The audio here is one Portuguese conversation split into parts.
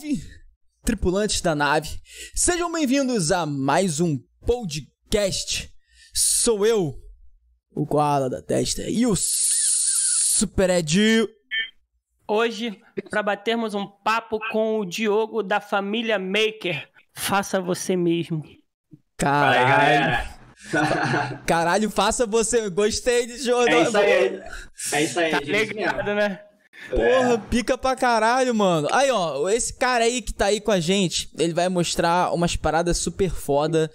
Salve, tripulantes da nave! Sejam bem-vindos a mais um podcast. Sou eu, o Koala da Testa, e o Super Ed. Hoje, para batermos um papo com o Diogo da família Maker. Faça você mesmo. Caralho. Caralho, faça você. Gostei de jogo. É isso aí. É isso aí, Tá ligado, né? Porra, pica pra caralho, mano. Aí, ó, esse cara aí que tá aí com a gente, ele vai mostrar umas paradas super foda.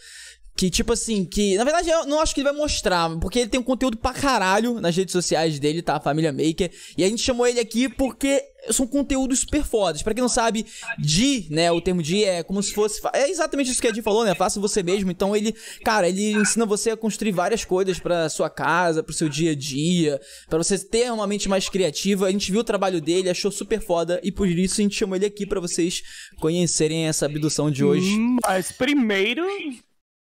Que, tipo assim, que. Na verdade, eu não acho que ele vai mostrar, porque ele tem um conteúdo pra caralho nas redes sociais dele, tá? Família Maker. E a gente chamou ele aqui porque são conteúdos super fodas. Pra quem não sabe, Di, né? O termo Di é como se fosse. É exatamente isso que a Di falou, né? Faça você mesmo. Então ele, cara, ele ensina você a construir várias coisas pra sua casa, pro seu dia a dia, pra você ter uma mente mais criativa. A gente viu o trabalho dele, achou super foda e por isso a gente chamou ele aqui pra vocês conhecerem essa abdução de hoje. Hum, Mas primeiro,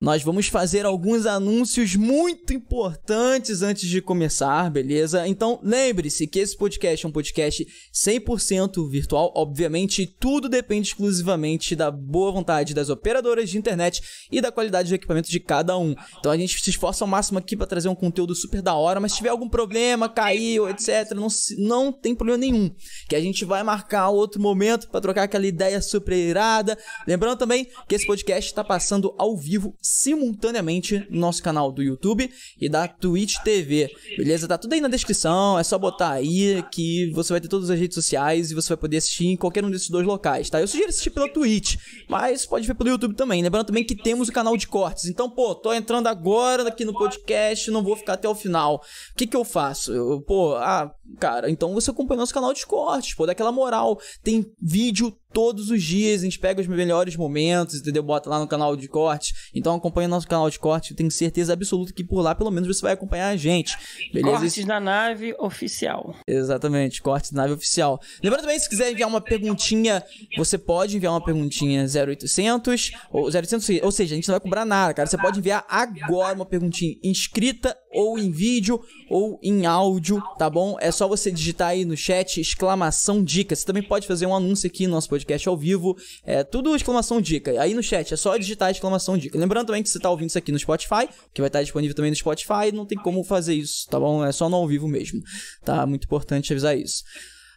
Nós vamos fazer alguns anúncios muito importantes antes de começar, beleza? Então, lembre-se que esse podcast é um podcast 100% virtual. Obviamente, tudo depende exclusivamente da boa vontade das operadoras de internet e da qualidade do equipamento de cada um. Então, a gente se esforça ao máximo aqui para trazer um conteúdo super da hora, mas se tiver algum problema, caiu, etc, não, não tem problema nenhum. Que a gente vai marcar outro momento para trocar aquela ideia super irada. Lembrando também que esse podcast está passando ao vivo simultaneamente no nosso canal do YouTube e da Twitch TV. Beleza? Tá tudo aí na descrição, é só botar aí que você vai ter todas as redes sociais e você vai poder assistir em qualquer um desses dois locais, tá? Eu sugiro assistir pela Twitch, mas pode ver pelo YouTube também. Lembrando também que temos o canal de cortes. Então, pô, tô entrando agora aqui no podcast, não vou ficar até o final. O que que eu faço? Eu, pô, ah, cara, então você acompanha nosso canal de cortes, pô, daquela moral. Tem vídeo todos os dias, a gente pega os melhores momentos, entendeu? Bota lá no canal de cortes. Então acompanha nosso canal de cortes, eu tenho certeza absoluta que por lá pelo menos você vai acompanhar a gente. Beleza? cortes na nave oficial. Exatamente, cortes nave oficial. Lembrando também, se quiser enviar uma perguntinha, você pode enviar uma perguntinha 0800 ou 0800, ou seja, a gente não vai cobrar nada, cara. Você pode enviar agora uma perguntinha escrita ou em vídeo ou em áudio, tá bom? É só você digitar aí no chat exclamação dica. Você também pode fazer um anúncio aqui no nosso podcast ao vivo, é tudo exclamação dica. Aí no chat é só digitar exclamação dica. Lembrando também que você tá ouvindo isso aqui no Spotify, que vai estar disponível também no Spotify, não tem como fazer isso, tá bom? É só no ao vivo mesmo. Tá muito importante avisar isso.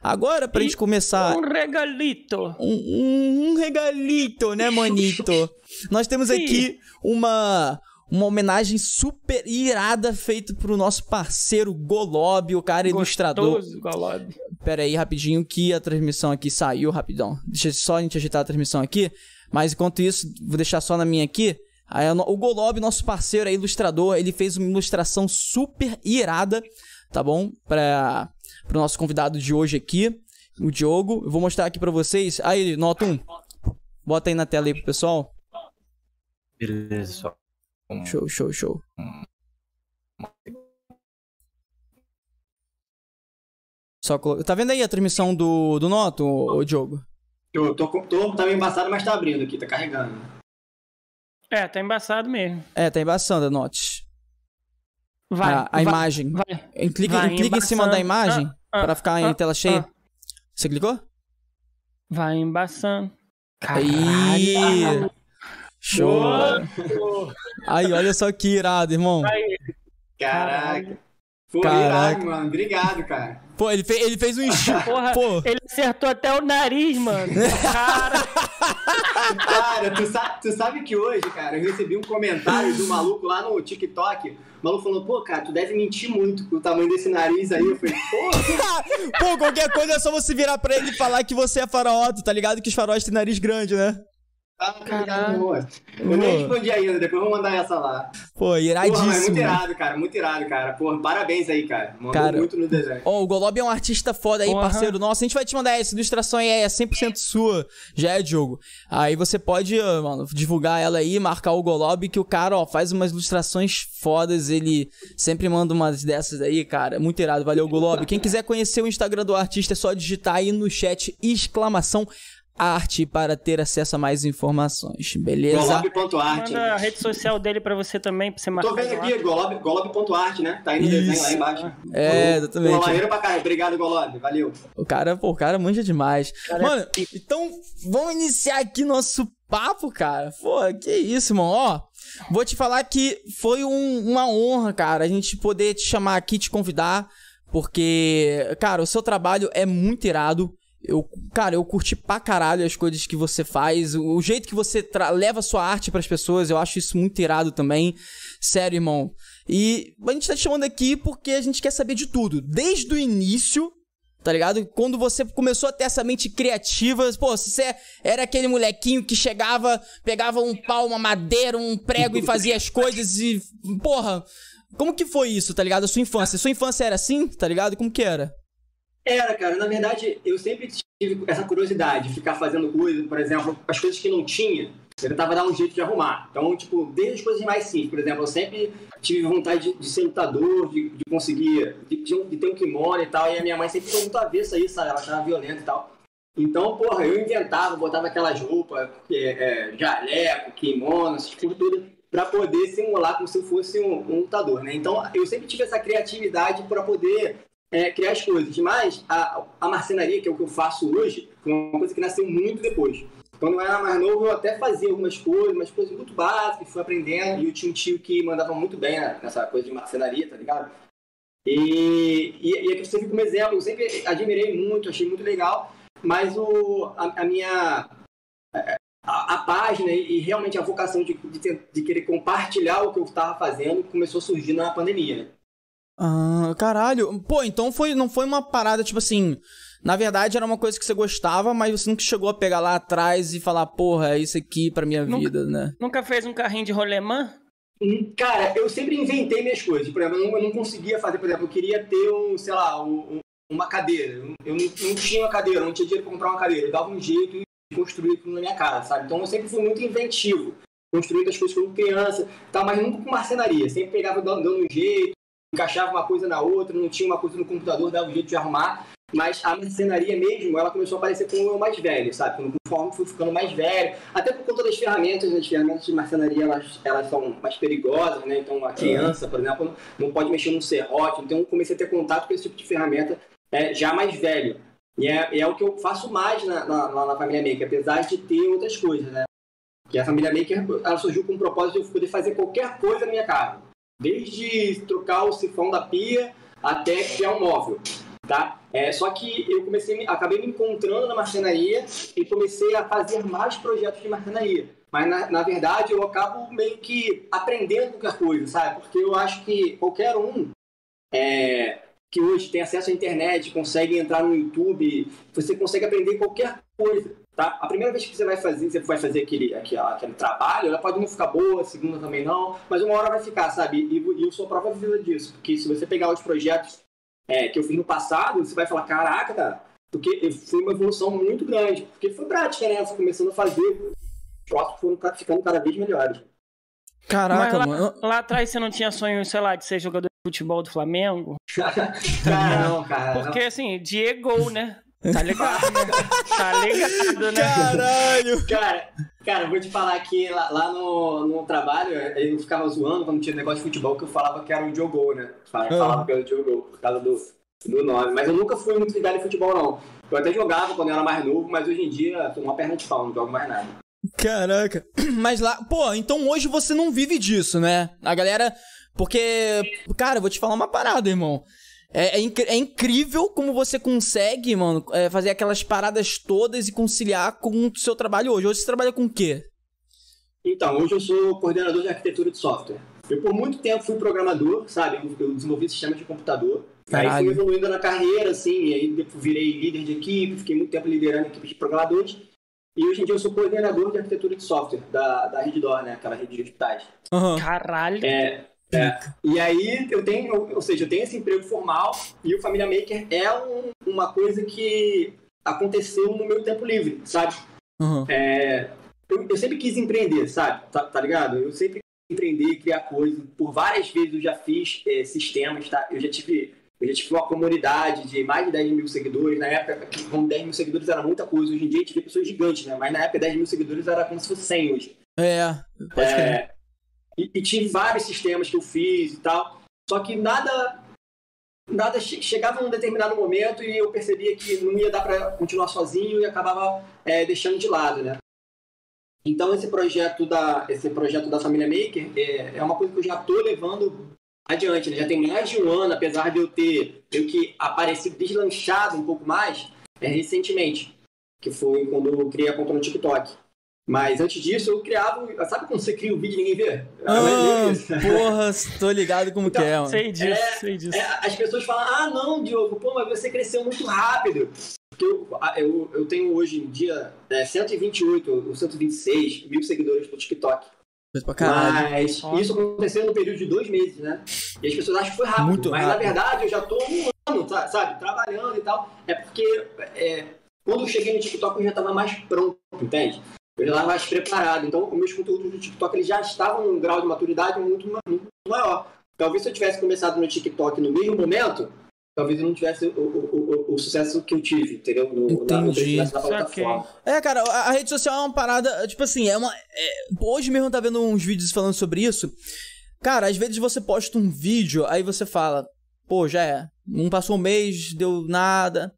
Agora, pra E gente começar Um regalito. um, um- um regalito, né, manito? Nós temos Sim. aqui uma uma homenagem super irada feita pro nosso parceiro Golob, o cara ilustrador. Gostoso, Golob. Pera aí, rapidinho, que a transmissão aqui saiu, rapidão. Deixa só a gente ajeitar a transmissão aqui. Mas enquanto isso, vou deixar só na minha aqui. Aí, o Golob, nosso parceiro aí, ilustrador, ele fez uma ilustração super irada, tá bom? Para o nosso convidado de hoje aqui, o Diogo. Eu vou mostrar aqui pra vocês. Aí, nota 1. Bota aí na tela aí pro pessoal. Beleza, só. Show, show, show. Só colo... Tá vendo aí a transmissão do, do Noto, ô, ô Diogo? Eu tô, tô, tá meio embaçado, mas tá abrindo aqui, tá carregando. É, tá embaçado mesmo. É, tá embaçando a Note. Vai. a, a vai, imagem. Vai. Em- Clica, vai em- clica em cima da imagem Ah, ah, pra ficar em ah, tela cheia. ah. Você clicou? Vai embaçando. Aí. Show. Boa. Aí, olha só que irado, irmão. Caraca. Pô, Caraca. irado, mano. Obrigado, cara. Pô, ele, fe- ele fez um estilo. Porra, Pô. ele acertou até o nariz, mano. Cara, Cara, tu, sa- tu sabe que hoje, cara, eu recebi um comentário do maluco lá no TikTok. O maluco falou, pô, cara, tu deve mentir muito com o tamanho desse nariz aí. Eu falei, pô, Pô, qualquer coisa é só você virar pra ele e falar que você é faraó. Tu tá ligado que os faróis têm nariz grande, né? Ligado, Caralho. Eu nem respondi ainda, depois eu vou mandar essa lá. Pô, Porra, mas muito iradíssimo. irado, cara, muito irado, cara. Porra, parabéns aí, cara. Mandou Cara, muito no desenho. Ó, o Golob é um artista foda aí, Porra. parceiro nosso. A gente vai te mandar essa ilustração aí, é 100% sua. Já é, Diogo. Aí você pode, mano, divulgar ela aí, marcar o Golob, que o cara, ó, faz umas ilustrações fodas. Ele sempre manda umas dessas aí, cara. Muito irado. Valeu, Golob. Quem quiser conhecer o Instagram do artista, é só digitar aí no chat exclamação arte para ter acesso a mais informações, beleza? Golob.art. Manda a rede social dele pra você também, pra você marcar. Tô vendo aqui, Golob- Golob.art, né? Tá aí no desenho lá embaixo. É, exatamente. maneiro pra caralho. Obrigado, Golob. Valeu. O cara, pô, o cara manja demais. Cara, Mano, então vamos iniciar aqui nosso papo, cara. Pô, que isso, mano. Ó, vou te falar que foi um- uma honra, cara, a gente poder te chamar aqui, te convidar, porque, cara, o seu trabalho é muito irado. Eu, cara, eu curti pra caralho as coisas que você faz, o, o jeito que você leva a sua arte pras pessoas, eu acho isso muito irado também. Sério, irmão. E a gente tá te chamando aqui porque a gente quer saber de tudo, desde o início Tá ligado? Quando você começou a ter essa mente criativa, pô, se você era aquele molequinho que chegava, pegava um pau, uma madeira, um prego e fazia as coisas e. Porra, como que foi isso, tá ligado? A sua infância. Sua infância era assim, tá ligado? Como que era? Era, cara, na verdade, eu sempre tive essa curiosidade de ficar fazendo coisas, por exemplo, as coisas que não tinha, eu tentava dar um jeito de arrumar. Então, tipo, desde as coisas mais simples, por exemplo, eu sempre tive vontade de, de ser lutador, de, de conseguir, de, de- ter um kimono e tal, e a minha mãe sempre foi muito avessa a isso? Ela achava violenta e tal. Então, porra, eu inventava, botava aquelas roupas, é, é, jaleco, kimono, essas coisas tudo, pra poder simular como se eu fosse um, um lutador, né? Então, eu sempre tive essa criatividade para poder é, criar as coisas. Mas a, a marcenaria, que é o que eu faço hoje, foi uma coisa que nasceu muito depois. Quando eu era mais novo, eu até fazia algumas coisas, umas coisas muito básicas, fui aprendendo. E eu tinha um tio que mandava muito bem né, nessa coisa de marcenaria, tá ligado? E, e, e aqui eu servi como exemplo, eu sempre admirei muito, achei muito legal. Mas o, a, a minha. A, a página e, e realmente a vocação de, de, ter- de querer compartilhar o que eu estava fazendo começou a surgir na pandemia, né? Ah, caralho. Pô, então foi, não foi uma parada, tipo assim. Na verdade, era uma coisa que você gostava, mas você nunca chegou a pegar lá atrás e falar, porra, é isso aqui pra minha Nunca- vida, né? Nunca fez um carrinho de rolemã? Hum, Cara, eu sempre inventei minhas coisas. Por exemplo, eu não, eu não conseguia fazer, por exemplo, eu queria ter um, sei lá, um- um- uma cadeira. Eu, não, não tinha uma cadeira, eu não tinha dinheiro pra comprar uma cadeira. Eu dava um jeito de construir aquilo na minha casa, sabe? Então eu sempre fui muito inventivo, construindo as coisas como criança, tá? mas nunca com marcenaria. Sempre pegava dando, dando um jeito, encaixava uma coisa na outra, não tinha uma coisa no computador, dava um jeito de arrumar. Mas a marcenaria mesmo, ela começou a aparecer com eu mais velho, sabe? Conforme fui ficando mais velho, até por conta das ferramentas, né? as ferramentas de marcenaria, elas, elas são mais perigosas, né? Então a criança, por exemplo, não, pode mexer num serrote. Então eu comecei a ter contato com esse tipo de ferramenta é, já mais velho. E é, é o que eu faço mais na, na, na Família Maker, apesar de ter outras coisas, né? Que a Família Maker, ela surgiu com o propósito de eu poder fazer qualquer coisa na minha casa. Desde trocar o sifão da pia até criar um móvel, tá? É, só que eu comecei, me- acabei me encontrando na marcenaria e comecei a fazer mais projetos de marcenaria. Mas, na, na verdade, eu acabo meio que aprendendo qualquer coisa, sabe? Porque eu acho que qualquer um é, que hoje tem acesso à internet, consegue entrar no YouTube, você consegue aprender qualquer coisa, tá? A primeira vez que você vai fazer, você vai fazer aquele, aquele, aquele trabalho, ela pode não ficar boa, a segunda também não, mas uma hora vai ficar, sabe? E, e eu sou prova viva disso, porque se você pegar os projetos é, que eu fiz no passado, você vai falar, caraca, cara, porque foi uma evolução muito grande, porque foi prática, né? Você começando a fazer, os próximos foram ca- ficando cada vez melhores. Caraca, Mas mano. Lá atrás você não tinha sonho, sei lá, de ser jogador de futebol do Flamengo? cara, não, cara. Porque assim, Diego, né? Tá ligado, né? Tá ligado, né? Caralho! Cara, cara, eu vou te falar que lá, lá no, no trabalho, eu ficava zoando quando tinha negócio de futebol, que eu falava que era o Diogo, né? Falava, falava que era o Diogo, por causa do, do nome. Mas eu nunca fui muito ligado em futebol, não. Eu até jogava quando eu era mais novo, mas hoje em dia tô uma perna de pau, não jogo mais nada. Caraca. Mas lá, pô, então hoje você não vive disso, né? A galera. Porque, cara, eu vou te falar uma parada, irmão. É, é, inc- é incrível como você consegue, mano, é, fazer aquelas paradas todas e conciliar com o seu trabalho hoje. Hoje você trabalha com o quê? Então, hoje eu sou coordenador de arquitetura de software. Eu, por muito tempo, fui programador, sabe? Eu, desenvolvi sistemas de computador. Aí Caralho. fui evoluindo na carreira, assim, e aí depois virei líder de equipe, fiquei muito tempo liderando equipes de programadores. E hoje em dia eu sou coordenador de arquitetura de software da, da Reddor, né? Aquela rede de hospitais. Aham. Caralho. É, é. E aí eu tenho, ou seja, eu tenho esse emprego formal e o Família Maker é um- uma coisa que aconteceu no meu tempo livre, sabe? Aham. É, eu, eu sempre quis empreender, sabe? Tá, tá ligado? Eu sempre quis empreender, criar coisas. Por várias vezes eu já fiz é, sistemas, tá? Eu já tive Eu já tive uma comunidade de mais de 10 mil seguidores. Na época, com 10 mil seguidores era muita coisa. Hoje em dia a gente vê pessoas gigantes, né? Mas na época 10 mil seguidores era como se fosse 100 hoje. É, pode. É, e, e tive vários sistemas que eu fiz e tal. Só que nada. Nada che- chegava num determinado momento e eu percebia que não ia dar para continuar sozinho e acabava é, deixando de lado, né? Então esse projeto da esse projeto da família Maker é, é uma coisa que eu já estou levando adiante, né? Já tem mais de um ano, apesar de eu ter meio que aparecido deslanchado um pouco mais, é recentemente, que foi quando eu criei a conta no TikTok. Mas antes disso eu criava, sabe quando você cria o vídeo e ninguém vê? Ah, É isso. porra, tô ligado como que é, mano. Sei disso, É, sei disso. É, as pessoas falam, ah, não, Diogo, pô, mas você cresceu muito rápido. Porque eu, a- eu, eu tenho hoje em dia é, 128 ou 126 mil seguidores no TikTok. Coisa pra caralho. Mas isso aconteceu no período de dois meses, né? E as pessoas acham que foi rápido. Muito mas rápido. na verdade eu já tô um ano, sa- sabe, trabalhando e tal. É porque é, quando eu cheguei no TikTok eu já tava mais pronto, entende? Eu já estava mais preparado. Então, os meus conteúdos do TikTok eles já estavam num grau de maturidade muito, muito maior. Talvez se eu tivesse começado no TikTok no mesmo momento, talvez eu não tivesse o, o, o, o- sucesso que eu tive, entendeu? No, na, no Entendi. crescimento da Saquei. plataforma. É, cara, a, a rede social é uma parada, tipo assim, é uma. é- hoje mesmo eu tava vendo uns vídeos falando sobre isso. Cara, às vezes você posta um vídeo, aí você fala, pô, já é. Não passou um mês, deu nada.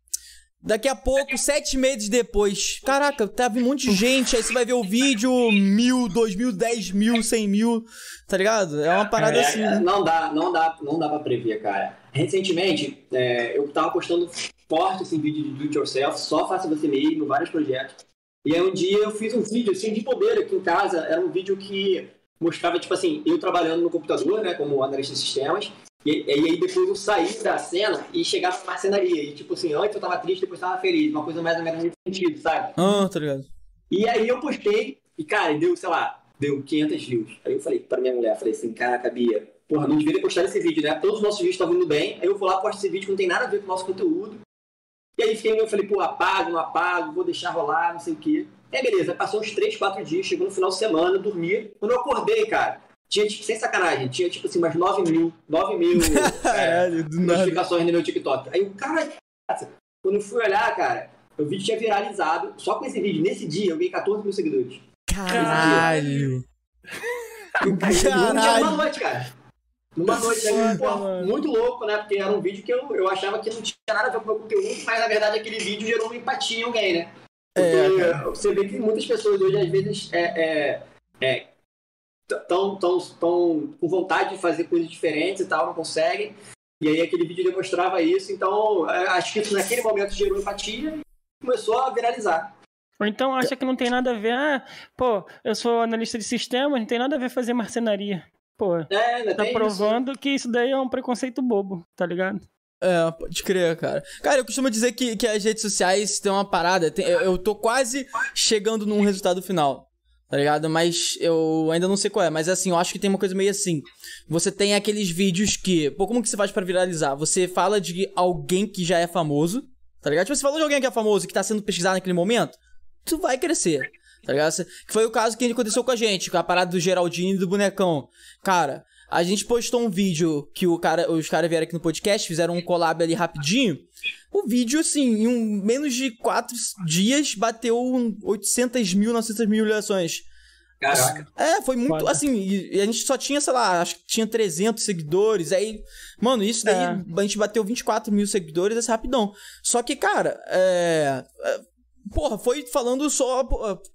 Daqui a pouco, sete meses depois, caraca, tava um monte de gente, aí você vai ver o vídeo, mil, dois mil, dez mil, cem mil, tá ligado? É uma parada É, assim. é, Não dá, não dá, não dá pra prever, cara. Recentemente, é, eu tava postando forte esse vídeo de do it yourself, só faça você mesmo, vários projetos. E aí um dia eu fiz um vídeo assim de bobeira aqui em casa, era um vídeo que mostrava, tipo assim, eu trabalhando no computador, né, como analista de sistemas, e, e aí depois eu saí da cena e chegava pra marcenaria. E tipo assim, antes eu tava triste, depois eu tava feliz, uma coisa mais ou menos nesse sentido, sabe? Ah, tá ligado? E aí eu postei, e cara, deu, sei lá, deu 500 views. Aí eu falei pra minha mulher, falei assim, caraca, Bia, porra, não devia ter postado esse vídeo, né? Todos os nossos vídeos estavam indo bem, aí eu vou lá, posto esse vídeo que não tem nada a ver com o nosso conteúdo. E aí fiquei, eu falei, pô, apago, não apago, vou deixar rolar, não sei o quê. Aí beleza, passou uns 3, 4 dias, chegou no final de semana, dormi. Quando eu acordei, cara, tinha, tipo, sem sacanagem, tinha tipo assim, umas 9 mil, 9 mil é, Caralho, do nada. notificações no meu TikTok. Aí o cara, quando eu fui olhar, cara, o vídeo tinha viralizado. Só com esse vídeo, nesse dia, eu ganhei 14 mil seguidores. Caralho. Num dia, numa Caralho. noite, cara. Numa noite, aí, Foda, pô, muito louco, né? Porque era um vídeo que eu, eu achava que não tinha nada a ver com o meu conteúdo, mas na verdade aquele vídeo gerou uma empatia em alguém, né? Porque É, você vê que muitas pessoas hoje, às vezes, é, é, é, tão, tão, tão com vontade de fazer coisas diferentes e tal, não conseguem. E aí aquele vídeo demonstrava isso, então é, acho que isso naquele momento gerou empatia e começou a viralizar. Ou então acha que não tem nada a ver. Ah, pô, eu sou analista de sistemas, não tem nada a ver fazer marcenaria. Pô, É, tá provando que isso daí é um preconceito bobo, tá ligado? É, pode crer, cara. Cara, eu costumo dizer que, que as redes sociais têm uma parada. tem- eu, eu tô quase chegando num resultado final. Tá ligado? Mas eu ainda não sei qual é. Mas assim, eu acho que tem uma coisa meio assim. Você tem aqueles vídeos que. Pô, como que você faz pra viralizar? Você fala de alguém que já é famoso. Tá ligado? Tipo, você falou de alguém que é famoso, que tá sendo pesquisado naquele momento. Tu vai crescer. Tá ligado? Que foi o caso que aconteceu com a gente, com a parada do Geraldinho e do bonecão. Cara, a gente postou um vídeo que o cara, os caras vieram aqui no podcast, fizeram um collab ali rapidinho. O vídeo, assim, em um, menos de quatro dias, bateu um 800 mil, 900 mil visualizações. Caraca. É, foi muito, Foda. assim, e, e a gente só tinha, sei lá, acho que tinha 300 seguidores, aí, mano, isso daí, É. a gente bateu 24 mil seguidores, assim, rapidão. Só que, cara, é... é, Porra, foi falando só,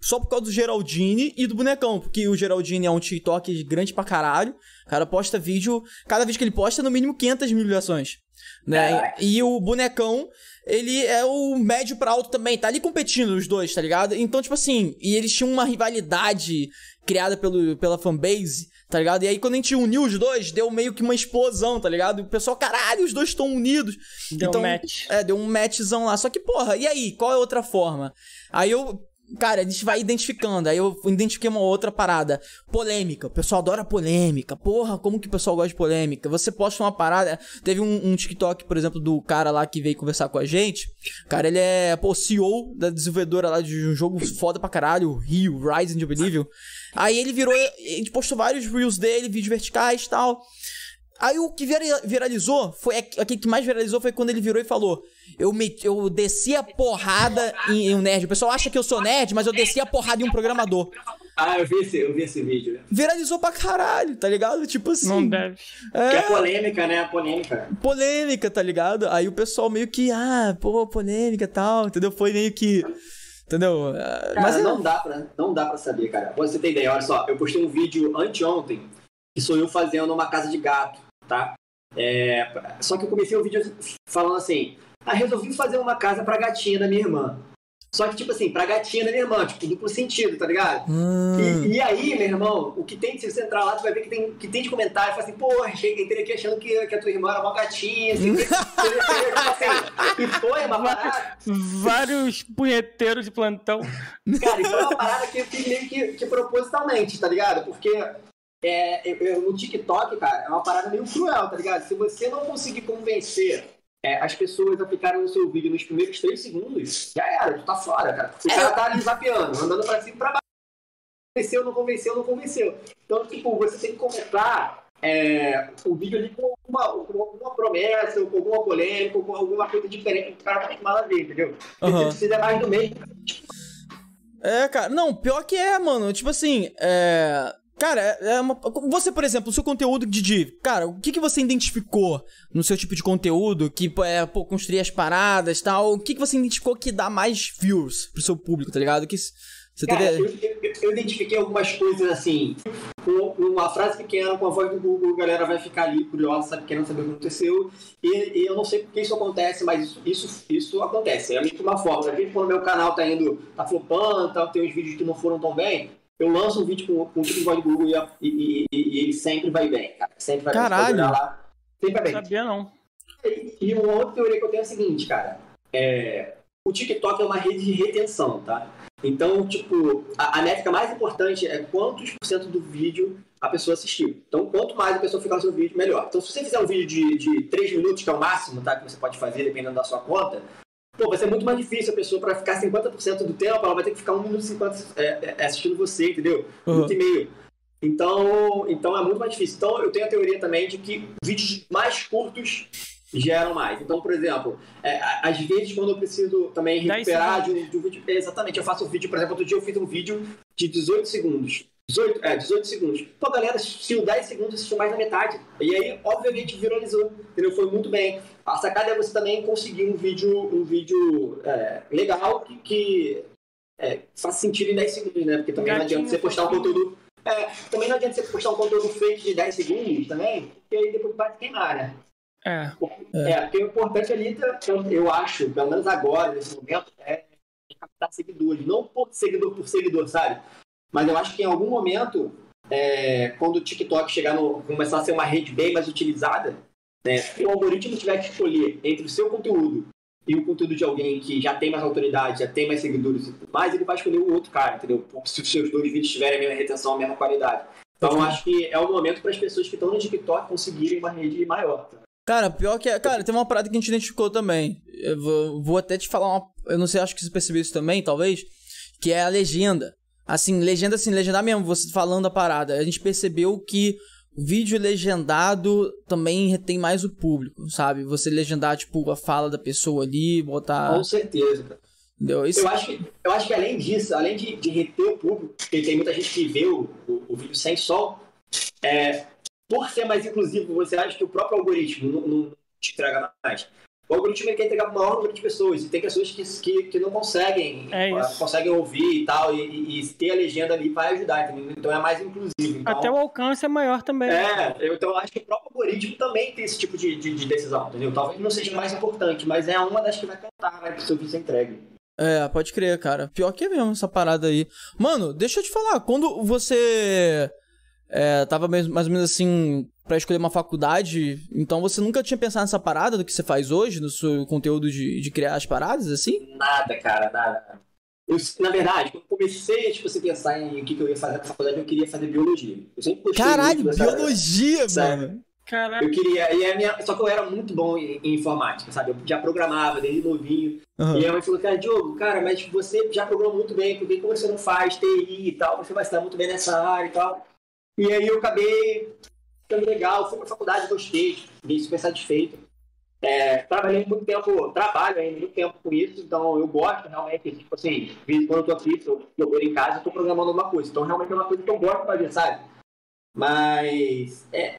só por causa do Geraldine e do bonecão, porque o Geraldine é um TikTok grande pra caralho, cara posta vídeo, cada vídeo que ele posta, no mínimo 500 mil visualizações, né? Caraca. E o bonecão, ele é o médio pra alto também, tá ali competindo os dois, tá ligado? Então, tipo assim, e eles tinham uma rivalidade criada pelo, pela fanbase, tá ligado? E aí quando a gente uniu os dois, deu meio que uma explosão, tá ligado? E o pessoal, caralho, os dois estão unidos. Deu então, match. É, deu um matchzão lá. Só que, porra, e aí? Qual é a outra forma? Aí eu. Cara, a gente vai identificando. Aí eu identifiquei uma outra parada. Polêmica. O pessoal adora polêmica. Porra, como que o pessoal gosta de polêmica? Você posta uma parada. Teve um, um TikTok, por exemplo, do cara lá que veio conversar com a gente. Cara, ele é, pô, CEO da desenvolvedora lá de um jogo foda pra caralho, Rio, Rising de Oblivion. Aí ele virou. Gente postou vários reels dele, vídeos verticais e tal. Aí o que vira- viralizou foi. Aquele que mais viralizou foi quando ele virou e falou: Eu, meti, eu desci a porrada em, em um nerd. O pessoal acha que eu sou nerd, mas eu desci a porrada em um programador. Ah, eu vi esse, eu vi esse vídeo. né? Viralizou pra caralho, tá ligado? Tipo assim. Não deve. Que é É, polêmica, né? Polêmica. polêmica, tá ligado? Aí o pessoal meio que, ah, pô, polêmica e tal, entendeu? Foi meio que. Entendeu? Ah, Cara, Mas é- não, dá pra, não dá pra saber, cara. Pra você ter ideia, olha só, eu postei um vídeo anteontem que sou eu fazendo uma casa de gato, tá? É, só que eu comecei o vídeo falando assim, ah, resolvi fazer uma casa pra gatinha da minha irmã. Só que, tipo assim, pra gatinha da minha irmã, tipo, duplo sentido, tá ligado? Hum, E, e aí, meu irmão, o que tem, se você entrar lá, tu vai ver que tem, que tem de comentário, fala assim, porra, cheguei, entrei aqui achando que, que a tua irmã era uma gatinha, assim, que, assim, e foi uma parada, Vários punheteiros de plantão. cara, isso é uma parada que eu fiz meio que, que propositalmente, tá ligado? Porque é, eu- eu- no TikTok, cara, é uma parada meio cruel, tá ligado? Se você não conseguir convencer é, as pessoas a ficarem no seu vídeo nos primeiros três segundos, já era, tu tá fora, cara. O cara tá ali zapeando, andando pra cima e pra baixo. Convenceu, não convenceu, não convenceu. Então, tipo, você tem que começar é, o vídeo ali com alguma, com alguma promessa, ou com alguma polêmica, ou com alguma coisa diferente que o cara tá acostumado a ver, entendeu? Aham. se fizer mais do mesmo, É, cara. Não, pior que é, mano. Tipo assim, é. Cara, é é uma... você, por exemplo, o seu conteúdo, Didi, cara, o que, que você identificou no seu tipo de conteúdo que é, pô, construir as paradas e tal? O que, que você identificou que dá mais views pro seu público, tá ligado? Que você Cara, teve. eu, eu- eu identifiquei algumas coisas assim, uma frase pequena, com a voz do Google, a galera vai ficar ali curiosa, sabe, querendo saber o que aconteceu. E, e eu não sei por que isso acontece, mas isso, isso, isso acontece. É meio que uma forma. Às vezes, quando meu canal tá indo, tá flopando, tal, tem uns vídeos que não foram tão bem, eu lanço um vídeo com, com o tipo de do Google e, e- e- e ele sempre vai bem, cara. Sempre vai Caralho. bem. Lá, Sempre vai bem. Sabia não. E- E uma outra teoria que eu tenho é a seguinte, cara. É, o TikTok é uma rede de retenção, tá? Então, tipo, a, a métrica mais importante é quantos por cento do vídeo a pessoa assistiu. Então, quanto mais a pessoa ficar no seu vídeo, melhor. Então, se você fizer um vídeo de, de 3 minutos, que é o máximo, tá? Que você pode fazer, dependendo da sua conta, pô, vai ser muito mais difícil a pessoa, para ficar 50% do tempo, ela vai ter que ficar 1 minuto e 50 é, é, assistindo você, entendeu? Um Uhum. minuto e meio. Então, então é muito mais difícil. Então eu tenho a teoria também de que vídeos mais curtos geram mais. Então, por exemplo, é, às vezes quando eu preciso também 10 recuperar de um, de um vídeo. é, Exatamente, eu faço um vídeo, por exemplo, outro dia eu fiz um vídeo de 18 segundos. 18, é, 18 segundos. Pô, a galera assistiu 10 segundos, assistiu mais da metade. E aí, obviamente, viralizou. Entendeu? Foi muito bem. A sacada é você também conseguir um vídeo, um vídeo é, legal que, que é, faça sentido em 10 segundos, né? Porque também não Gatinho. adianta você postar um conteúdo. É, também não adianta você postar um conteúdo fake de 10 segundos também, porque aí depois vai queimar, né? É. É, porque o importante ali, tá- eu acho, pelo menos agora, nesse momento, é captar seguidores. Não por seguidor por seguidor, sabe? Mas eu acho que em algum momento, é, quando o TikTok chegar no. começar a ser uma rede bem mais utilizada, né, se o algoritmo tiver que escolher entre o seu conteúdo e o conteúdo de alguém que já tem mais autoridade, já tem mais seguidores e tudo mais, ele vai escolher o outro cara, entendeu? Se os seus dois vídeos tiverem a mesma retenção, a mesma qualidade. Então eu acho que é o momento para as pessoas que estão no TikTok conseguirem uma rede maior. Cara, pior que é. Cara, tem uma parada que a gente identificou também. Eu vou, vou até te falar uma. Eu não sei, acho que você percebeu isso também, talvez. Que é a legenda. Assim, legenda assim, legendar mesmo, você falando a parada. A gente percebeu que vídeo legendado também retém mais o público, sabe? Você legendar, tipo, a fala da pessoa ali, botar. Com certeza, cara. Entendeu? Isso. Eu acho, que, eu acho que além disso, além de, de reter o público, porque tem muita gente que vê o, o, o vídeo sem som, é, por ser mais inclusivo, você acha que o próprio algoritmo não, não te entrega mais. O algoritmo ele quer entregar para o maior número de pessoas, e tem pessoas que, que, que não conseguem, É ah, isso. conseguem ouvir e tal, e, e- ter a legenda ali vai ajudar, entendeu? Então é mais inclusivo. Então, Até o alcance é maior também. é, eu, então eu acho que o próprio algoritmo também tem esse tipo de, de, de decisão, entendeu? Talvez não seja mais importante, mas é uma das que vai contar, né, que o seu vídeo entregue. É, pode crer, cara. Pior que é mesmo essa parada aí. Mano, deixa eu te falar, quando você é, tava mesmo- mais ou menos assim pra escolher uma faculdade, então você nunca tinha pensado nessa parada do que você faz hoje, no seu conteúdo de, de criar as paradas, assim? Nada, cara, nada. Eu, na verdade, quando eu comecei tipo, a pensar em o que, que eu ia fazer na faculdade, eu queria fazer biologia. Eu sempre gostei Caralho, muito biologia, Sério. mano. Caralho. Eu queria, e a minha, só que eu era muito bom em, em informática, sabe? Eu já programava desde novinho. Aham. E a mãe falou, cara, Diogo, cara, mas você já programou muito bem, por que que você não faz TI e tal? Você vai estar muito bem nessa área e tal. E aí eu acabei ficando legal, fui pra faculdade, gostei, fiquei super satisfeito. É, trabalhei muito tempo, trabalho ainda muito tempo com isso, então eu gosto realmente, tipo assim, quando eu tô aqui, eu, eu em casa, eu tô programando alguma coisa. Então realmente é uma coisa que eu gosto de fazer, sabe? Mas, é,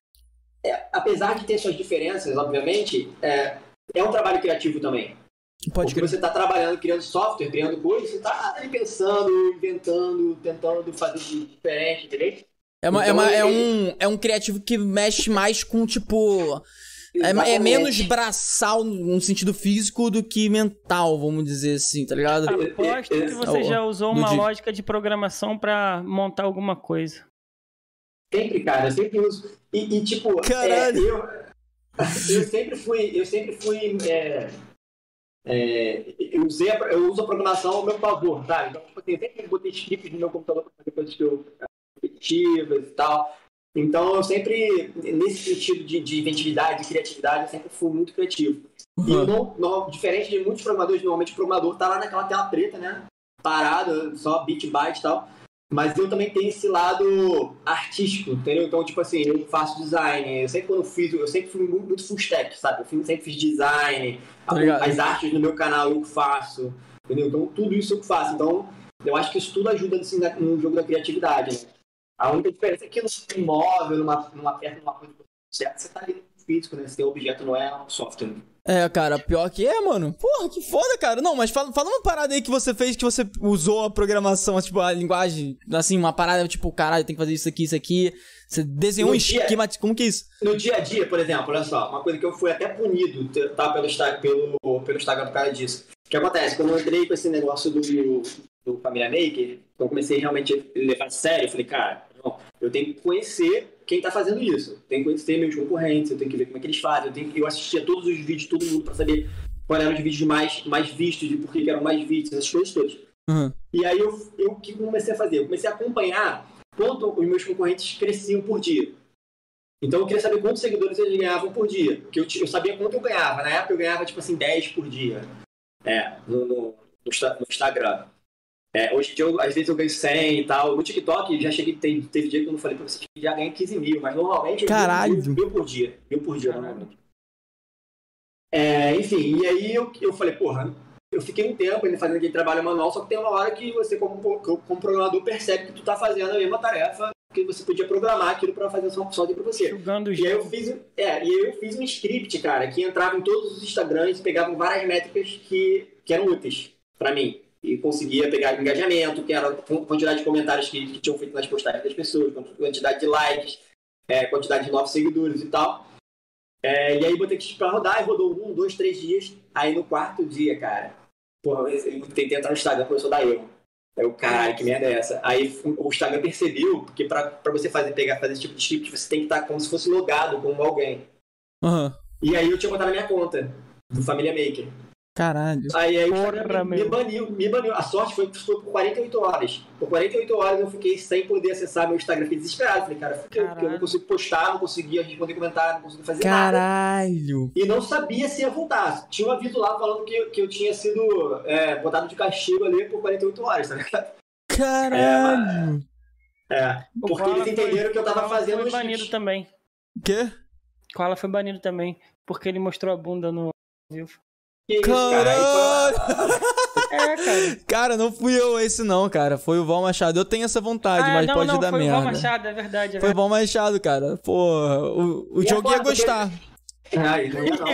é, apesar de ter suas diferenças, obviamente, é, é um trabalho criativo também. Pode Porque você está trabalhando, criando software, criando coisas, você está ali pensando, inventando, tentando fazer diferente, entendeu? É, uma, então, é, uma, é, um, é um criativo que mexe mais com, tipo. É, é, menos braçal no sentido físico do que mental, vamos dizer assim, tá ligado? Aposto que você já usou uma lógica de programação para montar alguma coisa. Sempre, cara, eu sempre uso. E, e tipo, Caralho. É, eu, eu sempre fui, eu sempre fui é, é, eu, usei a, eu uso a programação ao meu favor, sabe? Então, tipo assim, eu sempre botei scripts no meu computador para fazer coisas que eu repetitivas e tal. Então, eu sempre, nesse sentido de, de inventividade, de criatividade, eu sempre fui muito criativo. Uhum. E não, não, diferente de muitos programadores, normalmente o programador tá lá naquela tela preta, né? Parado, só bit byte e tal. Mas eu também tenho esse lado artístico, entendeu? Então, tipo assim, eu faço design. Eu sempre quando fiz, eu sempre fui muito, muito full stack, sabe? Eu sempre fiz design, Obrigado. as artes no meu canal eu faço, entendeu? Então, tudo isso eu faço. Então, eu acho que isso tudo ajuda assim, no jogo da criatividade. Né? A única diferença é que no imóvel, numa, numa peça, numa coisa certa, você tá ali no físico, né? Seu objeto não é um software. É, cara, pior que é, mano. Porra, que foda, cara. Não, mas fala, fala uma parada aí que você fez que você usou a programação, tipo, a linguagem, assim, uma parada, tipo, caralho, tem que fazer isso aqui, isso aqui. Você desenhou no um esquema, como que é isso? No dia a dia, por exemplo, olha só, uma coisa que eu fui até punido, tá, pelo, pelo, pelo Instagram por causa disso. O que acontece? Quando eu entrei com esse negócio do, do Família Maker, eu comecei realmente a levar a sério, eu falei, cara, não, eu tenho que conhecer quem está fazendo isso. Tem que conhecer meus concorrentes, eu tenho que ver como é que eles fazem. Eu, tenho que, eu assistia todos os vídeos de todo mundo para saber quais eram os vídeos mais, mais vistos e por que eram mais vistos, essas coisas todas. Uhum. E aí eu, eu que comecei a fazer? Eu comecei a acompanhar quanto os meus concorrentes cresciam por dia. Então eu queria saber quantos seguidores eles ganhavam por dia. Porque eu, eu sabia quanto eu ganhava. Na época eu ganhava tipo assim 10 por dia. É, no, no, no Instagram. É, hoje em dia, eu, às vezes eu ganho 100 e tal. No TikTok, já cheguei, teve, teve dia que eu não falei pra vocês que já ganhei 15 mil, mas normalmente Caralho. eu mil, por dia. Mil por dia, normalmente. É, enfim, e aí eu, eu falei, porra, eu fiquei um tempo ainda fazendo aquele trabalho manual, só que tem uma hora que você, como, como programador, percebe que tu tá fazendo a mesma tarefa que você podia programar aquilo para fazer só, só para você. Jogando e aí eu fiz, é, e aí eu fiz um script, cara, que entrava em todos os Instagrams e pegava várias métricas que, que eram úteis para mim e conseguia pegar engajamento, que era a quantidade de comentários que, que tinham feito nas postagens das pessoas, quantidade de likes, é, quantidade de novos seguidores e tal. É, e aí botei que rodar, e rodou um, dois, três dias. Aí no quarto dia, cara, porra, eu tentei entrar no Instagram, começou a dar erro. Aí o caralho, que merda é essa? Aí o Instagram percebeu, porque para você fazer, pegar, fazer esse tipo de script, você tem que estar como se fosse logado como alguém. Uhum. E aí eu tinha botado na minha conta, do Família Maker. Caralho. Aí, aí me, me, baniu, me baniu. A sorte foi que foi por 48 horas. Por 48 horas eu fiquei sem poder acessar meu Instagram. Fiquei desesperado. Falei, cara, porque eu não consigo postar, não conseguia responder comentário, não conseguia fazer Caralho. nada. E não sabia se ia voltar. Tinha um aviso lá falando que, que eu tinha sido é, botado de castigo ali por 48 horas, tá ligado? Caralho. É, é porque eles entenderam foi, que eu tava fazendo foi banido também. Quê? Koala foi banido também, porque ele mostrou a bunda no vivo. Caralho! É, cara. cara, não fui eu esse não, cara. Foi o Val Machado. Eu tenho essa vontade, ah, mas não, pode não, dar foi merda. Foi o Val Machado, é verdade. É foi o Val Machado, cara. Pô, o, o jogo ia gostar. Ai, não ia não.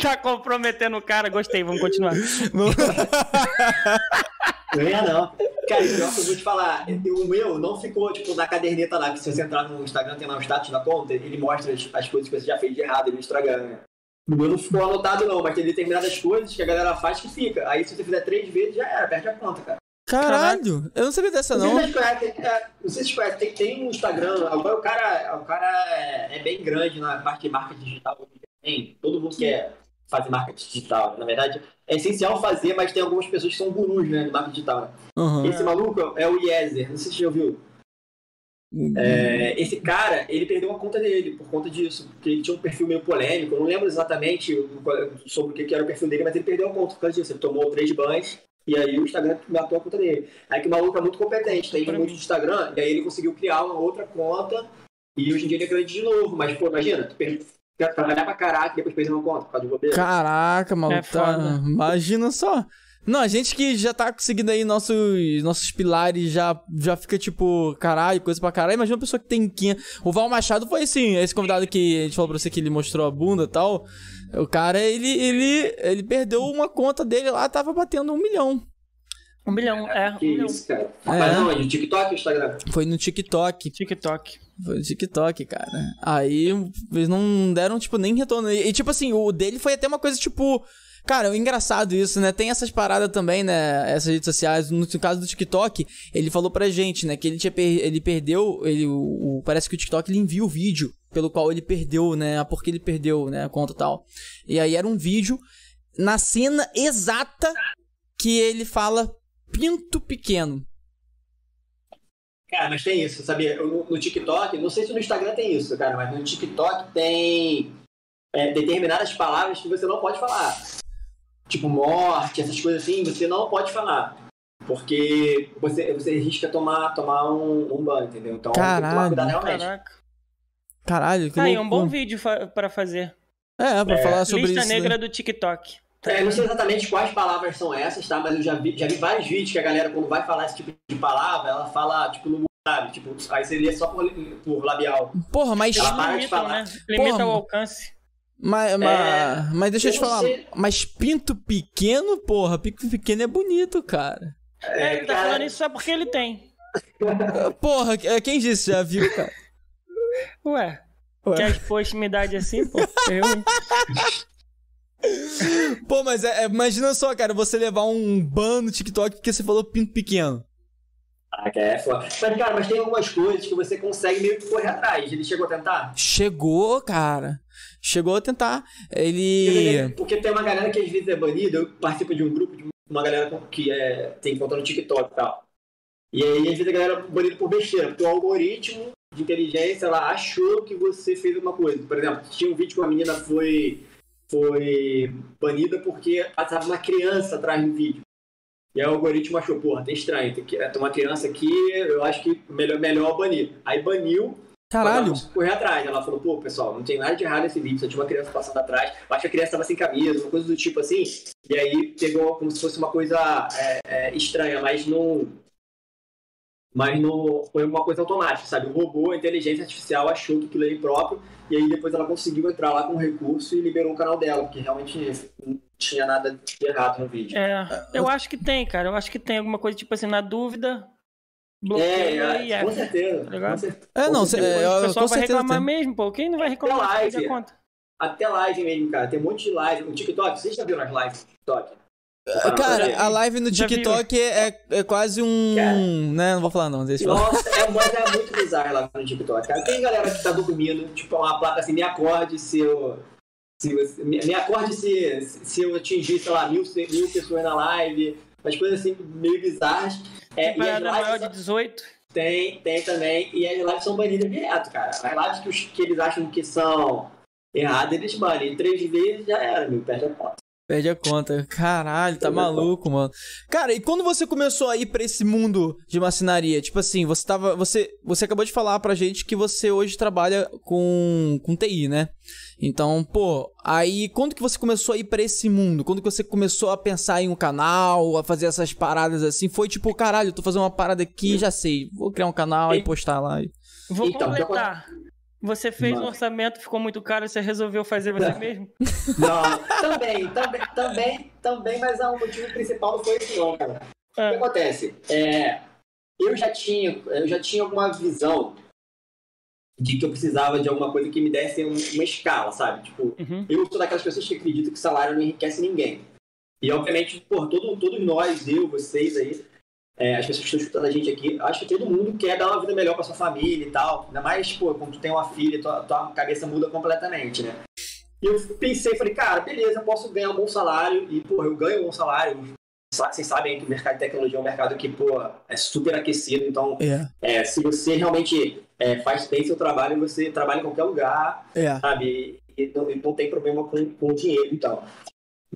tá comprometendo o cara. Gostei, vamos continuar. Não, não ia não. Cara, pior que eu vou te falar, o meu não ficou, tipo, na caderneta lá, que se você entrar no Instagram, tem lá o status da conta, ele mostra as, as coisas que você já fez de errado no Instagram, né? Meu não ficou anotado, não, mas tem determinadas coisas que a galera faz que fica. Aí se você fizer três vezes, já era, perde a conta, cara. Caralho, eu não sabia dessa não. Não sei se conhecem, é, não sei se conhecem, tem, tem um Instagram, agora o cara, o cara é, é bem grande na parte de marca digital. Tem, todo mundo quer fazer marca digital. Na verdade, é essencial fazer, mas tem algumas pessoas que são gurus, né, de marca digital. Uhum. Esse maluco é o Yezer, não sei se você já ouviu. Uhum. É, esse cara, ele perdeu a conta dele por conta disso, porque ele tinha um perfil meio polêmico, eu não lembro exatamente sobre o que era o perfil dele, mas ele perdeu a conta por causa disso. Ele tomou três bans e aí o Instagram matou a conta dele. Aí que o maluco é muito competente, tem muito Instagram, e aí ele conseguiu criar uma outra conta E hoje em dia ele é grande de novo, mas, pô, imagina, tu per- trabalhar pra caraca e depois perder uma conta por causa de bobeira. Caraca, maluco. É tá-. Imagina só. Não, a gente que já tá conseguindo aí nossos, nossos pilares, já, já fica tipo, caralho, coisa pra caralho. Imagina uma pessoa que tem 500. O Val Machado foi assim, esse convidado que a gente falou pra você que ele mostrou a bunda e tal. O cara, ele, ele, ele perdeu uma conta dele lá, tava batendo um milhão. Um milhão, é, um Que milhão. isso, cara. É. Mas não, de TikTok ou Instagram? Foi no TikTok. TikTok. Foi no TikTok, cara. Aí eles não deram, tipo, nem retorno. E, e, tipo assim, o dele foi até uma coisa, tipo. Cara, é engraçado isso, né? Tem essas paradas também, né? Essas redes sociais. No caso do TikTok, ele falou pra gente, né? Que ele tinha per- ele perdeu. Ele, o, o- parece que o TikTok ele envia o vídeo pelo qual ele perdeu, né? Porque ele perdeu, né? A conta e tal. E aí era um vídeo na cena exata que ele fala pinto pequeno. Cara, mas tem isso, sabia? No, no TikTok, não sei se no Instagram tem isso, cara, mas no TikTok tem é, determinadas palavras que você não pode falar. Tipo morte, essas coisas assim, você não pode falar. Porque você, você risca tomar, tomar um, um ban, entendeu? Então tem que tomar Caralho. cuidado realmente. Caraca. Caralho, que Aí, um loucura. bom vídeo fa pra fazer. É, pra falar sobre Lista isso. né? negra do TikTok. É, eu não sei exatamente quais palavras são essas, tá? Mas eu já vi, já vi vários vídeos que a galera, quando vai falar esse tipo de palavra, ela fala, tipo, no sabe? Tipo, aí você lê só por, por labial. Porra, mas. Ela para de Limitam, falar. né? Limita Porra, o alcance. Mas, mas, mas deixa eu te falar. sei. Mas pinto pequeno, porra, pinto pequeno é bonito, cara. É, ele tá cara, falando isso só porque ele tem. Porra, é, quem disse já viu, cara? Ué. Ué. Quer expor intimidade assim, pô? Eu? Pô, mas é, é- imagina só, cara, você levar um ban no TikTok porque você falou pinto pequeno. Ah, que é foda. Mas, cara, mas tem algumas coisas que você consegue meio que correr atrás. Ele chegou a tentar? Chegou, cara. Chegou a tentar. Ele. Porque tem uma galera que às vezes é banida, eu participo de um grupo de uma galera que é, tem conta no TikTok e tal. E aí, às vezes, a galera é banida por besteira, porque o algoritmo de inteligência lá achou que você fez alguma coisa. Por exemplo, tinha um vídeo que uma menina foi, foi banida porque passava uma criança atrás do vídeo. E aí o algoritmo achou, porra, tem estranho, tem, que- tem uma criança aqui, eu acho que melhor, melhor banir. Aí baniu, Caralho. ela correr atrás. Ela falou, pô, pessoal, não tem nada de errado nesse vídeo, só tinha uma criança passando atrás. Eu acho que a criança tava sem camisa, uma coisa do tipo assim. E aí pegou como se fosse uma coisa é, é, estranha, mas não. Mas não foi uma coisa automática, sabe? O robô, a inteligência artificial, achou que aquilo era impróprio, e aí depois ela conseguiu entrar lá com um recurso e liberou o canal dela, porque realmente não tinha nada de errado no vídeo. É, eu acho que tem, cara. Eu acho que tem alguma coisa, tipo assim, na dúvida, É, bloqueia e é, com é. certeza. Tá ligado? com certeza. É, não, Com cê- certeza. é, O pessoal vai reclamar tem. mesmo, pô. Quem não vai reclamar se live. conta? Até live mesmo, cara. Tem um monte de live. O TikTok, vocês já viram as lives do TikTok? Cara, a live no TikTok é, é quase um. Cara. Né, não vou falar não, deixa eu falar. Nossa, é, mas é muito bizarro lá no TikTok, cara. Tem galera que tá dormindo, tipo, uma placa assim, me acorde se eu. Se me, me acorde se, se eu atingir, sei lá, mil, mil pessoas na live. Umas coisas assim, meio bizarras. É, Tem parada maior lives de 18. tem, tem também. E as lives são banidas direto, cara. As lives que, os, que eles acham que são erradas, eles banem. Três vezes já era, meu, perde a conta. Perde a conta. Caralho, tá maluco, mano. Cara, e quando você começou a ir pra esse mundo de marcenaria? Tipo assim, você tava. Você, você acabou de falar pra gente que você hoje trabalha com, com TI, né? Então, pô, aí quando que você começou a ir pra esse mundo? Quando que você começou a pensar em um canal, a fazer essas paradas assim? Foi tipo, caralho, eu tô fazendo uma parada aqui, já sei. Vou criar um canal e postar lá. Vou Então, já completar. Você fez Mano. um orçamento, ficou muito caro, você resolveu fazer você mesmo? Não, também, também, também, também, mas o motivo principal não foi esse não, cara. O que Ah, acontece? É, eu já tinha, eu já tinha alguma visão de que eu precisava de alguma coisa que me desse um- uma escala, sabe? Tipo, uhum. eu sou daquelas pessoas que acreditam que salário não enriquece ninguém. E obviamente, por todo, todos nós, eu, vocês aí, é, as pessoas que estão escutando a gente aqui, acho que todo mundo quer dar uma vida melhor pra sua família e tal. Ainda mais, pô, quando tu tem uma filha, tua, tua cabeça muda completamente, né? E eu pensei, falei, cara, beleza, eu posso ganhar um bom salário, e, pô, eu ganho um bom salário. Sa- Vocês sabem que o mercado de tecnologia é um mercado que, pô, é super aquecido, então, É, é, se você realmente é, faz bem seu trabalho, você trabalha em qualquer lugar, é. sabe? E não, e não tem problema com, com dinheiro e tal.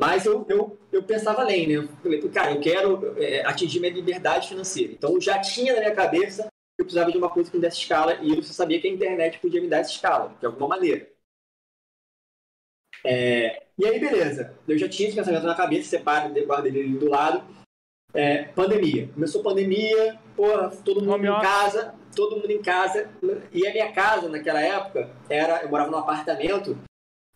Mas eu, eu, eu pensava além, né? Eu falei, cara, eu quero é, atingir minha liberdade financeira. Então eu já tinha na minha cabeça eu precisava de uma coisa que me desse escala e eu só sabia que a internet podia me dar essa escala, de alguma maneira. É, e aí, beleza. Eu já tinha esse pensamento na cabeça, separo, guardo ele ali do lado. É, pandemia. Começou pandemia, porra, todo mundo Home em casa, todo mundo em casa. E a minha casa, naquela época, era, eu morava num apartamento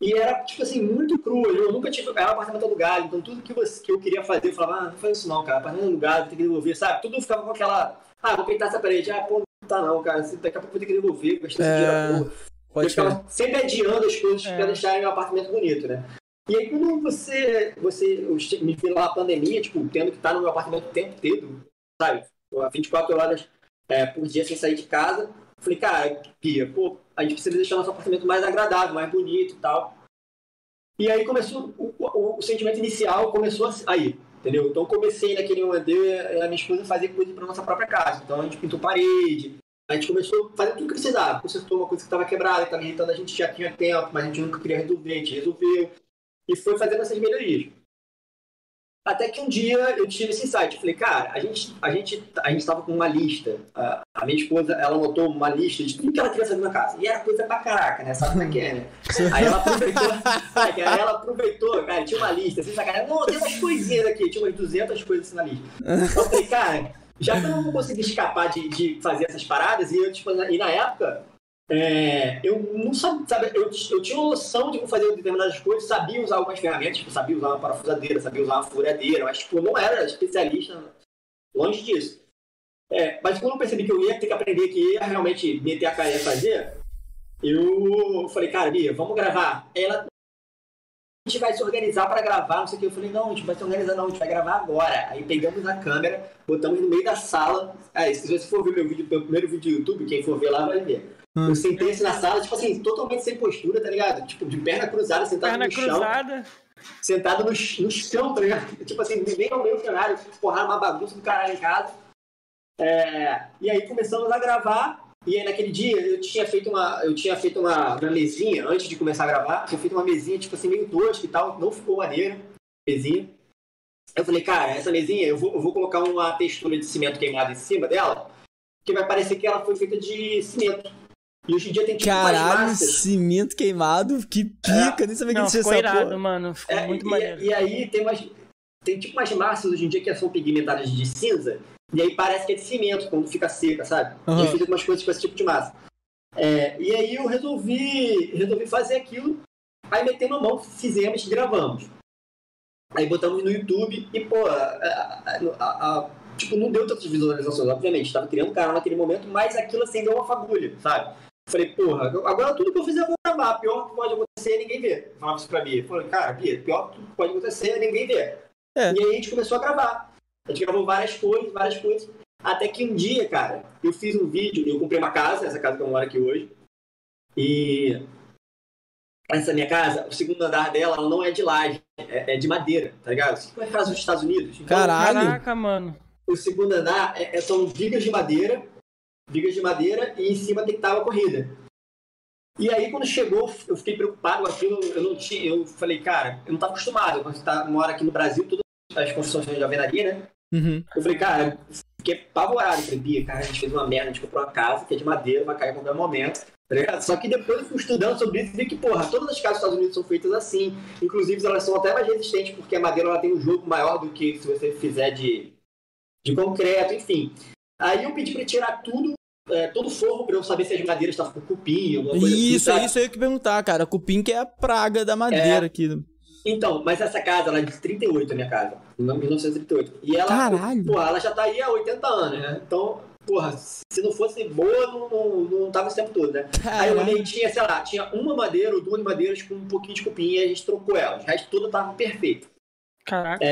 e era, tipo assim, muito cru. Eu nunca tive. Era um apartamento alugado, então tudo que, eu queria fazer, eu falava, ah, não faz isso não, cara. Apartamento alugado, tem que devolver, sabe? Tudo ficava com aquela. Ah, vou pintar essa parede. Ah, pô, não tá não, cara. Daqui a pouco eu vou ter que devolver, gastar esse É, dinheiro toa. Eu Pode ficava sempre adiando as coisas É. pra deixarem meu apartamento bonito, né? E aí, quando você, você me vi lá na pandemia, tipo, tendo que estar no meu apartamento o tempo inteiro, sabe? 24 horas é, por dia sem sair de casa, falei, cara, Pia, pô, a gente precisa deixar nosso apartamento mais agradável, mais bonito e tal. E aí começou, o, o- o sentimento inicial começou aí, entendeu? Então comecei naquele momento, eu a minha esposa fazer coisa pra nossa própria casa. Então a gente pintou parede, a gente começou a fazer tudo que precisava. Consertou uma coisa que estava quebrada, que estava irritando a gente já tinha tempo, mas a gente nunca queria resolver, a gente resolveu. E foi fazendo essas melhorias. Até que um dia eu tive esse insight. Falei, cara, a gente a gente a gente estava com uma lista. A, a minha esposa, ela anotou uma lista de tudo que ela queria fazer na casa. E era coisa pra caraca, né? Sabe como é que é, né? Aí ela aproveitou? Aí ela aproveitou, cara, tinha uma lista, assim, sacanagem. Não, tem umas coisinhas aqui, tinha umas 200 coisas assim na lista. Eu falei, cara, já que eu não vou conseguir escapar de, de fazer essas paradas, e, eu, tipo, na- e na época, é, eu não sabia, sabe, eu, eu tinha noção de como fazer determinadas coisas, sabia usar algumas ferramentas, tipo, sabia usar uma parafusadeira, sabia usar uma furadeira, mas tipo, não era especialista, longe disso. É, mas quando eu percebi que eu ia ter que aprender, que ia realmente meter a cara e fazer, eu falei, cara, Bia, vamos gravar. Ela, a gente vai se organizar para gravar, não sei o que. Eu falei, não, a gente vai se organizar, não, a gente vai gravar agora. Aí pegamos a câmera, botamos no meio da sala. Aí, se você for ver meu vídeo, meu primeiro vídeo do YouTube, quem for ver lá vai ver. Hum. Eu sentei assim na sala, tipo assim, totalmente sem postura, tá ligado? Tipo, de perna cruzada, sentado Perna no chão. cruzada. Sentado no, no chão, tá ligado? Tipo assim, nem ao meu cenário, porra, uma bagunça do caralho em casa. É, e aí começamos a gravar. E aí naquele dia eu tinha feito uma, eu tinha feito uma, uma mesinha antes de começar a gravar. Tinha feito uma mesinha, tipo assim, meio tosca e tal. Não ficou maneira, mesinha. Eu falei, cara, essa mesinha eu vou, eu vou colocar uma textura de cimento queimado em cima dela, que vai parecer que ela foi feita de cimento. E hoje em dia tem tipo Caralho, cimento queimado, que pica, nem sabia que Não, existia ficou essa irado, porra. mano. Ficou É, muito e, maneiro. e aí tem umas. Tem tipo umas massas hoje em dia que são pigmentadas de cinza, e aí parece que é de cimento quando fica seca, sabe? Aham. Eu fiz algumas coisas com esse tipo de massa. É, e aí eu resolvi, resolvi fazer aquilo, aí metemos a mão, fizemos, gravamos. Aí botamos no YouTube e, pô, a- a- a- a- tipo, não deu tantas visualizações, obviamente. Estava criando um canal naquele momento, mas aquilo acendeu uma fagulha, sabe? Falei, porra, agora tudo que eu fizer eu vou gravar. Pior que pode acontecer é ninguém ver. Falava isso pra Bia. Falei, cara, Bia, pior que pode acontecer é ninguém ver. É. E aí a gente começou a gravar. A gente gravou várias coisas, várias coisas. Até que um dia, cara, eu fiz um vídeo, eu comprei uma casa, essa casa que eu moro aqui hoje. E essa minha casa, o segundo andar dela, ela não é de laje, é, é de madeira, tá ligado? Como é a casa dos Estados Unidos. Então, Caralho. Caraca, mano. o segundo andar é- é- são vigas de madeira, vigas de madeira e em cima tem tábua corrida. E aí quando chegou, eu fiquei preocupado com aquilo, eu não tinha, eu falei, cara, eu não estava acostumado, quando você tá, mora aqui no Brasil, todas as construções de alvenaria, né? Uhum. Eu falei, cara, fiquei apavorado, falei, Bia, cara, a gente fez uma merda, a gente comprou uma casa que é de madeira, vai cair a qualquer momento. tá ligado? Só que depois eu fui estudando sobre isso e vi que, porra, todas as casas dos Estados Unidos são feitas assim. Inclusive, elas são até mais resistentes, porque a madeira ela tem um jogo maior do que se você fizer de, de concreto, enfim. Aí eu pedi pra tirar tudo, é, todo o forro, pra eu saber se as madeiras estavam com cupim, alguma coisa assim. Isso, é sabe? isso aí que perguntar, cara. Cupim que é a praga da madeira aqui. Então, mas essa casa, ela é de 38, a minha casa. Em 1938. E ela, Caralho. porra, ela já tá aí há 80 anos, né? Então, porra, se não fosse boa, não, não, não tava esse tempo todo, né? Aí eu Caralho. olhei, tinha, sei lá, tinha uma madeira ou duas madeiras com um pouquinho de cupim e a gente trocou elas. O resto tudo tava perfeito. Caraca.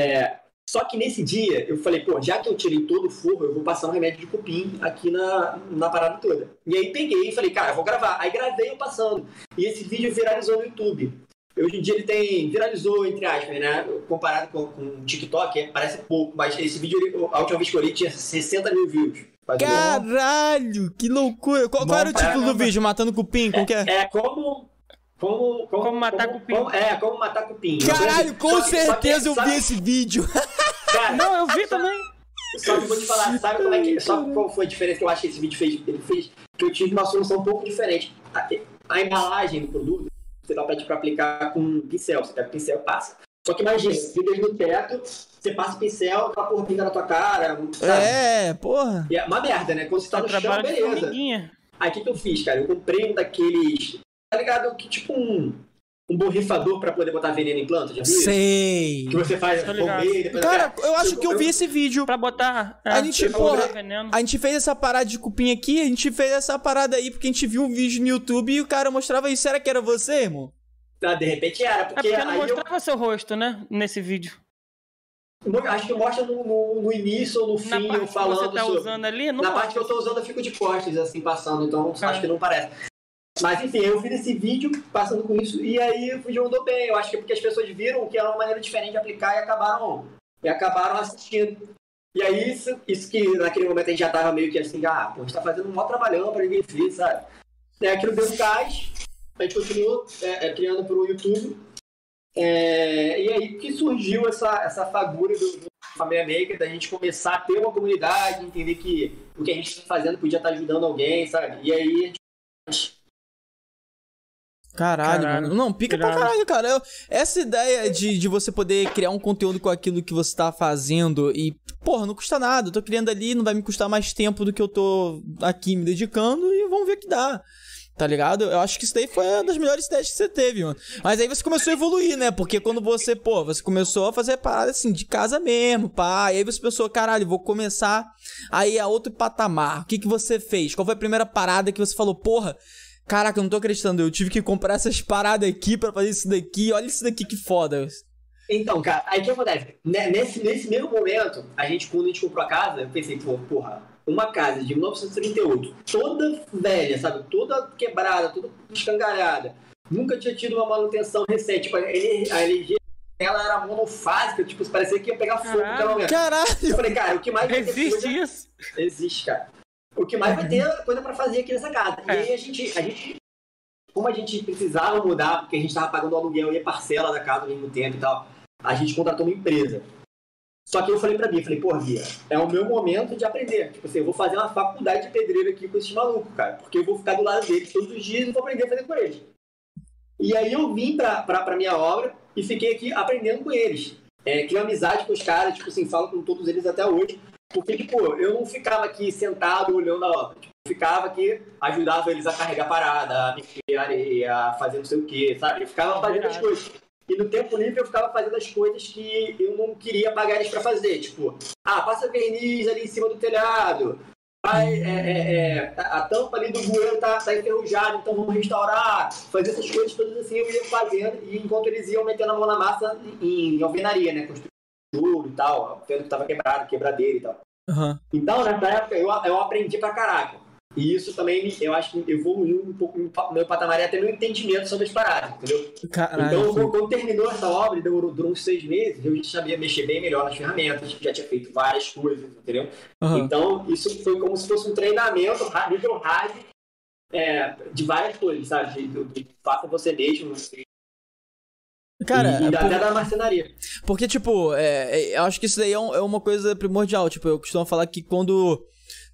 Só que nesse dia, eu falei, pô, já que eu tirei todo o forro, eu vou passar um remédio de cupim aqui na, na parada toda. E aí peguei e falei, cara, eu vou gravar. Aí gravei eu passando. E esse vídeo viralizou no YouTube. Hoje em dia ele tem. viralizou, entre aspas, né? Comparado com, com o TikTok, é, parece pouco, mas esse vídeo, a última vez que eu olhei, tinha 60 mil views. Caralho, que loucura. Qual, qual era o título do vídeo? Matando cupim? Como que é? É como. Como, como, Como matar cupim. como- é, como matar cupim. Caralho, com Só que- certeza eu só vi esse vídeo. Cara, Não, eu vi também. Só que eu vou te falar, sabe como é que. Só qual foi a diferença que eu acho que esse vídeo fez? Ele fez que eu tive uma solução um pouco diferente. A, a embalagem do produto, você dá pede pra aplicar com pincel. Você pega o pincel e passa. Só que imagina, fica no teto, você passa o pincel, aquela porra pinga na tua cara. Sabe? É, porra. E é uma merda, né? Quando você tá no chão, beleza. Aí o que, que eu fiz, cara? Eu comprei um daqueles. Tá ligado? Que tipo um. Um borrifador pra poder botar veneno em planta, já viu? isso? Sei. Que você faz bombeio, depois Cara, eu acho que eu vi esse vídeo. Pra botar. é, A gente, pra porra. A gente fez essa parada de cupim aqui, a gente fez essa parada aí porque a gente viu um vídeo no YouTube e o cara mostrava isso. Será que era você, irmão? Ah, de repente era, É porque, porque não aí eu, mostrava seu rosto, né? Nesse vídeo. acho que mostra no, no, no início ou no Na fim parte eu que falando você tá sobre. usando ali, não Na parte que eu tô usando eu fico de costas, assim, passando, então Ah. acho que não parece. Mas enfim, eu fiz esse vídeo passando com isso e aí o vídeo andou bem. Eu acho que é porque as pessoas viram que era uma maneira diferente de aplicar e acabaram, e acabaram assistindo. E aí, isso, isso que naquele momento a gente já tava meio que assim, ah, pô, a gente tá fazendo um maior trabalhão pra ninguém ver, sabe? Aí aquilo deu gás, a gente continuou é, é, criando pro YouTube. É, e aí que surgiu essa, essa fagulha do, do Família Maker, da gente começar a ter uma comunidade, entender que o que a gente tá fazendo podia estar ajudando alguém, sabe? E aí a gente Caralho, Caralho. mano. Não, pica pra Irado. caralho, cara. Eu- essa ideia de, de você poder criar um conteúdo com aquilo que você tá fazendo e, porra, não custa nada. Eu tô criando ali, não vai me custar mais tempo do que eu tô aqui me dedicando e vamos ver o que dá. Tá ligado? Eu acho que isso daí foi uma das melhores ideias que você teve, mano. Mas aí você começou a evoluir, né? Porque quando você, pô, você começou a fazer parada assim, de casa mesmo, pá. E aí você pensou, caralho, vou começar aí a outro patamar. O que que você fez? Qual foi a primeira parada que você falou, porra, Caraca, eu não tô acreditando. Eu tive que comprar essas paradas aqui pra fazer isso daqui. Olha isso daqui que foda. Então, cara, aí o que acontece? Né, Nesse, nesse mesmo momento, a gente, quando a gente comprou a casa, eu pensei, pô, porra, uma casa de 1938, toda velha, sabe? Toda quebrada, toda escangalhada. Nunca tinha tido uma manutenção recente. Tipo, a ener- a energia dela era monofásica, tipo, parecia que ia pegar fogo Caralho. momento. Eu Caralho! falei, cara, o que mais Existe coisa- isso? Existe, cara. O que mais vai ter é coisa pra fazer aqui nessa casa. E É. aí a gente, a gente, como a gente precisava mudar, porque a gente tava pagando o aluguel e a parcela da casa ao mesmo tempo e tal, a gente contratou uma empresa. Só que eu falei pra Bia, falei, pô, Bia, é o meu momento de aprender. Tipo assim, eu vou fazer uma faculdade de pedreiro aqui com esses malucos, cara. Porque eu vou ficar do lado deles todos os dias e vou aprender a fazer com eles. E aí eu vim pra, pra, pra minha obra e fiquei aqui aprendendo com eles. É, crio amizade com os caras, tipo assim, falo com todos eles até hoje. Porque, tipo, eu não ficava aqui sentado olhando a obra. Tipo, eu ficava aqui, ajudava eles a carregar parada, a mexer areia, a fazer não sei o quê, sabe? Eu ficava fazendo as coisas. E no tempo livre eu ficava fazendo as coisas que eu não queria pagar eles pra fazer. Tipo, ah, passa verniz ali em cima do telhado. Vai, é, é, é, a a tampa ali do bueiro tá, tá enferrujada, então vamos restaurar. Fazer essas coisas todas assim eu ia fazendo. E enquanto eles iam metendo a mão na massa em, em alvenaria, né? Construindo tijolo e tal, vendo que tava quebrado, quebradeira e tal. Aham. Então, nessa época, eu, eu aprendi pra caraca. E isso também, me- eu acho que evoluiu um pouco o meu patamar e até meu entendimento sobre as paradas, entendeu? Caralho. Então, quando, quando terminou essa obra, e durou, durou uns seis meses, eu já sabia mexer bem melhor nas ferramentas, já tinha feito várias coisas, entendeu? Aham. Então, isso foi como se fosse um treinamento, nível hard, é, de várias coisas, sabe? De, do- de faça você mesmo. Cara, e, e é até por- da marcenaria. porque, tipo, é, é, eu acho que isso daí é, um- é uma coisa primordial. Tipo, eu costumo falar que quando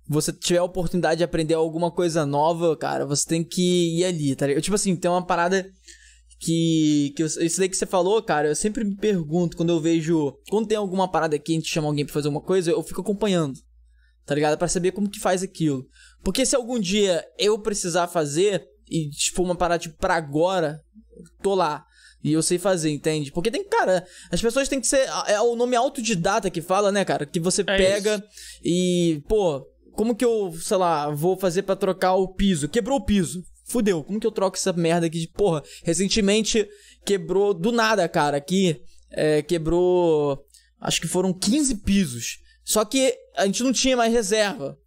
você tiver a oportunidade de aprender alguma coisa nova, cara, você tem que ir ali, tá ligado? Tipo assim, tem uma parada que, que eu- isso daí que você falou, cara, eu sempre me pergunto quando eu vejo. Quando tem alguma parada aqui, a gente chama alguém pra fazer alguma coisa, eu fico acompanhando. Tá ligado? Pra saber como que faz aquilo. Porque se algum dia eu precisar fazer, e tipo, uma parada tipo pra agora, tô lá. E eu sei fazer, entende? Porque tem, cara, as pessoas têm que ser. É o nome autodidata que fala, né, cara? Que você É pega e, pô, como que eu, sei lá, vou fazer pra trocar o piso? Quebrou o piso. Fudeu. Como que eu troco essa merda aqui de, porra, recentemente quebrou do nada, cara, aqui. é, quebrou. Acho que foram 15 pisos. Só que a gente não tinha mais reserva.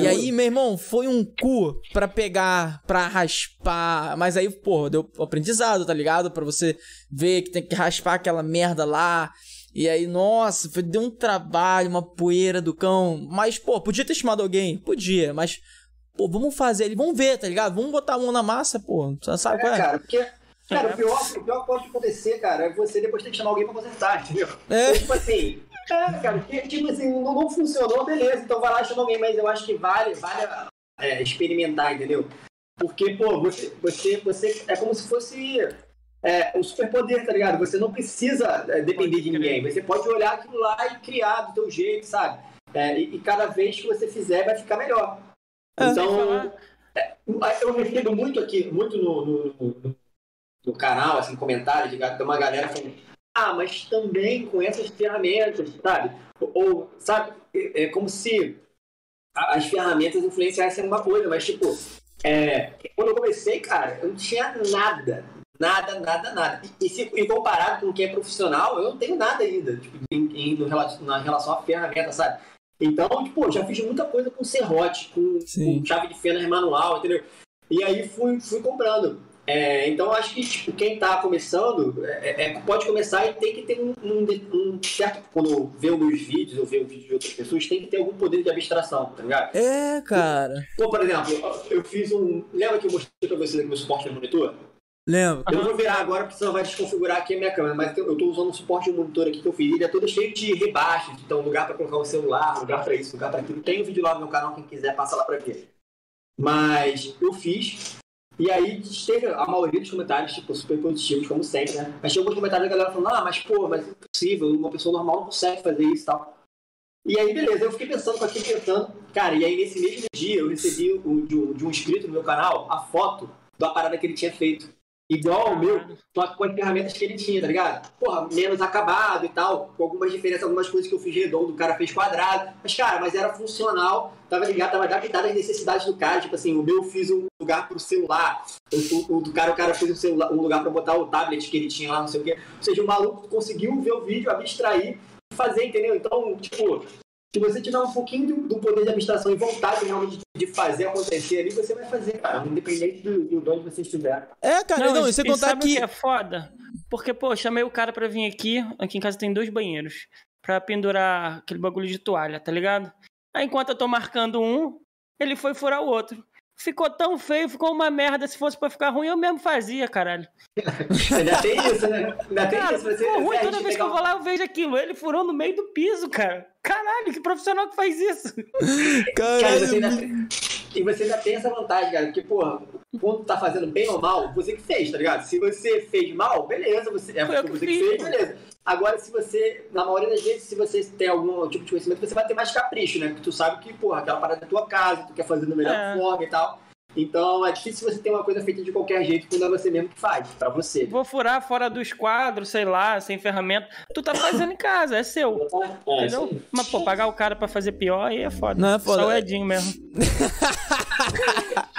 E aí, meu irmão, foi um cu pra pegar, pra raspar. Mas aí, porra, deu aprendizado, tá ligado? Pra você ver que tem que raspar aquela merda lá. E aí, nossa, foi, deu um trabalho, uma poeira do cão. Mas, pô, podia ter chamado alguém? Podia, mas, pô, vamos fazer ali, vamos ver, tá ligado? Vamos botar a mão na massa, pô. Você sabe É, qual é? cara, porque. Cara, o pior, o pior que pode acontecer, cara, é você depois ter que chamar alguém pra consertar, entendeu? É. Então, tipo assim, É, cara, tipo assim, não, não funcionou, beleza, então vai lá e chama alguém, mas eu acho que vale, vale é, experimentar, entendeu? Porque, pô, você, você, você é como se fosse é, um superpoder, tá ligado? Você não precisa é, depender de ninguém. Você pode olhar aquilo lá e criar do teu jeito, sabe? É, e, e, cada vez que você fizer, vai ficar melhor. É. Então, é, eu recebo muito aqui, muito no, no, no, no canal, assim, comentários de, uma galera falando ah, mas também com essas ferramentas, sabe? Ou, sabe, é, é como se as ferramentas influenciassem uma coisa, mas, tipo, é, quando eu comecei, cara, eu não tinha nada, nada, nada, nada. E, se, e comparado com quem é profissional, eu não tenho nada ainda, tipo, em, em, na relação à ferramenta, sabe? Então, tipo, já fiz muita coisa com serrote, com, com chave de fenda manual, entendeu? E aí fui, fui comprando. É, então, acho que tipo, quem está começando é, é, pode começar e tem que ter um, um, um, certo. Quando vê os meus vídeos ou vê o vídeo de outras pessoas, tem que ter algum poder de abstração, tá ligado? É, cara. Pô, por exemplo, eu fiz um. Lembra que eu mostrei pra vocês aqui meu suporte de monitor? Lembro. Eu vou virar agora porque senão vai desconfigurar aqui a minha câmera, mas eu estou usando um suporte de monitor aqui que eu fiz. Ele é todo cheio de rebaixos, então lugar para colocar o celular, lugar para isso, lugar para aquilo. Tem um vídeo lá no meu canal, quem quiser passa lá para ver. Mas eu fiz e aí teve a maioria dos comentários, tipo, super positivos, como sempre, né? Mas tinha alguns comentários da galera falando, ah, mas pô, mas é impossível, uma pessoa normal não consegue fazer isso e tal. E aí, beleza, eu fiquei pensando com aquilo, pensando, cara, e aí nesse mesmo dia eu recebi de um inscrito no meu canal a foto da parada que ele tinha feito igual ao meu, só que com as ferramentas que ele tinha, tá ligado? Porra, menos acabado e tal, com algumas diferenças, algumas coisas que eu fiz redondo, o cara fez quadrado. Mas, cara, mas era funcional, tava ligado, tava adaptado às necessidades do cara. Tipo assim, o meu eu fiz um lugar pro celular, o, o, do cara, o cara fez um, celular, um lugar para botar o tablet que ele tinha lá, não sei o quê. Ou seja, o maluco conseguiu ver o vídeo, abstrair e fazer, entendeu? Então, tipo, se você tiver um pouquinho do, do, poder de abstração e vontade realmente de, fazer acontecer ali, você vai fazer, cara, independente do, do onde você estiver. É, cara, não, não você contar que é foda? Porque, pô, chamei o cara pra vir aqui, aqui em casa tem dois banheiros, pra pendurar aquele bagulho de toalha, tá ligado? Aí enquanto eu tô marcando um, ele foi furar o outro. Ficou tão feio, ficou uma merda. Se fosse pra ficar ruim, eu mesmo fazia, caralho. Ainda tem isso, né? Ainda tem cara, isso. Você, ficou ruim toda vez que eu vou lá, eu vejo aquilo. Ele furou no meio do piso, cara. Caralho, que profissional que faz isso? Caralho. Cara, você ainda... E você ainda tem essa vantagem, cara. Porque, porra, quando tá fazendo bem ou mal, você que fez, tá ligado? Se você fez mal, beleza. Você, é Foi você que, que fez, beleza. Agora, se você, na maioria das vezes, se você tem algum tipo de conhecimento, você vai ter mais capricho, né? Porque tu sabe que, porra, aquela parada é tua casa, tu quer fazer da melhor é. forma e tal. Então é difícil você ter uma coisa feita de qualquer jeito quando é você mesmo que faz, pra você. Vou furar fora dos quadros, sei lá, sem ferramenta. Tu tá fazendo em casa, é seu. É, entendeu? Mas, pô, pagar o cara pra fazer pior aí é foda. Não é foda. Só o Edinho mesmo.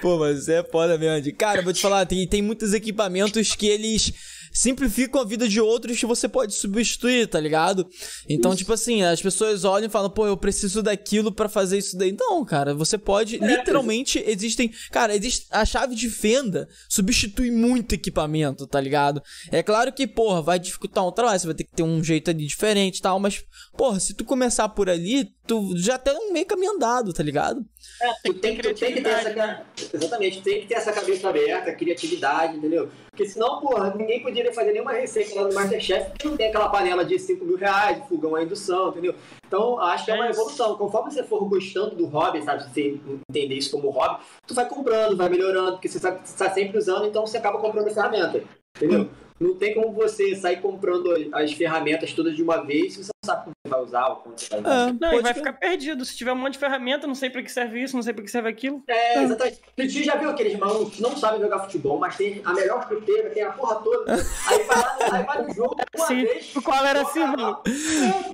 pô, mas é foda mesmo. Cara, vou te falar, tem, tem muitos equipamentos que eles simplificam a vida de outros que você pode substituir, tá ligado? Então, isso. tipo assim, as pessoas olham e falam, pô, eu preciso daquilo para fazer isso daí. Não, cara, você pode, é, literalmente, existem, cara, existe a chave de fenda substitui muito equipamento, tá ligado? É claro que, porra, vai dificultar um trabalho, você vai ter que ter um jeito ali diferente e tal, mas, porra, se tu começar por ali, tu já tem um meio caminho andado, tá ligado? É, tem, tem, tem, tem que ter essa. Né? Exatamente, tem que ter essa cabeça aberta, criatividade, entendeu? Porque senão, porra, ninguém poderia fazer nenhuma receita lá no Masterchef porque não tem aquela panela de 5 mil reais, fogão a indução, entendeu? Então, acho que é uma é evolução. Conforme você for gostando do hobby, sabe? Você entender isso como hobby, tu vai comprando, vai melhorando, porque você está sempre usando, então você acaba comprando a ferramenta, entendeu? Não tem como você sair comprando as ferramentas todas de uma vez se você não sabe como você vai usar ou como você vai usar. É, não, e vai ficar perdido. Se tiver um monte de ferramenta, não sei pra que serve isso, não sei pra que serve aquilo. É, exatamente. Você já viu aqueles malucos que não sabem jogar futebol, mas tem a melhor chuteira, tem a porra toda. Aí vai lá, aí vai no jogo, uma Sim. vez. Qual era assim, mano?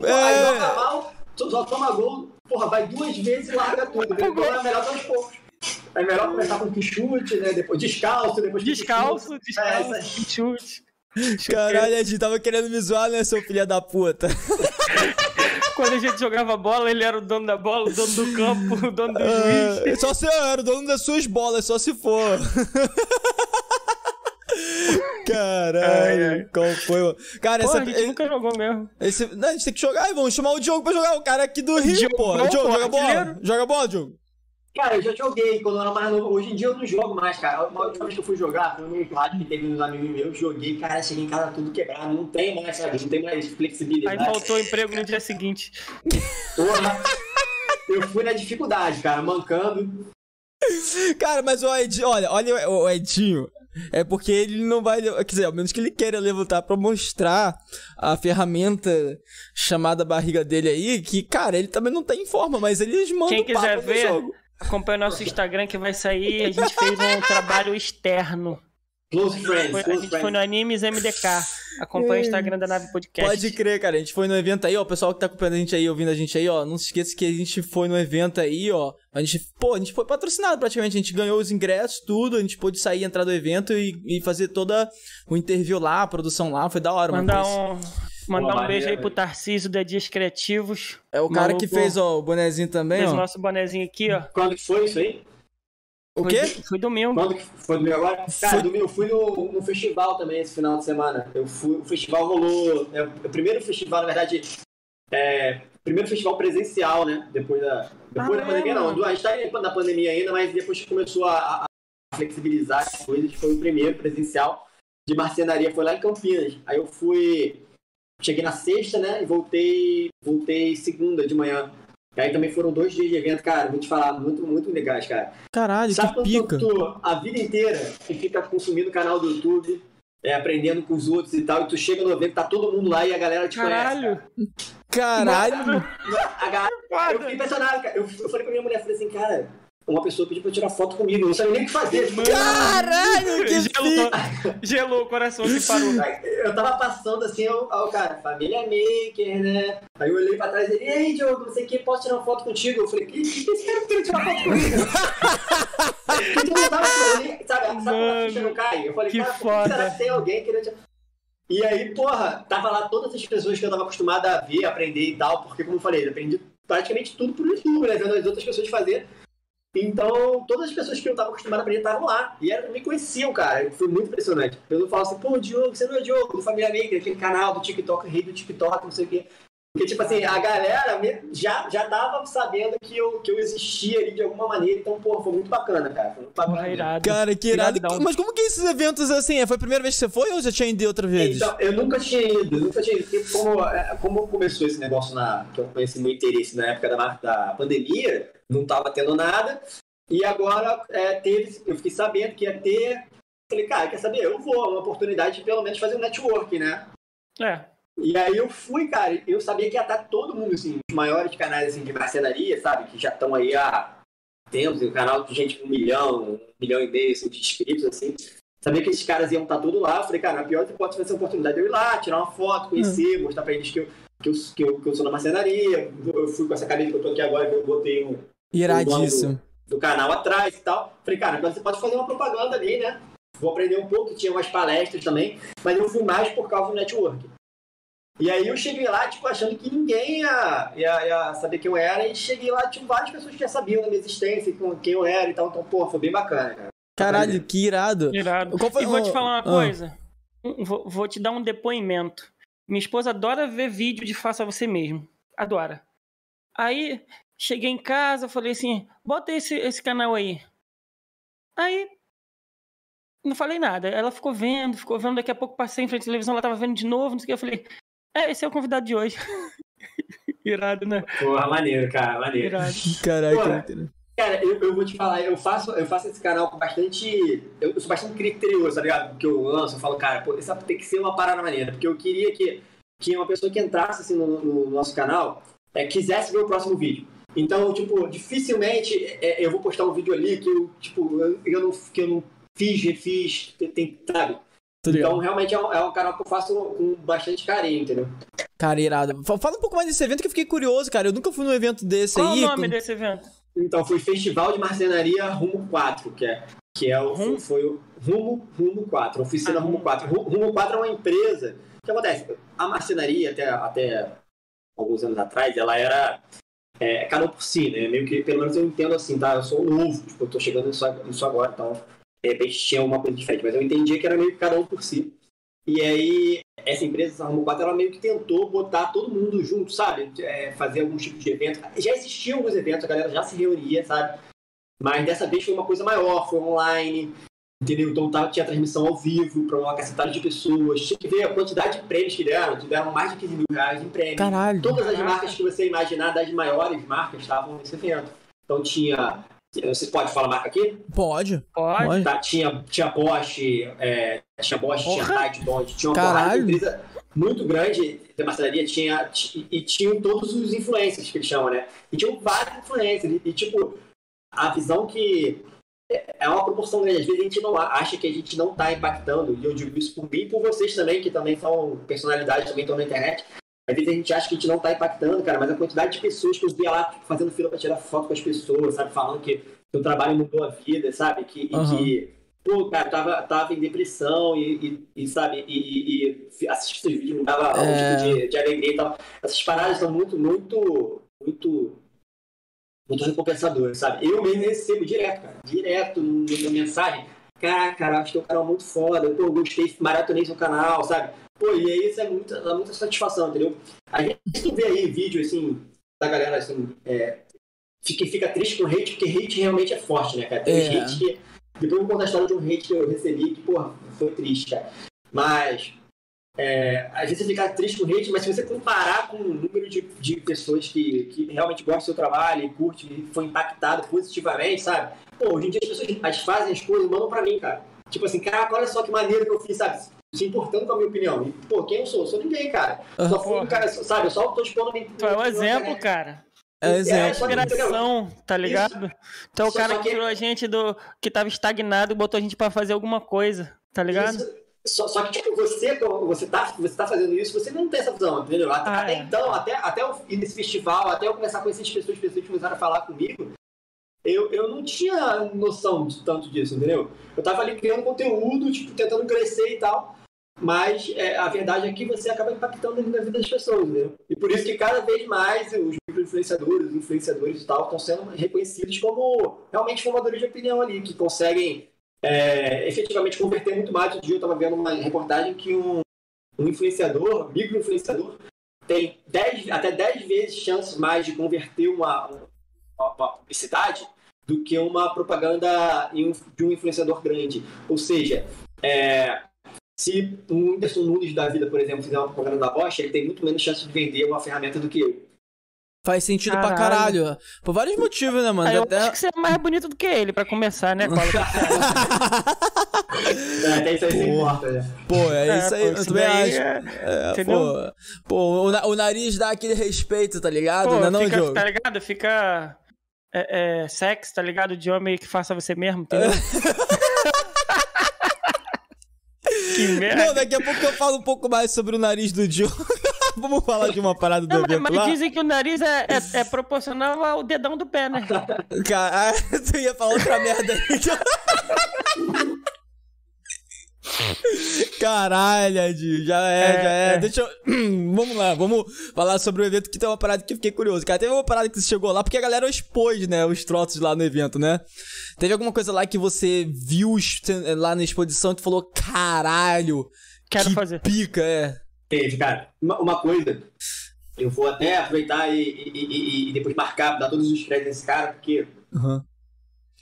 É. Aí joga mal, só toma gol, porra, vai duas vezes e larga tudo. Então é melhor uns poucos. É melhor começar com que chute, né? Depois descalço, depois descalço, descalço, descalço é, chute. Caralho, a gente tava querendo me zoar, né, seu filho da puta? Quando a gente jogava bola, ele era o dono da bola, o dono do campo, o dono do uh, juiz. Só se eu era o dono das suas bolas, só se for. Caralho, qual foi, mano? Cara, pô, essa. A gente nunca jogou mesmo. Esse, não, a gente tem que jogar, vamos chamar o Diogo pra jogar. O cara aqui do Rio, pô. Diogo, joga bola. Joga bola, Diogo. Cara, eu já joguei quando eu era mais novo. Hoje em dia eu não jogo mais, cara. A última vez que eu fui jogar, foi num rádio que teve uns amigos meus, joguei, cara, cheguei em casa tudo quebrado, não tem mais, sabe? Não tem mais flexibilidade. Aí faltou emprego no dia seguinte. Porra, eu fui na dificuldade, cara, mancando. Cara, mas o Edinho, olha, olha o Edinho. É porque ele não vai. Quer dizer, ao menos que ele queira levantar pra mostrar a ferramenta chamada barriga dele aí, que, cara, ele também não tá em forma, mas eles mandam Quem quiser no ver, jogo. Acompanha o nosso Instagram que vai sair. A gente fez um trabalho externo. Close friends, Foi- a gente foi friends. no Animes MDK. Acompanha o Instagram da Nave Podcast. Pode crer, cara. A gente foi no evento aí, ó. O pessoal que tá acompanhando a gente aí, ouvindo a gente aí, ó. Não se esqueça que a gente foi no evento aí, ó. A gente, pô, a gente foi patrocinado praticamente. A gente ganhou os ingressos, tudo. A gente pôde sair, entrar do evento e, e fazer toda o interview lá, a produção lá. Foi da hora, mano. Mandar Foi- um, mandar Pô, um beijo aí pro Tarcísio da Dias Criativos. É o cara que fez, ó, o bonezinho também, Fez o nosso bonezinho aqui, ó. Quando que foi isso aí? O Foi quê? do- Foi domingo. Quando que foi domingo agora? Cara, Foi- domingo eu fui no, no festival também esse final de semana. Eu fui, o festival rolou. É, o primeiro festival, na verdade, é, primeiro festival presencial, né? Depois da. Depois Ah, da pandemia, é, não. A gente tá aí na pandemia ainda, mas depois que começou a, a flexibilizar as coisas, foi o primeiro presencial de marcenaria. Foi lá em Campinas. Aí eu fui. Cheguei na sexta, né? E voltei. Voltei segunda de manhã. E aí também foram dois dias de evento, cara. Vou te falar, muito, muito legais, cara. Caralho, Sabe que pica. tu, a vida inteira tu fica consumindo o canal do YouTube, é, aprendendo com os outros e tal, e tu chega no evento, tá todo mundo lá e a galera te Caralho. Caralho. conhece. A galera, eu fiquei impressionado, cara. Eu, eu falei pra minha mulher, falei assim, cara, uma pessoa pediu pra tirar foto comigo, eu não sabia nem o que fazer. Caralho, que Gelou, gelou o coração que parou. Eu tava passando assim, eu, o cara, família maker, né? Aí eu olhei pra trás e ele, ei, Diogo, não sei o que, posso tirar uma foto contigo? Eu falei, que esse cara não quer tirar foto comigo? Porque eu não tava ali, sabe, sabe quando a Mano, ficha não cai? Eu falei, que cara, por que foda. será que tem alguém querendo tirar... E aí, porra, tava lá todas as pessoas que eu tava acostumado a ver, aprender e tal, porque, como eu falei, eu aprendi praticamente tudo por YouTube, né? Vendo as outras pessoas fazer. Então, todas as pessoas que eu tava acostumado a aprender estavam lá. E era, me conheciam, cara. Foi muito impressionante. A pessoa fala assim, pô, Diogo, você não é Diogo, do Família Maker, aquele canal do TikTok, rei do TikTok, não sei o quê. Porque, tipo assim, a galera já, já tava sabendo que eu, que eu existia ali de alguma maneira. Então, pô, foi muito bacana, cara. Foi muito bacana. Irado. Cara, que irado. Iradão. Mas como que esses eventos assim? Foi a primeira vez que você foi ou já tinha ido outra vez? Então, eu nunca tinha ido, nunca tinha ido. Porque como, é, como começou esse negócio na. que eu conheci meu interesse na época da, da pandemia, não tava tendo nada. E agora é, teve, eu fiquei sabendo que ia ter. Falei, cara, quer saber? Eu vou, é uma oportunidade de pelo menos fazer um network, né? É. E aí eu fui, cara, eu sabia que ia estar todo mundo, assim, os maiores canais assim, de marcenaria, sabe? Que já estão aí há tempos, um canal de gente com um milhão, um milhão e meio assim, de inscritos, assim. Sabia que esses caras iam estar todos lá. Eu falei, cara, na pior hipótese vai ser a oportunidade de eu ir lá, tirar uma foto, conhecer, mostrar pra eles que eu, que, eu, que, eu, que eu sou na marcenaria. Eu fui com essa camisa que eu tô aqui agora, que eu botei um, Iradíssimo. do canal atrás e tal. Falei, cara, você pode fazer uma propaganda ali, né? Vou aprender um pouco, tinha umas palestras também, mas eu fui mais por causa do network. E aí eu cheguei lá, tipo, achando que ninguém ia, ia, ia saber quem eu era, e cheguei lá, tipo, várias pessoas que já sabiam da minha existência, quem eu era e tal, então, pô, foi bem bacana, cara. Caralho, que irado. Irado. Qual foi- E vou te falar uma ah. coisa. Vou, vou te dar um depoimento. Minha esposa adora ver vídeo de faça você mesmo. Adora. Aí, cheguei em casa, falei assim, bota esse, esse canal aí. Aí, não falei nada. Ela ficou vendo, ficou vendo. Daqui a pouco passei em frente à televisão, ela tava vendo de novo, não sei o que. Eu falei, é, esse é o convidado de hoje. Irado, né? Porra, maneiro, cara, maneiro. Irado. Pô, cara. Cara, eu, eu vou te falar, eu faço, eu faço esse canal com bastante. Eu, sou bastante criterioso, tá ligado? Porque eu lanço, eu falo, cara, pô, isso tem que ser uma parada maneira. Porque eu queria que, que uma pessoa que entrasse assim, no, no nosso canal é, quisesse ver o próximo vídeo. Então, tipo, dificilmente é, eu vou postar um vídeo ali que eu, tipo, eu, eu não, que eu não fiz, refiz, tem, tem- sabe? Ligado. Então, realmente é um, é um canal que eu faço com bastante carinho, entendeu? Cara, irado. Fa- Fala um pouco mais desse evento que eu fiquei curioso, cara. Eu nunca fui num evento desse Qual aí. o nome com- desse evento? Então, foi Festival de Marcenaria Rumo 4, que é, que é o, Rumo? foi o Rumo, Rumo 4, Oficina Ah, Rumo Rumo. 4. Ru- Rumo 4 é uma empresa. O que acontece? A marcenaria, até, até alguns anos atrás, ela era é, cada um por si, né? Meio que, pelo menos eu entendo assim, tá? Eu sou novo, tipo, eu tô chegando nisso, nisso agora, então, de repente tinha uma coisa diferente, mas eu entendia que era meio que cada um por si. E aí, essa empresa, essa Rumo 4, ela meio que tentou botar todo mundo junto, sabe? É, fazer alguns tipos de evento. Já existiam alguns eventos, a galera já se reunia, sabe? Mas dessa vez foi uma coisa maior, foi online, entendeu? Então tava, tinha transmissão ao vivo para uma cacetada de pessoas. Tinha que ver a quantidade de prêmios que deram. Deram mais de 15 mil reais em prêmios. Caralho. Todas as marcas que você imaginar, das maiores marcas, estavam nesse evento. Então tinha. Você pode falar marca aqui? Pode. Pode. Tá, tinha, tinha Bosch, é, tinha Bosch, tinha. Tide Bond, tinha uma porrada de Caralho. empresa muito grande da marcenaria, tinha, ti- e tinham todos os influencers que eles chamam, né? E tinham vários influencers, e, e, tipo, a visão que é uma proporção grande. Às vezes a gente não a- acha que a gente não tá impactando, e eu digo isso por mim e por vocês também, que também são personalidades, também estão na internet. Às vezes a gente acha que a gente não tá impactando, cara, mas a quantidade de pessoas que eu via lá fazendo fila pra tirar foto com as pessoas, sabe? Falando que o trabalho mudou a vida, sabe? Que, e Aham. que, pô, cara, tava, tava em depressão e, e, e, sabe? E, e, assistir seus vídeos me dava um É. tipo de, de alegria e tal. Essas paradas são muito, muito, muito, muito recompensadoras, sabe? Eu mesmo recebo direto, cara, direto na mensagem. Cara, cara, acho que é um canal muito foda. Pô, gostei, maratonei seu canal, sabe? Pô, e aí isso é muita, dá muita satisfação, entendeu? A gente vê aí vídeo, assim, da galera, assim, é, fica, fica triste com hate, porque hate realmente é forte, né, cara? Tem É. hate que... Depois eu vou contar a história de um hate que eu recebi, que, porra, foi triste, cara. Mas... É, às vezes você fica triste com hate, mas se você comparar com o número de, de pessoas que, que realmente gostam do seu trabalho e curte e foi impactado positivamente, sabe? Pô, hoje em dia as pessoas as fazem as coisas e mandam pra mim, cara. Tipo assim, caraca, olha só que maneiro que eu fiz, sabe? Se importando com a minha opinião. E, pô, quem eu sou? Eu sou ninguém, cara. Só fui um cara, sabe? Eu só tô expondo minha Tu é um exemplo, cara. É exemplo. só que- Inspiração, tá ligado? Tu é o cara que tirou a gente do. que tava estagnado e botou a gente pra fazer alguma coisa, tá ligado? Isso. Só, só que, tipo, você, você tá, você tá fazendo isso, você não tem essa visão, entendeu? Até, Ah, até é. então, até, até eu ir nesse festival, até eu começar a conhecer as pessoas, as pessoas começaram a falar comigo, eu, eu não tinha noção de tanto disso, entendeu? Eu tava ali criando conteúdo, tipo, tentando crescer e tal, mas é, a verdade é que você acaba impactando na vida das pessoas, entendeu? E por isso que cada vez mais os micro-influenciadores, os influenciadores e tal, estão sendo reconhecidos como realmente formadores de opinião ali, que conseguem é, efetivamente converter muito mais. Outro dia eu estava vendo uma reportagem que um, um influenciador, micro-influenciador, tem 10, até 10 vezes chances mais de converter uma, uma, uma publicidade do que uma propaganda de um influenciador grande. Ou seja, é, se um Whindersson Nunes da vida, por exemplo, fizer uma propaganda da Bosch, ele tem muito menos chance de vender uma ferramenta do que eu. Faz sentido pra Caralho. caralho. Por vários motivos, né, mano? Aí eu Até- acho que você é mais bonito do que ele, pra começar, né, Cola? É, até isso aí você Porra. importa, né? Pô, é isso aí, pô, eu também acho. é- É, pô, pô, o, o nariz dá aquele respeito, tá ligado? Pô, não é não, fica, Diogo? tá ligado? Fica. É, é, sexo, tá ligado? De homem que faça você mesmo, entendeu? que merda. Não, daqui a pouco eu falo um pouco mais sobre o nariz do Diogo. Vamos falar de uma parada do Não, evento mas dizem que o nariz é, é, é proporcional ao dedão do pé, né? Cara, tu ia falar outra merda aí. Caralho, Adi, já é, É, já é. é. Deixa eu. vamos lá, vamos falar sobre o evento que tem uma parada que eu fiquei curioso. Cara, teve uma parada que você chegou lá, porque a galera expôs, né, os troços lá no evento, né? Teve alguma coisa lá que você viu lá na exposição e tu falou, caralho, Quero que fazer. pica, é. Teve, cara. Uma, uma coisa, eu vou até aproveitar e, e- e- e depois marcar, dar todos os créditos desse cara, porque Aham.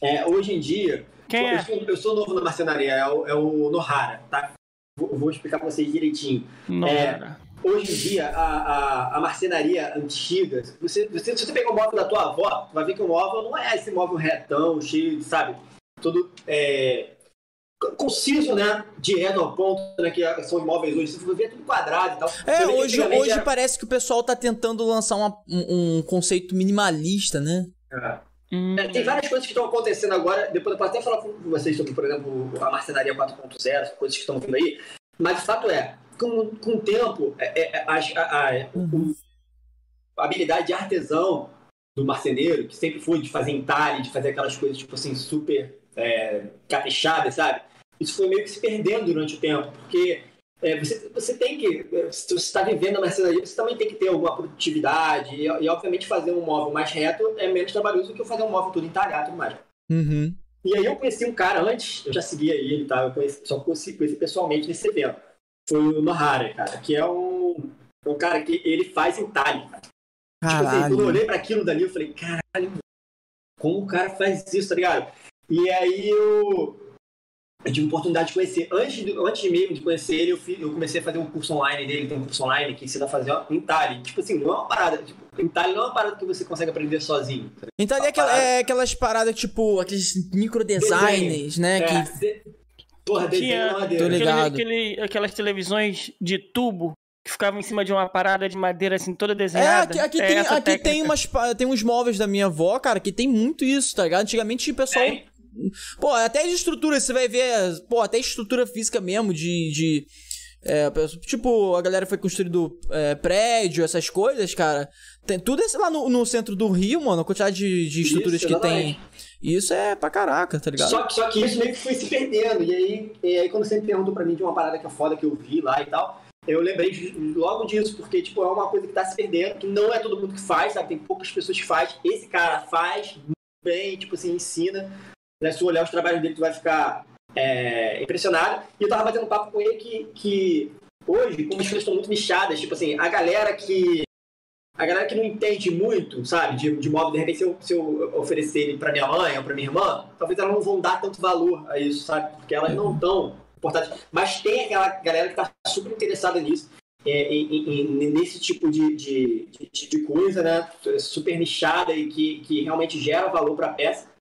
é, hoje em dia, Quem eu, é? sou, eu sou novo na marcenaria, é o, é o Nohara, tá? Vou, vou explicar pra vocês direitinho. É. cara. Hoje em dia, a, a, a marcenaria antiga, você, você, se você pegar o móvel da tua avó, tu vai ver que o móvel não é esse móvel retão, cheio, de, sabe? Todo é, conciso, né? Direto ao ponto, né? Que são imóveis hoje. Você vai ver tudo quadrado e tal. É, vê hoje, hoje era- parece que o pessoal tá tentando lançar uma- um, um conceito minimalista, né? Hum, É, Tem várias coisas que estão acontecendo agora. Depois eu posso até falar com vocês sobre, por exemplo, a marcenaria 4.0, coisas que estão vindo aí. Mas o fato é, com, com o tempo, é, é, as- a, a- o- a habilidade de artesão do marceneiro, que sempre foi de fazer entalhe, de fazer aquelas coisas, tipo assim, super é, caprichadas, sabe? Isso foi meio que se perdendo durante o tempo, porque é, você, você tem que, é, se você está vivendo na marcenaria, você também tem que ter alguma produtividade, e, e, obviamente fazer um móvel mais reto é menos trabalhoso do que fazer um móvel todo entalhado e tudo mais. Uhum. E aí eu conheci um cara antes, eu já seguia ele, tá? Eu conheci, só conheci, conheci pessoalmente nesse evento. Foi o Nohara, cara, que é um, um cara que ele faz entalhe, cara. Tipo assim, quando eu olhei pra aquilo dali, eu falei, caralho, como o cara faz isso, tá ligado? E aí eu, eu tive a oportunidade de conhecer. Antes, de, antes mesmo de conhecer ele, eu, fiz, eu comecei a fazer um curso online dele. Tem um curso online que ensina a fazer em Tali. Tipo assim, não é uma parada. Tipo, em Tali não é uma parada que você consegue aprender sozinho. Ali é, aquela, é, aquelas paradas, tipo, aqueles micro designers, né? É, que... de... Porra, desenho. Tô ligado. Aquele, aquelas televisões de tubo que ficavam em cima de uma parada de madeira assim toda É, desenhada. aqui, aqui É tem, aqui tem, umas, tem uns móveis da minha avó, cara, que tem muito isso, tá ligado? Antigamente o pessoal. Tem. Pô, até de estrutura, você vai ver. Pô, até estrutura física mesmo, de. de é, tipo, a galera foi construindo é, prédio, essas coisas, cara. Tem tudo isso lá no, no centro do Rio, mano, a quantidade de, de estruturas Isso, que tem. exatamente. Isso é pra caraca, tá ligado? Só que, só que isso meio que foi se perdendo. E aí, e aí quando você me perguntou pra mim de uma parada que é foda que eu vi lá e tal, eu lembrei de- logo disso, porque tipo, é uma coisa que tá se perdendo, que não é todo mundo que faz, sabe? Tem poucas pessoas que faz. Esse cara faz muito bem, tipo assim, ensina. Né? Se tu olhar os trabalhos dele, tu vai ficar é, impressionado. E eu tava batendo um papo com ele que, que hoje, como as coisas estão muito nichadas, tipo assim, a galera que. A galera que não entende muito, sabe, de, de móvel, de repente, se eu, se eu oferecer ele pra minha mãe ou pra minha irmã, talvez elas não vão dar tanto valor a isso, sabe? Porque elas não estão importantes. Mas tem aquela galera que tá super interessada nisso, é, nesse tipo de, de, de, de coisa, né? Super nichada e que, que realmente gera valor pra peça.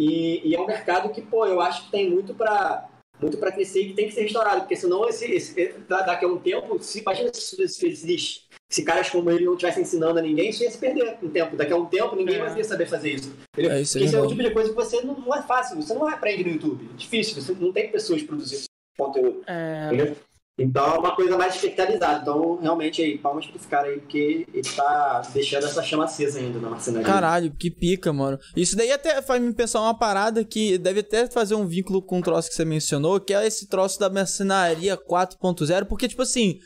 E, e é um mercado que, pô, eu acho que tem muito pra, muito pra crescer e que tem que ser restaurado, porque senão esse, esse, da- daqui a um tempo, se, imagina se, se, se, se caras como ele não estivessem ensinando a ninguém, isso ia se perder um tempo. Daqui a um tempo ninguém É. mais ia saber fazer isso. Entendeu? É, isso é Porque esse é o tipo de coisa que você não, não é fácil, você não aprende no YouTube. É difícil, você não tem pessoas produzindo conteúdo. É, Entendeu? Então é uma coisa mais espectalizada. Então, realmente, aí, palmas pra esse cara aí, porque ele tá deixando essa chama acesa ainda na marcenaria. Caralho, que pica, mano. Isso daí até faz me pensar uma parada que deve até fazer um vínculo com o troço que você mencionou, que é esse troço da mercenaria 4.0, porque, tipo assim,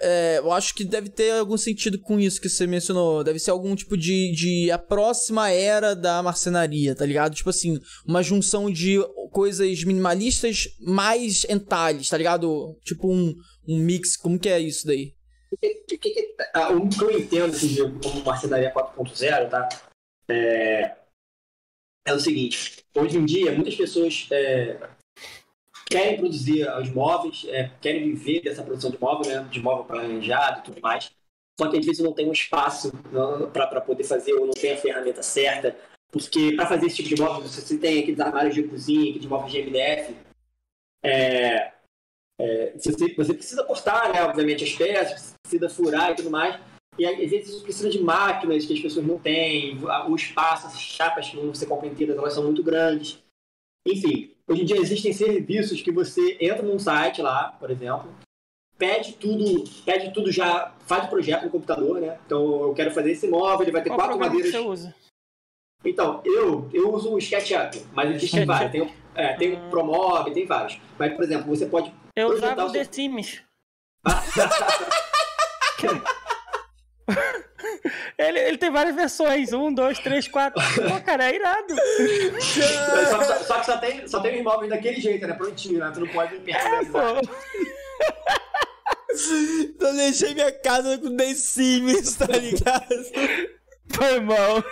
é, eu acho que deve ter algum sentido com isso que você mencionou. Deve ser algum tipo de, de a próxima era da marcenaria, tá ligado? Tipo assim, uma junção de coisas minimalistas mais entalhes, tá ligado? Tipo um, um mix, como que é isso daí? O que, que- que- ah, o que eu entendo assim, como marcenaria 4.0, tá? É, é o seguinte: hoje em dia, muitas pessoas é, querem produzir os móveis, é, querem viver dessa produção de móvel, né? De móvel planejado e tudo mais. Só que às vezes não tem um espaço para poder fazer ou não tem a ferramenta certa. Porque para fazer esse tipo de móvel, você tem aqueles armários de cozinha, aqueles móveis de MDF. É, é, você, você precisa cortar, né, obviamente, as peças, precisa furar e tudo mais. E às vezes você precisa de máquinas que as pessoas não têm, o espaço, as chapas que vão ser compram inteiras, elas são muito grandes. Enfim, hoje em dia existem serviços que você entra num site lá, por exemplo, pede tudo, pede tudo já, faz o projeto no computador, né? Então eu quero fazer esse móvel, ele vai ter qual quatro programa que madeiras. você usa? Então, eu, eu uso o SketchUp, mas existem SketchUp. vários. Tem, o- é, tem Ah. o Promove, tem vários. Mas, por exemplo, você pode. Eu usava o o seu- The Sims. Ele, ele tem várias versões. Um, dois, três, quatro. Pô, cara, é irado. só, só- só que só tem, só tem os imóveis daquele jeito, né? Prontinho, né? Tu não pode É, personalizar. pô. Eu deixei minha casa com The Sims, tá ligado? Foi mal.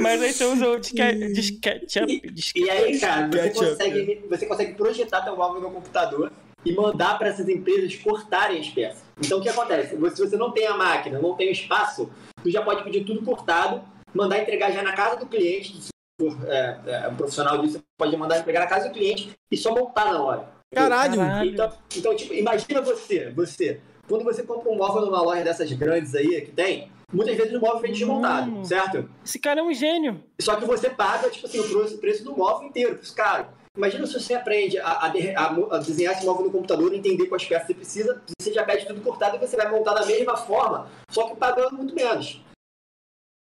Mas aí você usa o disque- de SketchUp. disque- E aí, cara, você consegue, você consegue projetar teu móvel no computador e mandar para essas empresas cortarem as peças. Então, o que acontece? Você- Se você não tem a máquina, não tem o espaço, tu já pode pedir tudo cortado, mandar entregar já na casa do cliente. Se for é, é, um profissional disso, você pode mandar entregar na casa do cliente e só montar na hora. Caralho. Caralho. Então, então, tipo, imagina você, você, quando você compra um móvel numa loja dessas grandes aí que tem, muitas vezes o móvel vem desmontado, Hum. certo? Esse cara é um gênio. Só que você paga, tipo assim, o preço, do móvel inteiro, caro. Imagina se você aprende a, a de- a desenhar esse móvel no computador, entender quais peças você precisa, você já pede tudo cortado e você vai montar da mesma forma, só que pagando muito menos.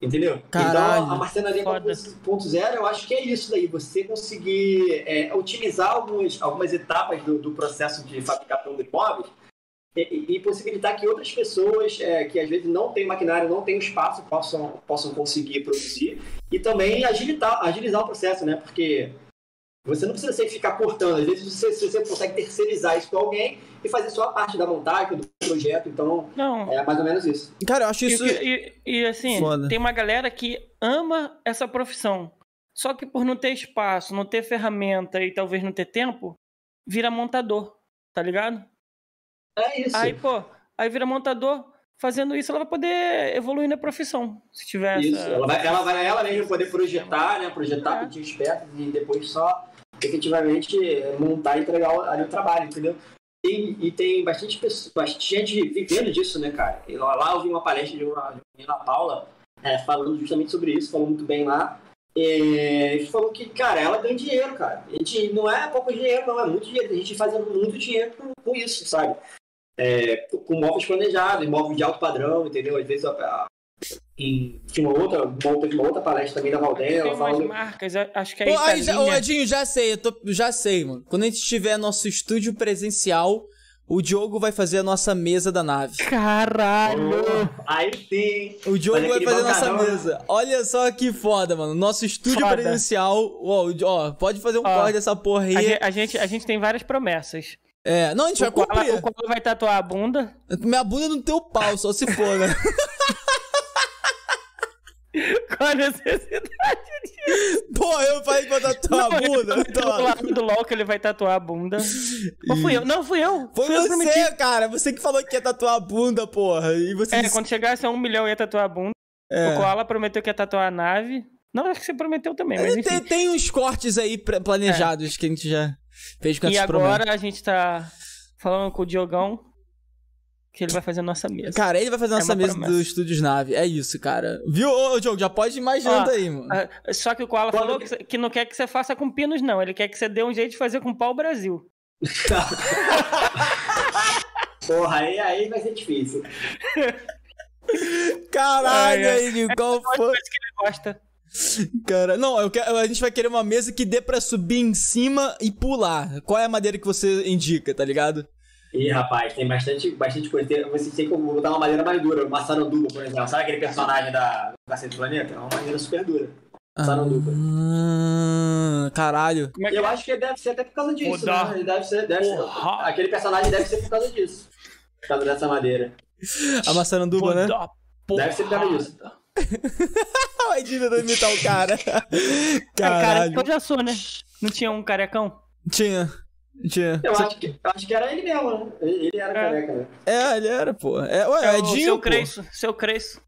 Entendeu? Caralho. Então, a marcenaria Foda. 4.0, eu acho que é isso daí, você conseguir é, otimizar algumas, algumas etapas do, do processo de fabricação de imóveis e, e- e possibilitar que outras pessoas é, que às vezes não têm maquinário, não têm espaço, possam, possam conseguir produzir e também agilitar, agilizar o processo, né? Porque Você não precisa sempre ficar cortando, às vezes você, você consegue terceirizar isso com alguém e fazer só a parte da montagem, do projeto, então Não. é mais ou menos isso. Cara, eu acho isso. E, e- e, assim, Foda. tem uma galera que ama essa profissão. Só que por não ter espaço, não ter ferramenta e talvez não ter tempo, vira montador, tá ligado? É isso. Aí, pô, aí vira montador. Fazendo isso, ela vai poder evoluir na profissão. Se tiver Isso, essa. ela vai, ela vai ela mesmo poder projetar, né? Projetar, É. pedir esperto e depois só efetivamente montar e entregar ali o trabalho, entendeu? E, e tem bastante, pessoa, bastante gente vivendo disso, né, cara? E lá, lá eu vi uma palestra de uma, menina, Paula, é, falando justamente sobre isso, falou muito bem lá. É, E falou que, cara, ela ganha dinheiro, cara. A gente, não é pouco dinheiro, não, é muito dinheiro. A gente fazendo muito dinheiro com, com isso, sabe? É, com móveis planejados, móveis de alto padrão, entendeu? Às vezes a, a, em, tinha uma outra, uma outra, uma outra palestra também da Valdena, Tem ela umas falando. marcas, acho que é Ô, aí, já, ô. Edinho, já sei, eu tô, já sei, mano. Quando a gente tiver nosso estúdio presencial, o Diogo vai fazer a nossa mesa da nave. Caralho! Aí sim. O Diogo vai fazer a nossa né? mesa. Olha só que foda, mano. Nosso estúdio Foda. presencial. Ó, ó, pode fazer um Ó, corte dessa porra aí. A gente, a, gente, a gente tem várias promessas. É, não, a gente vai O Koala, cumprir. o Koala vai tatuar a bunda. Minha bunda no teu pau, só se for, né? Qual a necessidade? Pô, eu falei pra tatuar a bunda. Não, Então, do lado do LOL que ele vai tatuar a bunda. Ou fui eu? Não, fui eu. foi Fui eu você, cara. Você que falou que ia tatuar a bunda, porra. E você É, quando chegasse a um milhão ia tatuar a bunda. É. O Koala prometeu que ia tatuar a nave. Não, acho que você prometeu também, mas É, enfim. tem, tem uns cortes aí planejados que a gente já fez com E agora a gente tá falando com o Diogão que ele vai fazer a nossa mesa. Cara, ele vai fazer a É nossa uma mesa promessa. do Estúdios Nave. É isso, cara. Viu, ô, ô Diogo? Já pode ir imaginando Ó, aí, mano. Só que o Koala Quando falou que- que, não quer que você faça com pinos, não. Ele quer que você dê um jeito de fazer com pau Brasil. Porra, aí, aí vai ser difícil. Caralho, ai. aí, qual foi? Coisa que ele gosta. Cara, não, eu quero, a gente vai querer uma mesa que dê pra subir em cima e pular. Qual é a madeira que você indica, tá ligado? Ih, rapaz, tem bastante, bastante coisa. Tem, você tem que botar uma madeira mais dura. Uma saranduba, por exemplo. Sabe aquele personagem da do Cacete do Planeta? É uma madeira super dura. Saranduba. Ah, caralho. É que Eu é? acho que deve ser até por causa disso, né? Deve ser, deve ser, aquele personagem deve ser por causa disso. Por causa dessa madeira. A maçaranduba, né? Deve ser por causa disso. Vai tentando imitar o cara. É, cara, Caralho. eu já sou, né? Não tinha um carecão? Tinha. Tinha. Eu acho, que, eu acho que era ele mesmo, né? Ele, ele era É. careca, né? É, ele era, pô. É, ué, É é o Dinho, seu. Cresço, seu Cresço.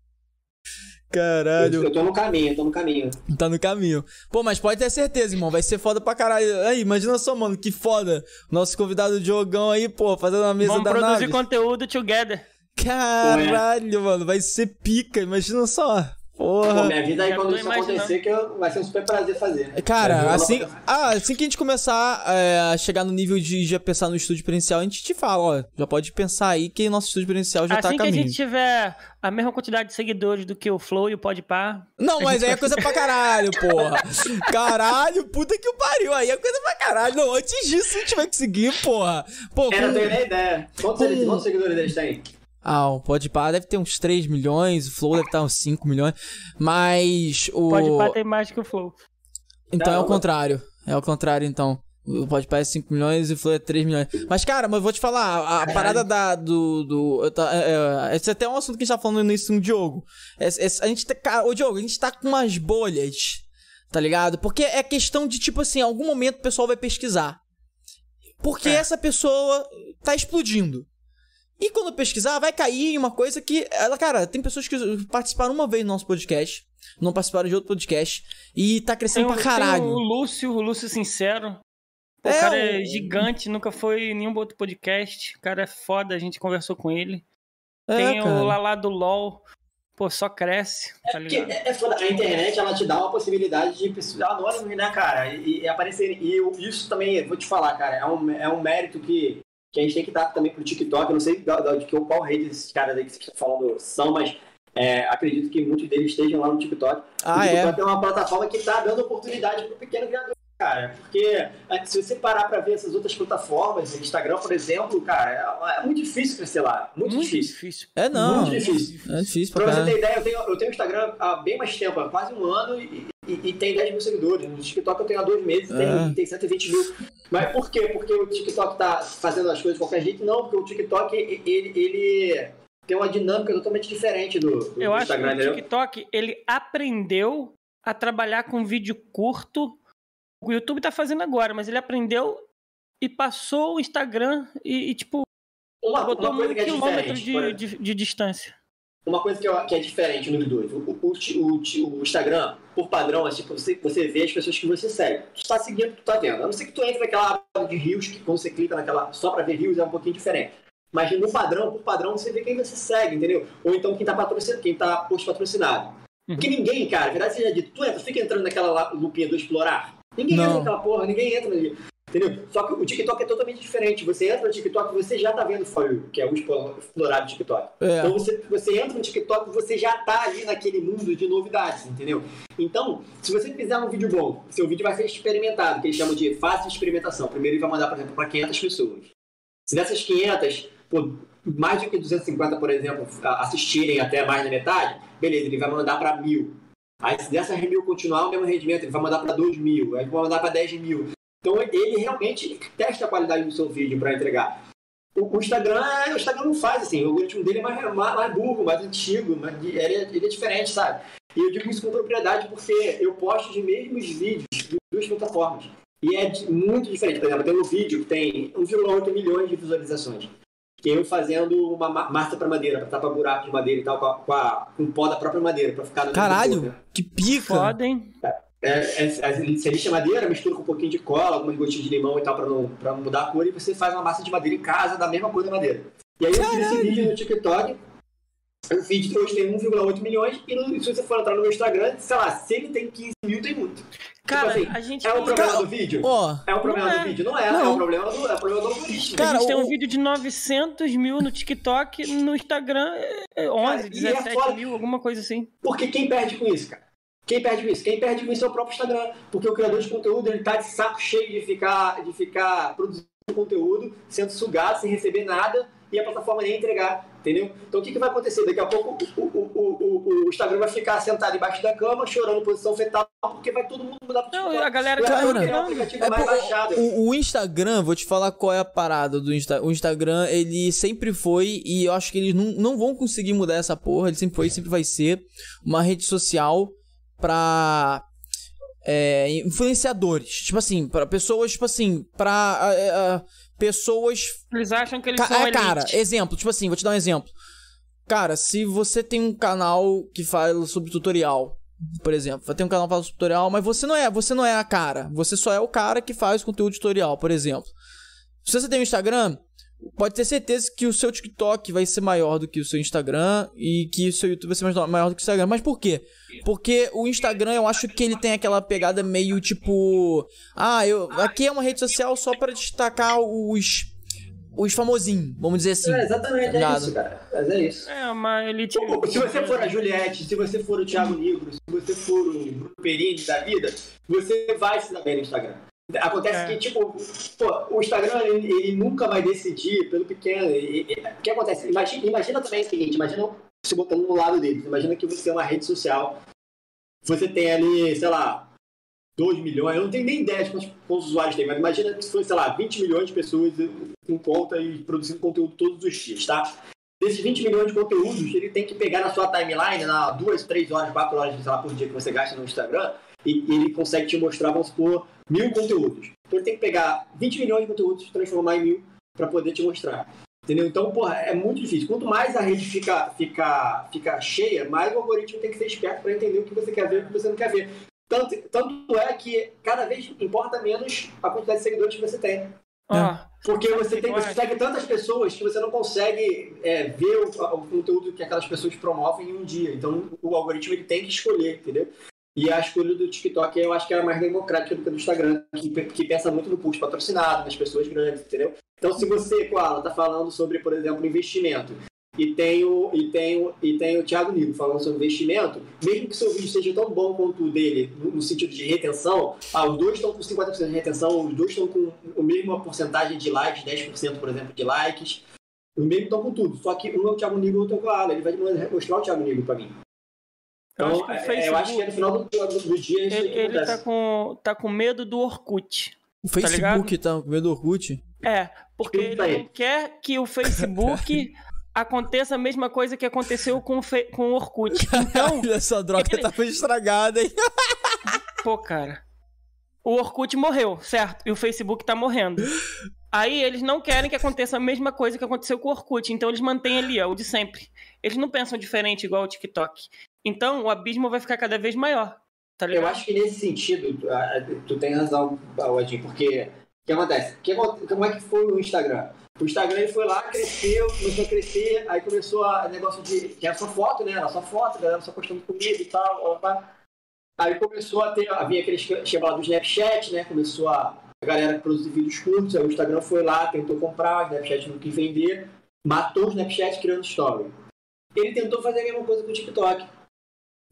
Caralho. eu tô no caminho, eu tô no caminho. Tá no caminho. Pô, mas pode ter certeza, irmão. Vai ser foda pra caralho. Aí, imagina só, mano, que foda. Nosso convidado Diogão aí, pô, fazendo uma mesa Vamos da produzir nave. conteúdo together. Caralho, mano, vai ser pica. Imagina só. Pô, Porra. me avisa aí quando isso imaginando. acontecer que eu- vai ser um super prazer fazer. Me Cara, assim, ah, assim que a gente começar é, a chegar no nível de já pensar no estúdio presencial, a gente te fala, ó, já pode pensar aí que nosso estúdio presencial já tá a assim que a caminho. gente tiver a mesma quantidade de seguidores do que o Flow e o Podpah, Não, mas aí é coisa pra caralho, porra. Caralho, puta que o pariu. Aí é coisa pra caralho. Não, antes disso a gente vai conseguir, porra. Pô, É, não com... tenho nem ideia. Quantos, eles- quantos seguidores eles têm? Ah, o Podpah deve ter uns 3 milhões, o Flow deve estar uns 5 milhões, mas o... o Podpah tem mais que o Flow. Então é o contrário. É o contrário, então. O Podpah é 5 milhões e o Flow é 3 milhões. Mas, cara, mas eu vou te falar, a, parada da, do... do eu tá- é, é, esse é até um assunto que a gente tá falando no início com o Diogo. É- é- a gente tá... Cara, ô Diogo, a gente tá com umas bolhas, tá ligado? Porque é questão de, tipo assim, em algum momento o pessoal vai pesquisar. Porque É. essa pessoa tá explodindo. E quando pesquisar, vai cair em uma coisa que. Ela, cara, tem pessoas que participaram uma vez do nosso podcast, não participaram de outro podcast, e tá crescendo pra tem caralho. o Lúcio, o Lúcio Sincero. Pô, É, o cara o- é gigante, nunca foi em nenhum outro podcast. O cara é foda, a gente conversou com ele. É, tem cara. o Lalá do LOL. Pô, só cresce, tá Porque ligado? é, é foda. A internet ela te dá uma possibilidade de pessoas anônimas, né, cara? E, e aparecer. E eu- isso também, vou te falar, cara, é um, é um mérito que, que a gente tem que dar também pro TikTok. Eu não sei de que, qual rede esses caras aí que vocês estão falando são, mas é, acredito que muitos deles estejam lá no TikTok. Ah, o é. TikTok é uma plataforma que tá dando oportunidade pro pequeno criador, cara. Porque é, se você parar pra ver essas outras plataformas, Instagram, por exemplo, cara, é, é muito difícil crescer lá. Muito, difícil. É, não. Muito difícil. É difícil pra Pra você ter ideia, eu tenho, eu tenho Instagram há bem mais tempo, há quase um ano, e, e, e tem 10 mil seguidores. No TikTok eu tenho há dois meses e É. tem, tem 120 mil. Mas por quê? Porque o TikTok tá fazendo as coisas de qualquer jeito? Não, porque o TikTok, ele, ele tem uma dinâmica totalmente diferente do, do Eu acho que Instagram, o? TikTok, ele aprendeu a trabalhar com vídeo curto. O YouTube tá fazendo agora, mas ele aprendeu e passou o Instagram e, e, tipo, Uma, botou uma que é quilômetros diferente, por de, de, de distância. Uma coisa que, eu- que é diferente nos dois. O, o, o- o- o Instagram, por padrão, assim, você, você vê as pessoas que você segue. Tu tá seguindo, tu tá vendo. A não ser que tu entre naquela aba de Reels, que quando você clica naquela só pra ver Reels é um pouquinho diferente. Mas no padrão, por padrão, você vê quem você segue, entendeu? Ou então quem tá patrocinado, quem tá post patrocinado. Porque ninguém, cara, verdade seja dito, tu entra, fica entrando naquela la- lupinha do explorar. Ninguém Não. entra naquela porra, ninguém entra ali. Entendeu? Só que o TikTok é totalmente diferente. Você entra no TikTok, você já tá vendo o For You, que é o explo- explorar do TikTok. É. Então você, você entra no TikTok, você já tá ali naquele mundo de novidades, entendeu? Então, se você fizer um vídeo bom, seu vídeo vai ser experimentado, que eles chamam de fase de experimentação. Primeiro ele vai mandar, por exemplo, para 500 pessoas. Se dessas 500, pô, mais do que 250, por exemplo, assistirem até mais da metade, beleza, ele vai mandar para mil. Aí se dessas mil continuar o mesmo rendimento, ele vai mandar para 2 mil, aí ele vai mandar para 10 mil. Então ele realmente testa a qualidade do seu vídeo para entregar. O, o Instagram, é- o Instagram não faz assim, o algoritmo dele é mais, mais, mais burro, mais antigo, mais, ele, é, ele é diferente, sabe? E eu digo isso com propriedade porque eu posto os mesmos vídeos de duas plataformas. E é muito diferente. Por exemplo, tem um vídeo que tem 1,8 milhões de visualizações. Que eu fazendo uma ma- massa para madeira, para tapar buraco de madeira e tal, com, a, com, a, com pó da própria madeira, para ficar no Caralho, que pica. Foda, hein? é, é, você lixa madeira, mistura com um pouquinho de cola, algumas gotinhas de limão e tal, pra não, pra mudar a cor, e você faz uma massa de madeira em casa da mesma cor da madeira. E aí eu fiz esse vídeo no TikTok. O vídeo hoje tem 1,8 milhões, e no- se você for entrar no meu Instagram, sei lá, se ele tem 15 mil, tem muito. Cara, assim, a gente É o tem- problema Cara, do vídeo? Ó, É o problema Não do é. vídeo? Não é, é Não. o problema do, é o problema do algoritmo. Cara, a gente tem o- um vídeo de 900 mil no TikTok, no Instagram é 11, Cara, e é 17 foda- mil, alguma coisa assim. Porque quem perde com isso, cara? Quem perde com isso? Quem perde com isso é o próprio Instagram. Porque o criador de conteúdo, ele tá de saco cheio de ficar, de ficar produzindo conteúdo, sendo sugado, sem receber nada, e a plataforma nem entregar, entendeu? Então o que, que vai acontecer? Daqui a pouco o, o, o, o, Instagram vai ficar sentado embaixo da cama, chorando em posição fetal, porque vai todo mundo mudar pro Não, TikTok. a galera Vai tá Cara, É mais por- baixado. o, o Instagram, vou te falar qual é a parada do Insta, o Instagram. Ele sempre foi, e eu acho que eles não, não vão conseguir mudar essa porra. Ele sempre foi e sempre vai ser uma rede social pra é, influenciadores. Tipo assim, pra pessoas, tipo assim, pra é, pessoas Eles acham que eles Ca- são é, elite. cara, exemplo, tipo assim, vou te dar um exemplo. Cara, se você tem um canal que fala sobre tutorial, por exemplo, vai ter um canal que fala sobre tutorial, mas você não é, você não é a cara, você só é o cara que faz conteúdo tutorial, por exemplo. Se você tem um Instagram, pode ter certeza que o seu TikTok vai ser maior do que o seu Instagram e que o seu YouTube vai ser mais- maior do que o Instagram. Mas por quê? Porque o Instagram, eu acho que ele tem aquela pegada meio tipo, ah, eu aqui é uma rede social só para destacar os os famosinhos, vamos dizer assim. É, exatamente, é Ligado? isso, cara. Mas é isso. É uma elite. Se você for a Juliette, se você for o Thiago Negro, se você for o Bruno Perini da vida, você vai se dar bem no Instagram. Acontece É. que, tipo, pô, o Instagram ele, ele nunca vai decidir pelo pequeno. E- e- O que acontece? Imagina, imagina também o seguinte: imagina se botando no lado deles. Imagina que você é uma rede social, você tem ali, sei lá, 2 milhões, eu não tenho nem ideia de quantos, quantos usuários tem, mas imagina que foi, sei lá, 20 milhões de pessoas com conta e produzindo conteúdo todos os dias, tá? Desses 20 milhões de conteúdos, ele tem que pegar na sua timeline, na duas, três horas, quatro horas, sei lá, por dia que você gasta no Instagram, e, e ele consegue te mostrar, vamos supor, mil conteúdos. Então ele tem que pegar 20 milhões de conteúdos, transformar em mil, para poder te mostrar. Entendeu? Então, porra, é muito difícil. Quanto mais a rede fica, fica, fica cheia, mais o algoritmo tem que ser esperto para entender o que você quer ver e o que você não quer ver. Tanto, tanto é que cada vez importa menos a quantidade de seguidores que você tem. Ó, Porque você, tem, você segue tantas pessoas que você não consegue é, ver o, o conteúdo que aquelas pessoas promovem em um dia. Então o algoritmo ele tem que escolher, entendeu? E a escolha do TikTok eu acho que é a mais democrática do que a do Instagram, que, que pensa muito no pulso patrocinado, nas pessoas grandes, entendeu? Então se você, Koala, tá falando sobre, por exemplo, investimento, e tem o, e tem o, e tem o Thiago Nigo falando sobre investimento, mesmo que seu vídeo seja tão bom quanto o dele, no, no sentido de retenção, ah, os dois estão com 50% de retenção, os dois estão com a mesma porcentagem de likes, 10%, por exemplo, de likes, os mesmos estão com tudo, só que um é o Thiago Nigo e outro é o Koala, ele vai mostrar o Thiago Nigo pra mim. Eu Então, acho que o é, eu acho que é no Facebook. final do, do, do dia Ele, que ele tá, com, tá com medo do Orkut. O Facebook tá com medo do Orkut. É, porque ele não quer que o Facebook aconteça a mesma coisa que aconteceu com com o Orkut. Então, Olha, essa droga ele- tava estragada, hein? pô, cara. O Orkut morreu, certo? E o Facebook tá morrendo. Aí eles não querem que aconteça a mesma coisa que aconteceu com o Orkut. Então eles mantêm ali, ó, o de sempre. Eles não pensam diferente igual o TikTok. Então o abismo vai ficar cada vez maior. Tá? Eu acho que nesse sentido, tu, ah, tem razão, Odin, porque o que acontece? Que como é que foi o Instagram? O Instagram ele foi lá, cresceu, começou a crescer, aí começou a negócio de. que era só foto, né? Era só foto, a galera só postando comida e tal. Opa. Aí começou a ter, havia aquele esquema lá do Snapchat, né? Começou a, a galera produzir vídeos curtos, aí o Instagram foi lá, tentou comprar, o Snapchat não quis vender, matou o Snapchat criando story. Ele tentou fazer a mesma coisa com o TikTok.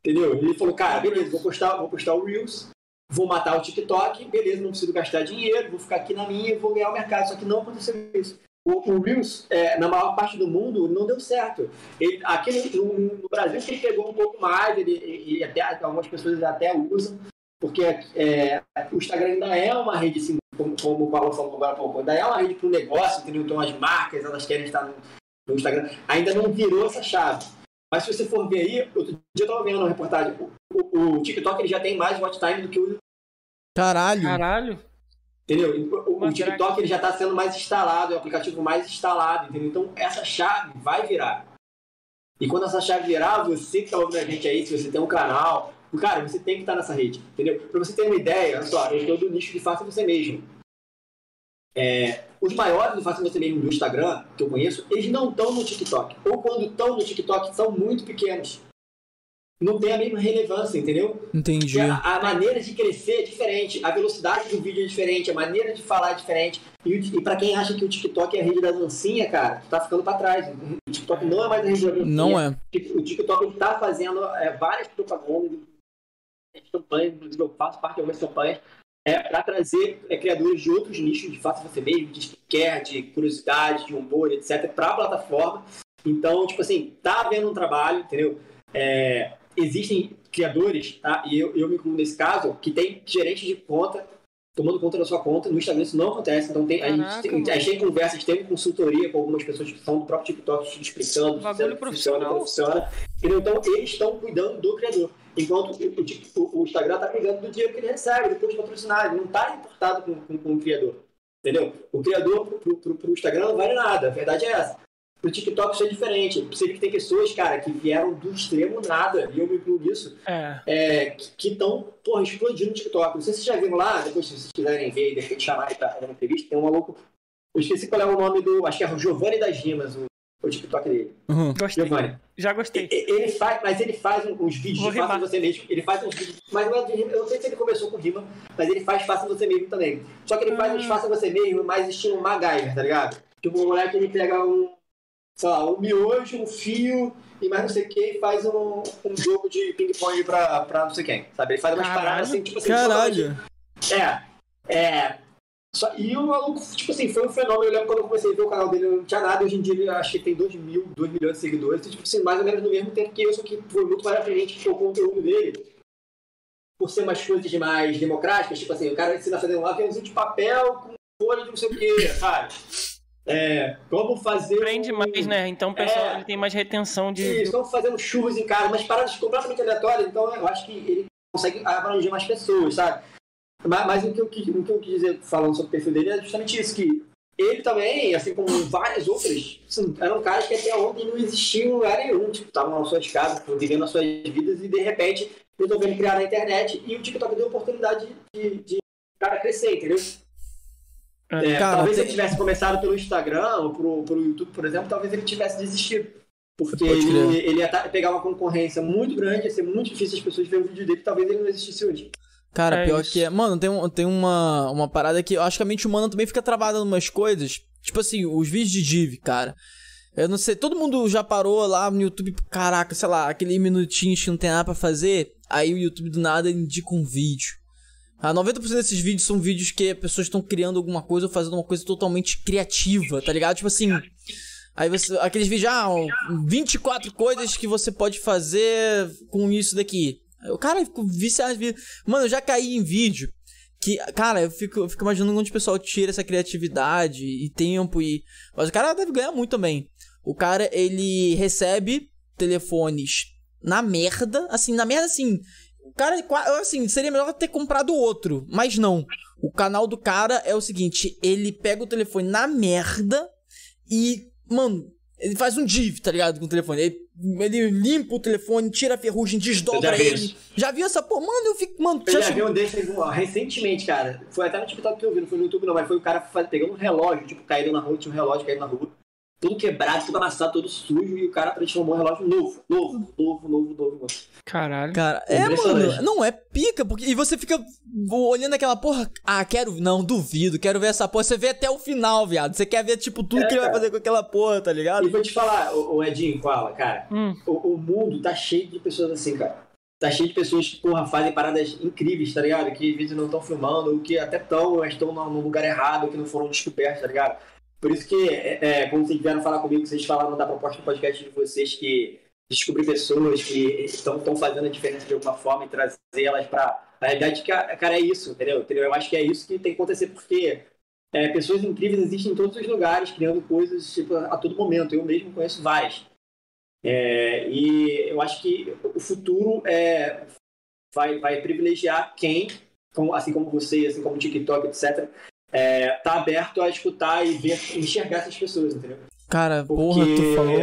Entendeu? Ele falou, cara, beleza, vou postar, vou postar o Reels, vou matar o TikTok, beleza, não preciso gastar dinheiro, vou ficar aqui na minha vou ganhar o mercado. Só que não aconteceu isso. O, o Reels, é, na maior parte do mundo, não deu certo. Ele, aqui no, no- Brasil, ele pegou um pouco mais, ele, ele até, algumas pessoas até usam, porque é, o Instagram ainda é uma rede, assim, como, como o Paulo falou agora pouco, ainda é uma rede para o negócio, entendeu? Então as marcas, elas querem estar no, no Instagram. Ainda não virou essa chave. Mas se você for ver aí, outro dia eu estava vendo uma reportagem, o, o- o TikTok ele já tem mais watch time do que o Caralho. Caralho. Entendeu? O, o TikTok ele já está sendo mais instalado, é o aplicativo mais instalado, entendeu? Então essa chave vai virar. E quando essa chave virar, você que está ouvindo a gente aí, se você tem um canal, cara, você tem que estar nessa rede, entendeu? Para você ter uma ideia, olha só, eu estou do nicho de faça você mesmo. É, os maiores do faça você mesmo do Instagram, que eu conheço, eles não estão no TikTok. Ou quando estão no TikTok, são muito pequenos. Não tem a mesma relevância, entendeu? Entendi. A, a maneira de crescer é diferente, a velocidade do vídeo é diferente, a maneira de falar é diferente. E, e pra quem acha que o TikTok é a rede da dancinha, cara, tu tá ficando pra trás. O TikTok não é mais a rede da dancinha. Não é. O TikTok ele tá fazendo é, várias propagandas, campanhas, eu faço parte de algumas campanhas, é, para trazer é, criadores de outros nichos de faça você mesmo, de skincare, de curiosidade, de humor, etc., para a plataforma. Então, tipo assim, tá havendo um trabalho, entendeu? É, existem criadores, tá? E eu, eu me incluo nesse caso, que tem gerente de conta tomando conta da sua conta. No Instagram isso não acontece. Então tem, a, gente Caraca, tem, a gente tem conversa, a gente tem consultoria com algumas pessoas que são do próprio TikTok explicando Bagulho funciona, funciona, funciona. Entendeu? Então eles estão cuidando do criador. Enquanto o, o o- o Instagram está cuidando do dinheiro que ele recebe depois de patrocinar. Ele não está importado com, com, com o criador. Entendeu? O criador pro, pro, pro Instagram não vale nada. A verdade é essa. Pro TikTok isso é diferente. Você vê que tem pessoas, cara, que vieram do extremo nada, e eu me incluo nisso, É. é, que estão, porra, explodindo no TikTok. Não sei se vocês já viram lá, depois se vocês quiserem ver o TikTok dele. Uhum. Gostei. Giovanni. Já gostei. Ele faz, mas ele faz uns vídeos faça você mesmo. Ele faz uns vídeos, mas não é de rima. Eu não sei se ele começou com rima, mas ele faz faça você mesmo também. Só que ele faz uns faça você mesmo, mais estilo MacGyver, tá ligado? Tipo, o moleque ele pega um, sei lá, um miojo, um fio e mais não sei o que e faz um, um jogo de ping-pong pra, pra não sei quem, sabe? Ele faz umas Caralho. paradas assim, tipo assim, Caralho. é, é. Só, e o maluco, tipo assim, foi um fenômeno. Eu lembro quando eu comecei a ver o canal dele, não tinha nada. Hoje em dia ele acho que tem 2 mil, 2 milhões de seguidores. Então, tipo assim, mais ou menos no mesmo tempo que eu, só que foi muito mais à frente que o conteúdo dele. Por ser umas coisas mais democráticas, tipo assim, o cara ensina a fazer um aviãozinho de papel com folha de não sei o que, sabe? É, como fazer. Prende um- mais, né? Então o pessoal É. ele tem mais retenção de. Isso, estão fazendo churros em casa, mas paradas completamente aleatórias, então eu acho que ele consegue abranger mais pessoas, sabe? Mas, mas o, que eu, quis- o que eu quis dizer falando sobre o perfil dele é justamente isso, que ele também, assim como várias outras, assim, eram caras que até ontem não existiam em lugar nenhum, tipo, estavam nas suas casas, vivendo as suas vidas e de repente resolveram criar na internet e o TikTok deu a oportunidade de, de cara crescer, entendeu? É, Cara, talvez tem- ele tivesse começado pelo Instagram ou pro, pelo YouTube, por exemplo, talvez ele tivesse desistido. Porque ele, ele ia tá- pegar uma concorrência muito grande, ia ser muito difícil as pessoas verem o vídeo dele, talvez ele não existisse hoje. Cara, É pior isso. que é. Mano, tem, um- tem uma, uma parada que eu acho que a mente humana também fica travada em umas coisas. Tipo assim, os vídeos de Div, cara. Eu não sei, todo mundo já parou lá no YouTube, caraca, sei lá, aquele minutinho que não tem nada pra fazer. Aí o YouTube do nada indica um vídeo. Ah, 90% desses vídeos são vídeos que pessoas estão criando alguma coisa ou fazendo uma coisa totalmente criativa, tá ligado? Tipo assim. Aí você. Aqueles vídeos, ah, 24 coisas que você pode fazer com isso daqui. O cara ficou viciado. Mano, eu já caí em vídeo. Que, cara, eu fico, eu fico imaginando onde o pessoal tira essa criatividade e tempo e. Mas o cara deve ganhar muito também. O cara, ele recebe telefones na merda. Assim, na merda, assim. O cara, assim, seria melhor ter comprado outro. Mas não. O canal do cara é o seguinte: ele pega o telefone na merda e Mano, ele faz um div, tá ligado? Com o telefone. Ele, ele limpa o telefone, tira a ferrugem, desdobra já ele. Já viu essa porra? Mano, eu fico. Mano, eu já, já vi um desse recentemente, cara. Foi até no TikTok que eu vi, não foi no YouTube não, mas foi o cara pegando um relógio, tipo, caído na rua, tinha um relógio caído na rua todo quebrado, todo amassado, todo sujo, e o cara transformou um relógio novo, novo, novo, novo, novo, novo. Caralho. Cara, é, mano, não é pica, porque e você fica olhando aquela porra, ah, quero, não, duvido, quero ver essa porra, você vê até o final, viado, você quer ver, tipo, tudo é, que ele vai fazer com aquela porra, tá ligado? E vou te falar, o, Edinho, Koala, cara, hum. o, o mundo tá cheio de pessoas assim, cara. Tá cheio de pessoas que, porra, fazem paradas incríveis, tá ligado? Que às vezes não estão filmando, ou que até estão, mas estão no lugar errado, que não foram descobertos, tá ligado? Por isso que, é, é, quando vocês vieram falar comigo, vocês falaram da proposta do podcast de vocês que descobrir pessoas que estão fazendo a diferença de alguma forma e trazer elas para a realidade, cara, é isso, entendeu? entendeu? Eu acho que é isso que tem que acontecer, porque é, pessoas incríveis existem em todos os lugares, criando coisas tipo, a todo momento. Eu mesmo conheço várias. É, e eu acho que o futuro é, vai, vai privilegiar quem, assim como você, assim como o TikTok, etc., é, tá aberto a escutar e ver, enxergar essas pessoas, entendeu? Cara, porque, porra, tu falou.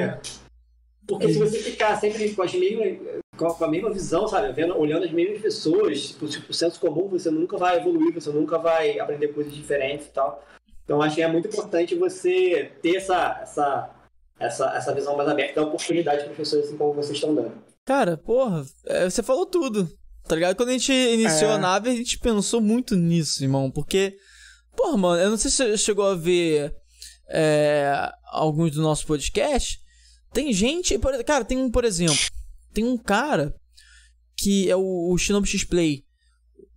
Porque é. se você ficar sempre com, as mesmas, com a mesma visão, sabe? Vendo, olhando as mesmas pessoas, tipo, tipo, senso comum, você nunca vai evoluir, você nunca vai aprender coisas diferentes e tal. Então acho que é muito importante você ter essa, essa, essa, essa visão mais aberta, dar oportunidade para pessoas assim como vocês estão dando. Cara, porra, é, você falou tudo. Tá ligado? Quando a gente iniciou é. a nave, a gente pensou muito nisso, irmão, porque Porra, mano, eu não sei se você chegou a ver é, alguns do nosso podcast. Tem gente. Por, cara, tem um, por exemplo. Tem um cara que é o, o Shinobi X-Play.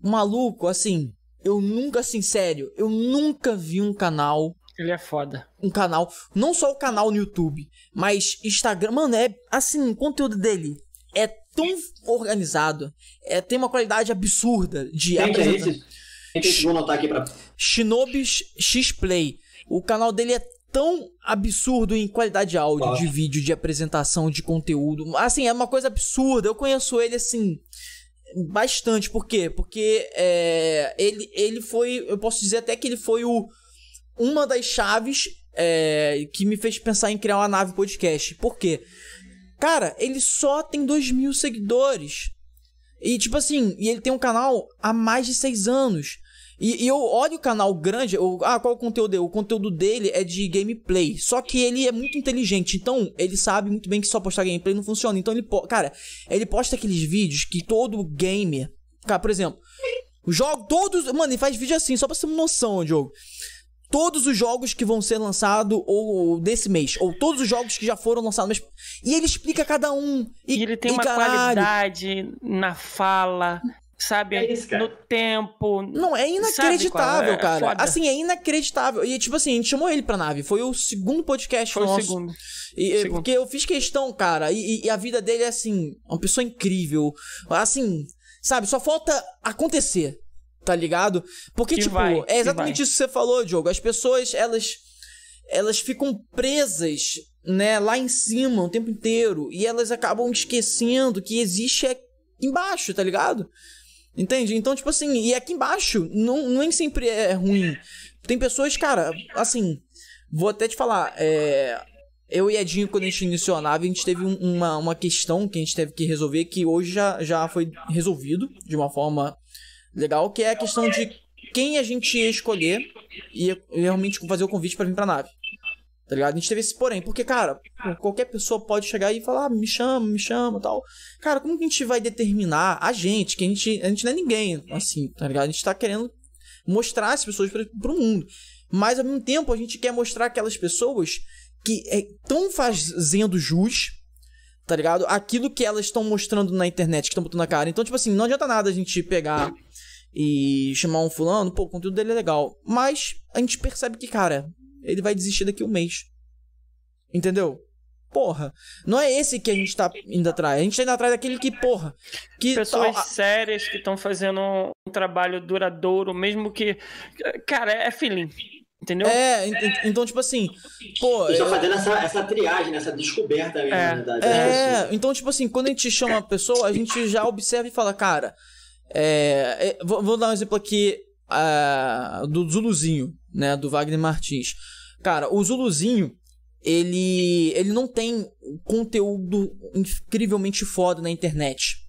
Um maluco, assim. Eu nunca, assim, sério, eu nunca vi um canal. Ele é foda. Um canal. Não só o canal no YouTube, mas Instagram. Mano, é assim, o conteúdo dele é tão organizado. É, tem uma qualidade absurda de apresentação. Vou anotar aqui pra. Shinobi X-Play. O canal dele é tão absurdo em qualidade de áudio, ah. de vídeo, de apresentação, de conteúdo. Assim, é uma coisa absurda. Eu conheço ele assim. Bastante. Por quê? Porque é, ele, ele foi. Eu posso dizer até que ele foi o, uma das chaves é, que me fez pensar em criar uma nave podcast. Por quê? Cara, ele só tem 2 mil seguidores. E tipo assim, e ele tem um canal há mais de 6 anos. E, e, eu olho o canal grande, eu, ah, qual o conteúdo dele? O conteúdo dele é de gameplay. Só que ele é muito inteligente, então ele sabe muito bem que só postar gameplay não funciona. Então ele, cara, ele posta aqueles vídeos que todo gamer, cara, por exemplo, o jogo todos, mano, ele faz vídeo assim, só pra ter uma noção, jogo. Todos os jogos que vão ser lançados ou desse mês, ou todos os jogos que já foram lançados, mas... e ele explica cada um. E, e ele tem e uma caralho. qualidade na fala, sabe? É isso, no tempo. Não, é inacreditável, é? cara. É assim, é inacreditável. E, tipo assim, a gente chamou ele pra nave. Foi o segundo podcast Foi nosso. o segundo. E, segundo. Porque eu fiz questão, cara. E, e, a vida dele é, assim, uma pessoa incrível. Assim, sabe? Só falta acontecer. Tá ligado? Porque, que tipo, vai, é exatamente isso que você falou, Diogo. As pessoas, elas. Elas ficam presas, né, lá em cima o tempo inteiro. E elas acabam esquecendo que existe é embaixo, tá ligado? Entende? Então, tipo assim, e aqui embaixo não, nem sempre é ruim. Tem pessoas, cara, assim, vou até te falar, é, eu e Edinho, quando a gente iniciou a nave, a gente teve uma, uma questão que a gente teve que resolver, que hoje já, já foi resolvido de uma forma legal, que é a questão de quem a gente ia escolher e realmente fazer o convite para vir pra nave. Tá ligado? A gente teve esse porém, porque, cara, qualquer pessoa pode chegar e falar, ah, me chama, me chama tal. Cara, como que a gente vai determinar a gente, que a gente, a gente não é ninguém, assim, tá ligado? A gente tá querendo mostrar as pessoas pra, pro mundo. Mas ao mesmo tempo a gente quer mostrar aquelas pessoas que estão é, fazendo jus, tá ligado? Aquilo que elas estão mostrando na internet, que estão botando na cara. Então, tipo assim, não adianta nada a gente pegar e chamar um fulano, pô, o conteúdo dele é legal. Mas a gente percebe que, cara, ele vai desistir daqui um mês. Entendeu? Porra, não é esse que a gente tá indo atrás. A gente tá indo atrás daquele que, porra. Que Pessoas tá- sérias que estão fazendo um trabalho duradouro, mesmo que. Cara, é feeling. Entendeu? É, ent- então, tipo assim, pô. Eles estão eu- fazendo essa, essa triagem, né, essa descoberta mesmo, É. na verdade. né? É, então, tipo assim, quando a gente chama a pessoa, a gente já observa e fala, cara, é, é, vou, vou dar um exemplo aqui ah, do Zuluzinho, né, do Wagner Martins. Cara, o Zuluzinho, ele, ele não tem conteúdo incrivelmente foda na internet.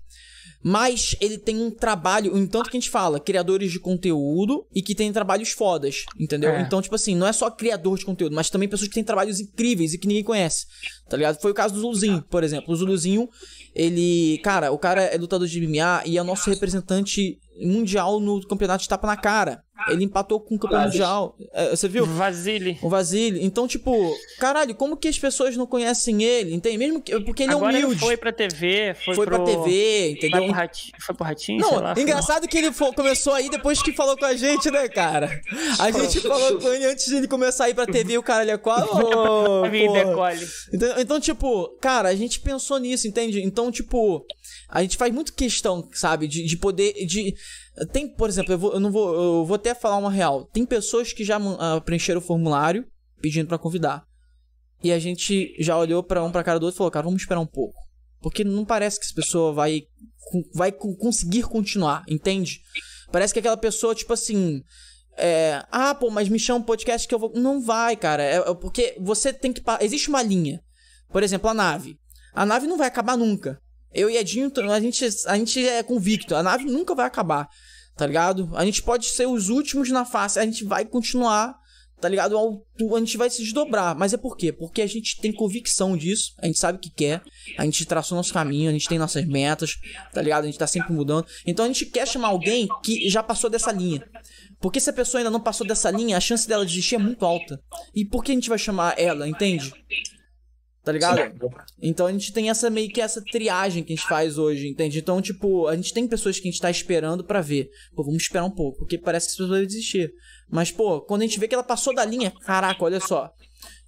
Mas ele tem um trabalho, em tanto que a gente fala, criadores de conteúdo e que tem trabalhos fodas, entendeu? É. Então, tipo assim, não é só criador de conteúdo, mas também pessoas que têm trabalhos incríveis e que ninguém conhece, tá ligado? Foi o caso do Zuluzinho, por exemplo. O Zuluzinho, ele, cara, o cara é lutador de MMA e é nosso representante mundial no campeonato de tapa na cara. Ele empatou com o campeão mundial. É, você viu? Vasily. O Vasily. Então, tipo, caralho, como que as pessoas não conhecem ele? Entende? Mesmo que, porque ele Agora é ele humilde. foi pra TV, foi, Foi pro... pra TV, Foi entendeu? pro Ratinho, foi pro Ratinho, sei Não, lá. foi- engraçado que ele fo- começou aí depois que falou com a gente, né, cara? A gente falou com ele antes de ele começar a ir pra TV, o cara ele é. Ô, A vida decolhe. então, então, tipo, cara, a gente pensou nisso, entende? Então, tipo, a gente faz muito questão, sabe, de, de poder. de Tem, por exemplo, eu, vou, eu não vou. Eu vou até falar uma real. Tem pessoas que já ah, preencheram o formulário pedindo pra convidar. E a gente já olhou pra um pra cara do outro e falou, cara, vamos esperar um pouco. Porque não parece que essa pessoa vai, vai co- conseguir continuar, entende? Parece que aquela pessoa, tipo assim. É, ah, pô, mas me chama um podcast que eu vou. Não vai, cara. É, é porque você tem que. Existe uma linha. Por exemplo, a nave. A nave não vai acabar nunca. Eu e Edinho, a gente, a gente é convicto. A nave nunca vai acabar. Tá ligado? A gente pode ser os últimos na face. A gente vai continuar. Tá ligado? A gente vai se desdobrar. Mas é por quê? Porque a gente tem convicção disso. A gente sabe o que quer. A gente traçou nosso caminho. A gente tem nossas metas. Tá ligado? A gente tá sempre mudando. Então a gente quer chamar alguém que já passou dessa linha. Porque se a pessoa ainda não passou dessa linha, a chance dela desistir é muito alta. E por que a gente vai chamar ela, entende? Tá ligado? Então a gente tem essa meio que essa triagem que a gente faz hoje, entende? Então, tipo, a gente tem pessoas que a gente tá esperando pra ver. Pô, vamos esperar um pouco, porque parece que as pessoas vão desistir. Mas, pô, quando a gente vê que ela passou da linha, caraca, olha só.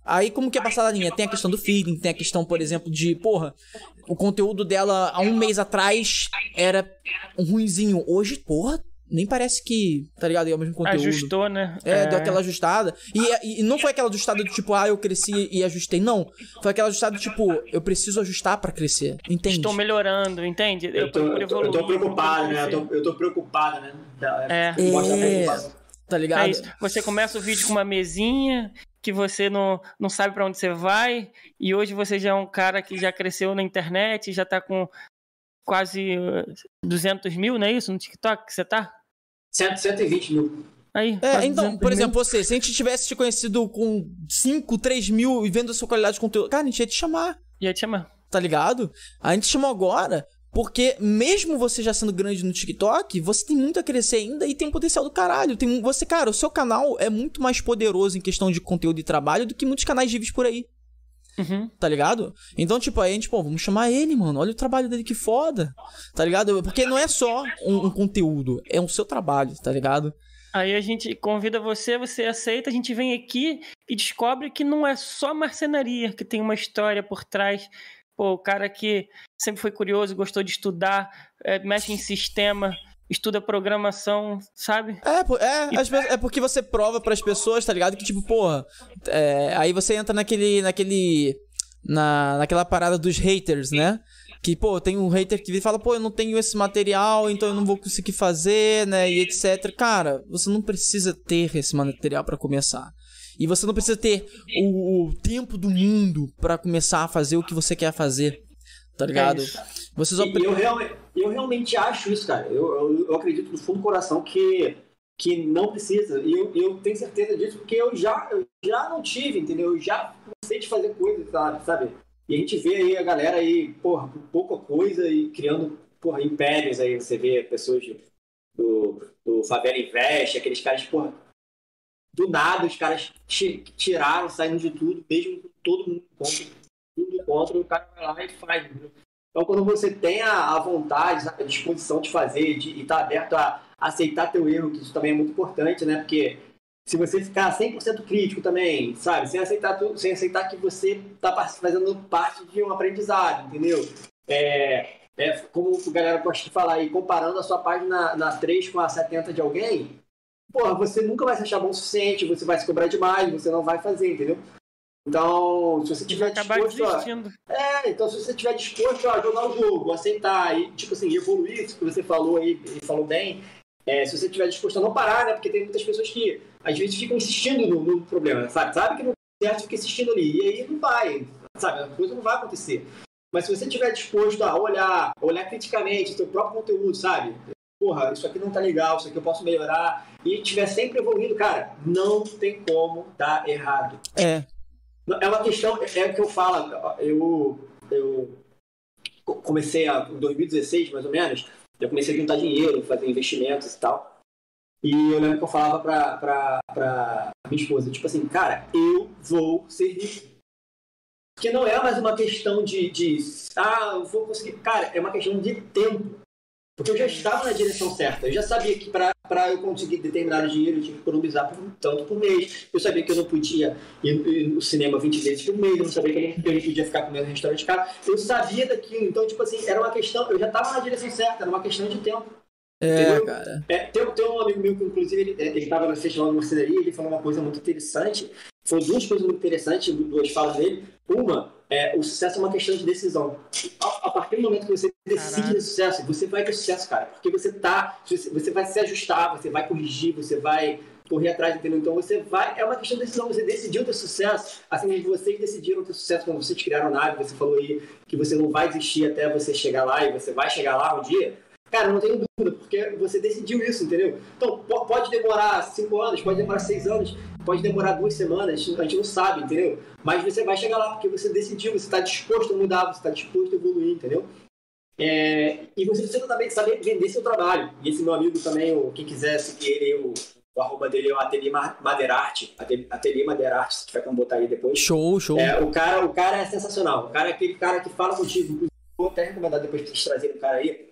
Aí, como que é passar da linha? Tem a questão do feeling, tem a questão, por exemplo, de, porra, o conteúdo dela há um mês atrás era um ruinzinho. Hoje, porra, nem parece que, tá ligado? É o mesmo conteúdo. Ajustou, né? É, deu aquela ajustada. E, e não foi aquela ajustada do tipo, ah, eu cresci e ajustei. Não. Foi aquela ajustada do tipo, eu preciso ajustar pra crescer. Entende? Estou melhorando, entende? Eu tô, eu tô, eu tô preocupado, né? Eu tô, eu tô preocupado, né? É. É, tá ligado? É isso. Você começa o vídeo com uma mesinha que você não, não sabe pra onde você vai e hoje você já é um cara que já cresceu na internet, já tá com quase uh, 200 mil, não é isso? No TikTok que você tá? 100, 120 mil. Aí, É, então, 200 por mil. exemplo, você, se a gente tivesse te conhecido com 5, 3 mil e vendo a sua qualidade de conteúdo, cara, a gente ia te chamar, Ia te chamar. tá ligado? A gente chamou agora porque, mesmo você já sendo grande no TikTok, você tem muito a crescer ainda e tem um potencial do caralho. Tem, um- você, cara, o seu canal é muito mais poderoso em questão de conteúdo e trabalho do que muitos canais de vídeos por aí. Uhum. tá ligado? Então, tipo, aí a gente, pô, vamos chamar ele, mano. Olha o trabalho dele, que foda. Tá ligado? Porque não é só um, um conteúdo, é um seu trabalho, tá ligado? Aí a gente convida você, você aceita, a gente vem aqui e descobre que não é só marcenaria, que tem uma história por trás. Pô, o cara que sempre foi curioso, gostou de estudar, é, mexe em sistema, estuda programação, sabe? É, é, as pe- é porque você prova pras pessoas, tá ligado? Que, tipo, porra, é, aí você entra naquele, naquele, na, naquela parada dos haters, né? Que, pô, tem um hater que e fala, pô, eu não tenho esse material, então eu não vou conseguir fazer, né? E etc. Cara, você não precisa ter esse material pra começar. E você não precisa ter o, o tempo do mundo pra começar a fazer o que você quer fazer. Tá ligado? É isso. você só E pre- eu, realmente, eu realmente acho isso, cara. Eu, eu, eu acredito do fundo do coração que, que não precisa. E eu, eu tenho certeza disso porque eu já, eu já não tive, entendeu? Eu já cansei de fazer coisas, sabe? sabe? E a gente vê aí a galera aí, porra, com pouca coisa e criando, porra, impérios aí. Você vê pessoas de- do, do Favela Invest, aqueles caras, porra, do nada os caras ti- tiraram, saindo de tudo, mesmo com todo mundo contra, contra, o cara vai lá e faz, entendeu? Então, quando você tem a, a vontade, a disposição de fazer de, e tá aberto a aceitar teu erro, que isso também é muito importante, né? Porque se você ficar 100% crítico também, sabe? Sem aceitar, tudo, sem aceitar que você está fazendo parte de um aprendizado, entendeu? É, é, como a galera gosta de falar aí, comparando a sua página na 3 com a 70 de alguém, porra, você nunca vai se achar bom o suficiente, você vai se cobrar demais, você não vai fazer, entendeu? Então, se você tiver disposto a... É, então se você tiver disposto a jogar o jogo, aceitar e, tipo assim, evoluir, isso que você falou aí, e falou bem, é, se você tiver disposto a não parar, né? Porque tem muitas pessoas que às vezes ficam insistindo no, no problema, sabe? Sabe que não é certo, fica insistindo ali. E aí não vai, sabe? A coisa não vai acontecer. Mas se você estiver disposto a olhar, olhar criticamente o seu próprio conteúdo, sabe? Porra, isso aqui não tá legal, isso aqui eu posso melhorar, e estiver sempre evoluindo, cara, não tem como dar errado. É. É uma questão, é que eu falo, eu, eu comecei a, em 2016, mais ou menos, eu comecei a juntar dinheiro, fazer investimentos e tal. E eu lembro que eu falava pra, pra, pra minha esposa, tipo assim, cara, eu vou ser rico. Porque não é mais uma questão de, de ah, eu vou conseguir. Cara, é uma questão de tempo. Porque eu já estava na direção certa. Eu já sabia que para eu conseguir determinado dinheiro eu tinha que economizar por, tanto por mês. Eu sabia que eu não podia ir, ir no cinema 20 vezes por mês. Eu sabia que eu não podia ficar comendo no restaurante caro. Eu sabia daquilo. Então, tipo assim, era uma questão. Eu já estava na direção certa. Era uma questão de tempo. É, cara. É, tem, tem um amigo meu que, inclusive, ele, ele estava no festival de marcenaria. Ele falou uma coisa muito interessante. Foram duas coisas muito interessantes, duas falas dele. Uma, é, o sucesso é uma questão de decisão. A, a partir do momento que você decide ter sucesso, você vai ter sucesso, cara. Porque você tá. Você vai se ajustar, você vai corrigir, você vai correr atrás, entendeu? Então você vai. É uma questão de decisão. Você decidiu ter sucesso, assim como vocês decidiram ter sucesso quando vocês criaram a nave. Você falou aí que você não vai desistir até você chegar lá e você vai chegar lá um dia. Cara, não tenho dúvida, porque você decidiu isso, entendeu? Então, pode demorar cinco anos, pode demorar seis anos, pode demorar duas semanas, a gente não sabe, entendeu? Mas você vai chegar lá porque você decidiu, você está disposto a mudar, você está disposto a evoluir, entendeu? É, e você precisa também saber vender seu trabalho. E esse meu amigo também, o, quem quiser seguir ele, o, o arroba dele é o Ateliê Madeirarte, Ateliê Madeirarte, se tiver como botar aí depois. Show, show. É, o, cara, o cara é sensacional. O cara é aquele cara que fala contigo. Vou até recomendar depois de trazer o cara aí.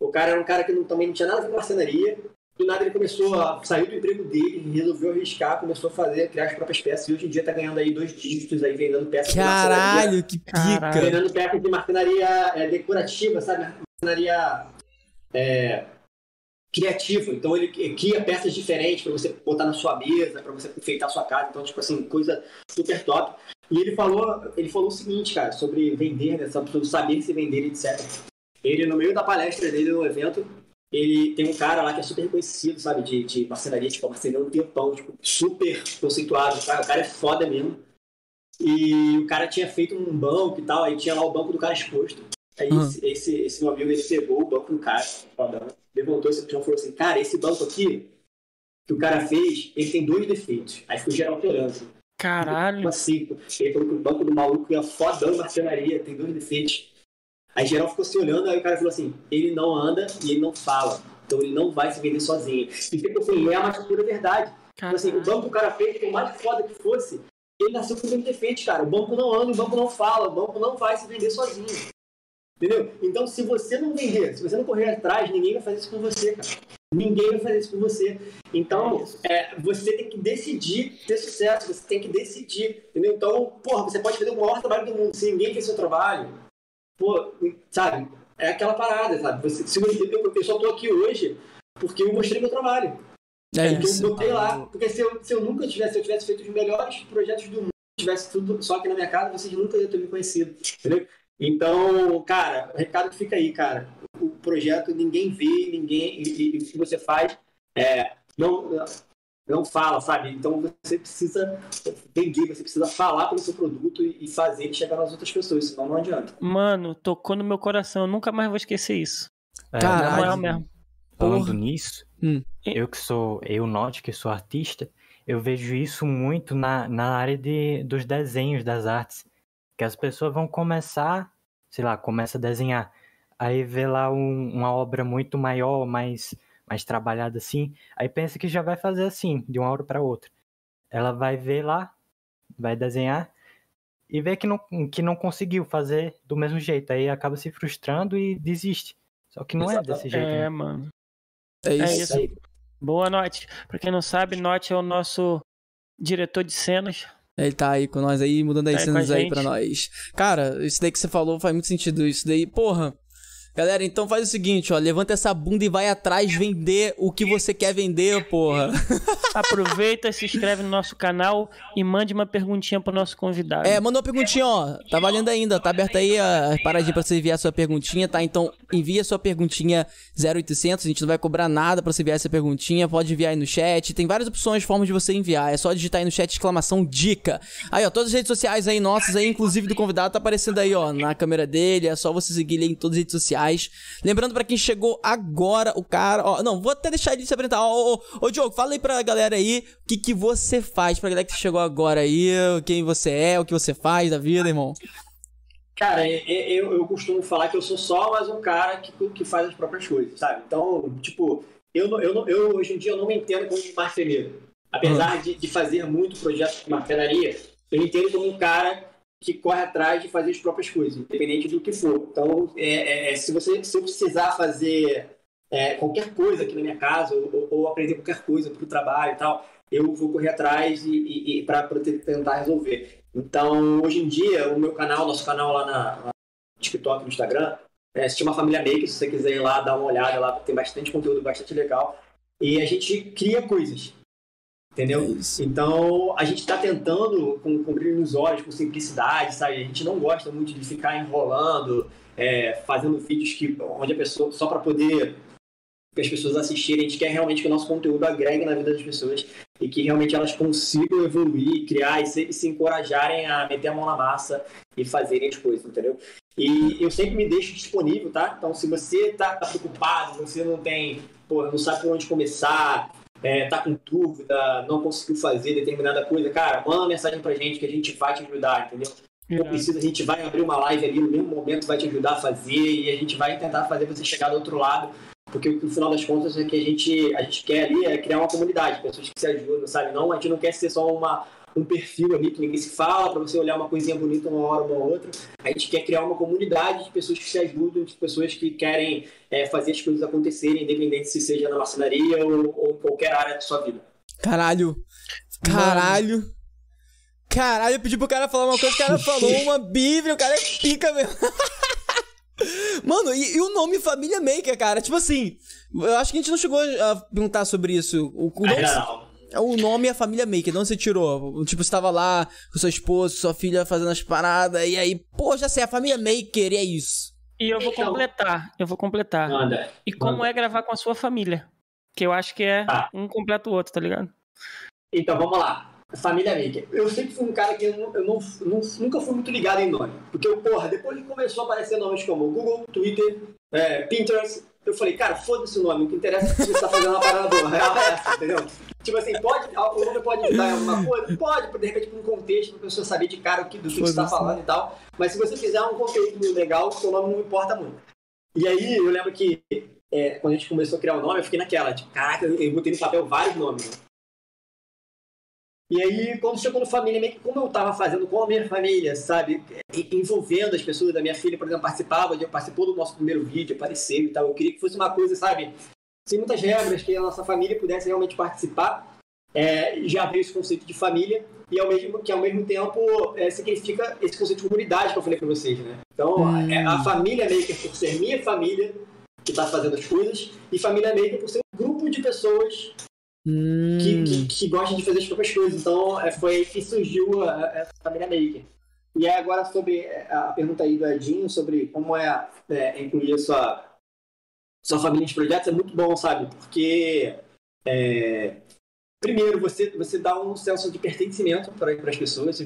O cara era um cara que não, também não tinha nada a ver com marcenaria. Do nada ele começou a sair do emprego dele, resolveu arriscar, começou a fazer, criar as próprias peças. E hoje em dia tá ganhando aí dois dígitos aí, vendendo peças Caralho, que pica! Vendendo peças de marcenaria é, decorativa, sabe? Marcenaria é, criativa. Então ele cria peças diferentes para você botar na sua mesa, para você enfeitar a sua casa. Então, tipo assim, coisa super top. E ele falou, ele falou o seguinte, cara, sobre vender, né? Sobre saber se vender, etc. Ele, no meio da palestra dele no evento, ele tem um cara lá que é super reconhecido, sabe, de, de marcenaria, tipo, marcenaria um tempão, tipo, super conceituado, cara, o cara é foda mesmo. E o cara tinha feito um banco e tal, aí tinha lá o banco do cara exposto. Aí uhum. esse, esse, esse, meu amigo, ele pegou o banco do cara, fodão, levantou esse chão e falou assim, cara, esse banco aqui, que o cara fez, ele tem dois defeitos. Aí ficou geral olhando. Caralho. Assim, ele falou que o banco do maluco é fodão marcenaria, tem dois defeitos. Aí geral ficou se olhando, aí o cara falou assim: ele não anda e ele não fala. Então ele não vai se vender sozinho. E tipo assim, é uma pura verdade. Tipo assim, o banco que o cara fez, por mais foda que fosse, ele nasceu com muito defeito, cara. O banco não anda, o banco não fala, o banco não vai se vender sozinho. Entendeu? Então, se você não vender, se você não correr atrás, ninguém vai fazer isso com você, cara. Ninguém vai fazer isso com você. Então, é, você tem que decidir ter sucesso, você tem que decidir, entendeu? Então, porra, você pode fazer o maior trabalho do mundo. Se ninguém fez seu trabalho, pô, sabe? É aquela parada, sabe? Você, se eu, eu só tô aqui hoje porque eu mostrei meu trabalho. É porque isso. eu botei lá. Porque se eu, se eu nunca tivesse, se eu tivesse feito os melhores projetos do mundo, tivesse tudo só aqui na minha casa, vocês nunca iam ter me conhecido. Entendeu? Então, cara, o recado que fica aí, cara. O projeto ninguém vê, ninguém. E, e o que você faz é, não, não fala, sabe? Então você precisa vender, você precisa falar pelo seu produto e fazer ele chegar nas outras pessoas, senão não adianta. Mano, tocou no meu coração, eu nunca mais vou esquecer isso. É, Caralho. mesmo. Falando Porra. nisso, hum. eu que sou, eu note que sou artista, eu vejo isso muito na, na área de, dos desenhos, das artes. Que as pessoas vão começar, sei lá, começa a desenhar. Aí vê lá um, uma obra muito maior, mais mais trabalhada assim, aí pensa que já vai fazer assim, de uma hora para outra. Ela vai ver lá, vai desenhar e vê que não, que não conseguiu fazer do mesmo jeito. Aí acaba se frustrando e desiste. Só que não é desse jeito. É, né? mano. É isso. É isso. Boa, Note. Pra quem não sabe, Note é o nosso diretor de cenas. Ele tá aí com nós aí, mudando as tá cenas aí pra nós. Cara, isso daí que você falou faz muito sentido. Isso daí, porra. Galera, então faz o seguinte, ó, levanta essa bunda e vai atrás vender o que você quer vender, porra. Aproveita, se inscreve no nosso canal e mande uma perguntinha pro nosso convidado. É, manda uma perguntinha, ó. Tá valendo ainda, tá aberta aí a paradinha pra você enviar sua perguntinha, tá? Então, envia sua perguntinha 0800, a gente não vai cobrar nada pra você enviar essa perguntinha, pode enviar aí no chat. Tem várias opções, formas de você enviar. É só digitar aí no chat exclamação dica. Aí, ó, todas as redes sociais aí nossas aí, inclusive do convidado, tá aparecendo aí, ó, na câmera dele. É só você seguir ele em todas as redes sociais reais. Lembrando para quem chegou agora, o cara. Ó, não, vou até deixar ele se apresentar. Ó, ô, ô, Diogo, fala aí pra galera aí o que, que você faz, pra galera que chegou agora aí, quem você é, o que você faz da vida, irmão. Cara, eu, eu costumo falar que eu sou só mais um cara que, que faz as próprias coisas, sabe? Então, tipo, eu, eu, eu hoje em dia eu não me entendo como um marceneiro. Apesar uhum. de, de fazer muito projeto de marcenaria, eu entendo como um cara que corre atrás de fazer as próprias coisas, independente do que for. Então, é, é, é, se você se eu precisar fazer é, qualquer coisa aqui na minha casa ou, ou aprender qualquer coisa para o trabalho e tal, eu vou correr atrás e, e, e para tentar resolver. Então, hoje em dia, o meu canal, nosso canal lá na, na TikTok, no Instagram, é, se chama Família Maker. Se você quiser ir lá dar uma olhada, lá tem bastante conteúdo, bastante legal. E a gente cria coisas. Entendeu? É então, a gente está tentando, com, com brilho nos olhos, com simplicidade, sabe? A gente não gosta muito de ficar enrolando, é, fazendo vídeos que, onde a pessoa, só para poder que as pessoas assistirem, a gente quer realmente que o nosso conteúdo agregue na vida das pessoas e que realmente elas consigam evoluir, criar e se, e se encorajarem a meter a mão na massa e fazerem as coisas, entendeu? E eu sempre me deixo disponível, tá? Então, se você tá, tá preocupado, você não tem, pô, não sabe por onde começar, é, tá com dúvida, não conseguiu fazer determinada coisa, cara, manda uma mensagem pra gente que a gente vai te ajudar, entendeu? Não precisa, a gente vai abrir uma live ali no mesmo momento, vai te ajudar a fazer e a gente vai tentar fazer você chegar do outro lado, porque no final das contas é que a gente, a gente quer ali é criar uma comunidade, pessoas que se ajudam, sabe? Não, a gente não quer ser só uma, um perfil ali que ninguém se fala, para você olhar uma coisinha bonita uma hora, uma outra. A gente quer criar uma comunidade de pessoas que se ajudam, de pessoas que querem é, fazer as coisas acontecerem, independente se seja na marcenaria ou, ou qualquer área da sua vida. Caralho. Caralho. Mano. Caralho, eu pedi pro cara falar uma coisa, o cara falou uma bíblia, o cara é pica mesmo. Mano, e, e, o nome Família Maker, cara? Tipo assim, eu acho que a gente não chegou a perguntar sobre isso. O, o nome, não. O nome é Família Maker, de onde você tirou? Tipo, você tava lá com sua esposa, sua filha fazendo as paradas, e aí, pô, já sei, a Família Maker, e é isso. E eu vou então, completar, eu vou completar. Manda, e como manda. é gravar com a sua família? Que eu acho que é tá. um completa o outro, tá ligado? Então, vamos lá. Família Maker. Eu sempre fui um cara que eu, não, eu não, não, nunca fui muito ligado em nome. Porque, porra, depois que começou a aparecer nomes como Google, Twitter, é, Pinterest, eu falei, cara, foda-se o nome, o que interessa é que você está fazendo uma parada boa. Real é essa, entendeu? Tipo assim, pode, o nome pode ajudar em alguma coisa? Pode, de repente, para um contexto, para a pessoa saber de cara do que, do que você está falando e tal. Mas se você fizer um conteúdo legal, o seu nome não importa muito. E aí, eu lembro que é, quando a gente começou a criar o nome, eu fiquei naquela, tipo, caraca, eu botei no papel vários nomes. Né? E aí, quando chegou no família, meio que como eu estava fazendo com a minha família, sabe? Envolvendo as pessoas da minha filha, por exemplo, participava, participou do nosso primeiro vídeo, apareceu e tal. Eu queria que fosse uma coisa, sabe? Sem muitas regras, que a nossa família pudesse realmente participar. É, já veio esse conceito de família e ao mesmo, que ao mesmo tempo é, significa esse conceito de comunidade que eu falei para vocês, né? Então, hum. é, a família Maker por ser minha família que está fazendo as coisas e família Maker por ser um grupo de pessoas hum. que, que, que, gostam de fazer as próprias coisas. Então, é, foi aí que surgiu a, a família Maker. E agora, sobre a pergunta aí do Edinho, sobre como é, é incluir a sua, sua família de projetos, é muito bom, sabe? Porque, é, primeiro, você, você dá um senso de pertencimento para as pessoas.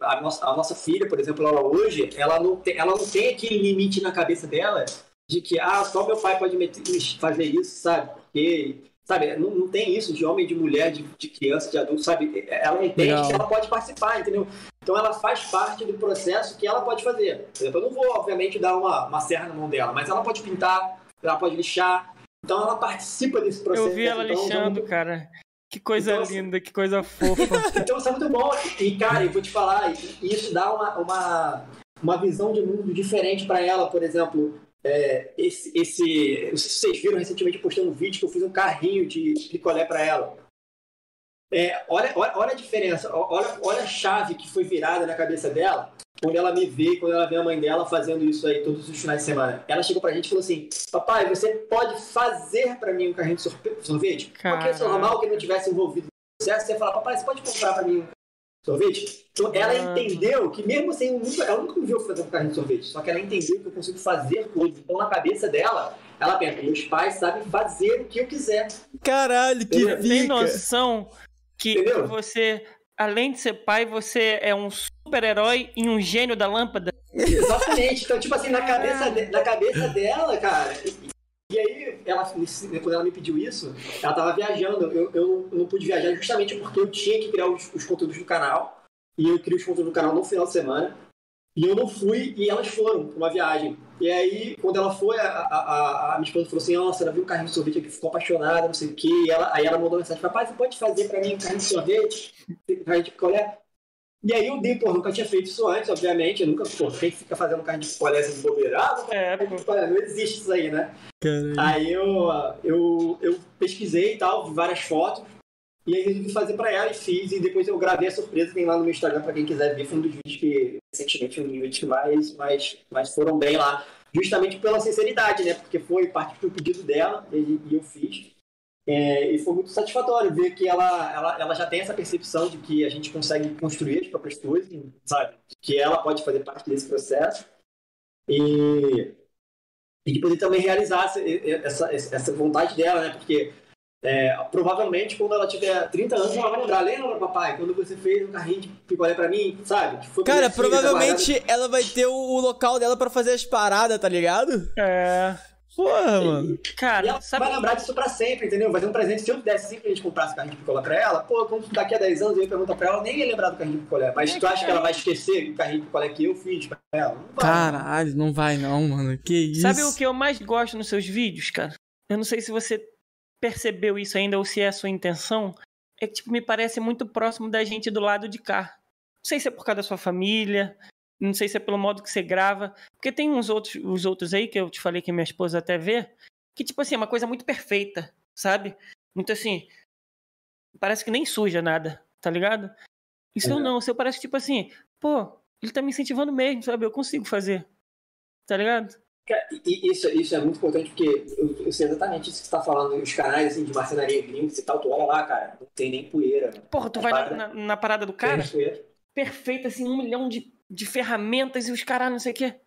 A nossa, a nossa filha, por exemplo, ela hoje, ela não, tem, ela não tem aquele limite na cabeça dela de que, ah, só meu pai pode meter, fazer isso, sabe? Porque Sabe, não, não tem isso de homem, de mulher, de, de criança, de adulto, sabe? Ela entende Legal. que ela pode participar, entendeu? Então ela faz parte do processo que ela pode fazer. Por exemplo, eu não vou, obviamente, dar uma, uma serra na mão dela, mas ela pode pintar, ela pode lixar. Então ela participa desse processo. Eu vi ela então, lixando, então, cara. Que coisa então, assim, linda, que coisa fofa. então isso é muito bom. E, cara, eu vou te falar, isso dá uma, uma, uma visão de mundo diferente para ela, por exemplo é, esse, esse. Não sei se vocês viram recentemente postando um vídeo que eu fiz um carrinho de picolé para ela. É, olha, olha, olha a diferença, olha, olha a chave que foi virada na cabeça dela quando ela me vê, quando ela vê a mãe dela fazendo isso aí todos os finais de semana. Ela chegou pra gente e falou assim: Papai, você pode fazer pra mim um carrinho de sorvete? Porque é normal que ele não tivesse envolvido no processo. Você fala, papai, você pode comprar pra mim um sorvete? Então ela entendeu que mesmo sem nunca, ela nunca me viu fazer um carrinho de sorvete, só que ela entendeu que eu consigo fazer coisas. Então na cabeça dela, ela pensa, meus pais sabem fazer o que eu quiser. Caralho, que. Tem noção que Entendeu? você, além de ser pai, você é um super-herói e um gênio da lâmpada. Exatamente. Então, tipo assim, na cabeça, de, na cabeça dela, cara. E, aí, ela, quando ela me pediu isso, ela tava viajando. Eu, eu não pude viajar justamente porque eu tinha que criar os, os conteúdos do canal. E eu criei os conteúdos do canal no final de semana. E eu não fui e elas foram pra uma viagem. E aí, quando ela foi, a, a, a minha esposa falou assim: Nossa, ela viu um carrinho de sorvete aqui, ficou apaixonada, não sei o quê. E ela, aí ela mandou mensagem: Papai, você pode fazer pra mim um carrinho de sorvete? Carrinho de picolé? E aí eu dei, pô, nunca tinha feito isso antes, obviamente. Eu nunca, pô, quem fica fazendo carrinho de picolé de bobeirado? É, não existe isso aí, né? Caramba. Aí eu, eu, eu pesquisei e tal, vi várias fotos. E aí resolvi fazer pra ela e fiz. E depois eu gravei a surpresa, tem lá no meu Instagram pra quem quiser ver. Foi um dos vídeos que, recentemente, um dos vídeos que mais, mais, mais foram bem lá. Justamente pela sinceridade, né? Porque foi parte do pedido dela e, e eu fiz. É, e foi muito satisfatório ver que ela, ela, ela já tem essa percepção de que a gente consegue construir as próprias coisas, sabe? Que ela pode fazer parte desse processo. E, e de poder também realizar essa, essa, essa vontade dela, né? Porque é, provavelmente, quando ela tiver 30 anos, ela vai lembrar. Lembra, papai, quando você fez um carrinho de picolé pra mim, sabe? Cara, provavelmente ela vai ter o local dela pra fazer as paradas, tá ligado? É. Porra, mano. Cara, e ela sabe... vai lembrar disso pra sempre, entendeu? Vai ter um presente. Se eu desse sempre a gente comprasse carrinho de picolé pra ela, pô, quando daqui a 10 anos eu ia perguntar pra ela, ela nem ia lembrar do carrinho de picolé. Mas é tu acha que ela vai esquecer o carrinho de picolé que eu fiz pra ela? Não vai. Caralho, não vai não, mano. Que isso. Sabe o que eu mais gosto nos seus vídeos, cara? Eu não sei se você percebeu isso ainda ou se é a sua intenção, é que tipo, me parece muito próximo da gente do lado de cá. Não sei se é por causa da sua família, não sei se é pelo modo que você grava, porque tem uns outros, os outros aí que eu te falei que minha esposa até vê, que tipo assim, é uma coisa muito perfeita, sabe? Muito assim, parece que nem suja nada, tá ligado? Isso uhum. não, o seu parece tipo assim, pô, ele tá me incentivando mesmo, sabe? Eu consigo fazer. Tá ligado? Isso, isso é muito importante porque eu, eu sei exatamente isso que você tá falando. Os canais assim, de marcenaria gringa e tal, tu olha lá, cara, não tem nem poeira. Porra, tu vai parada, na, na, parada do cara? Perfeito, assim, um milhão de, de ferramentas e os caras não sei o quê.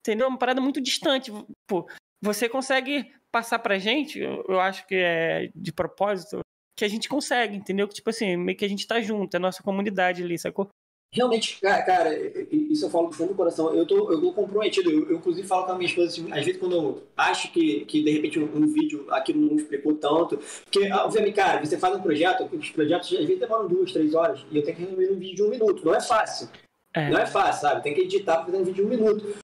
Entendeu? Uma parada muito distante. Pô, você consegue passar pra gente, eu, eu acho que é de propósito, que a gente consegue, entendeu? Que tipo assim, meio que a gente tá junto, é a nossa comunidade ali, sacou? Realmente, cara, isso eu falo do fundo do coração. Eu tô, eu tô comprometido. Eu, eu, inclusive, falo com a minha esposa, assim, às vezes, quando eu acho que, que de repente, um, um vídeo aquilo não explicou tanto. Porque, obviamente, cara, você faz um projeto, os projetos às vezes demoram duas, três horas, e eu tenho que resumir um vídeo de um minuto. Não é fácil. É. Não é fácil, sabe? Tem que editar fazer um vídeo de um minuto.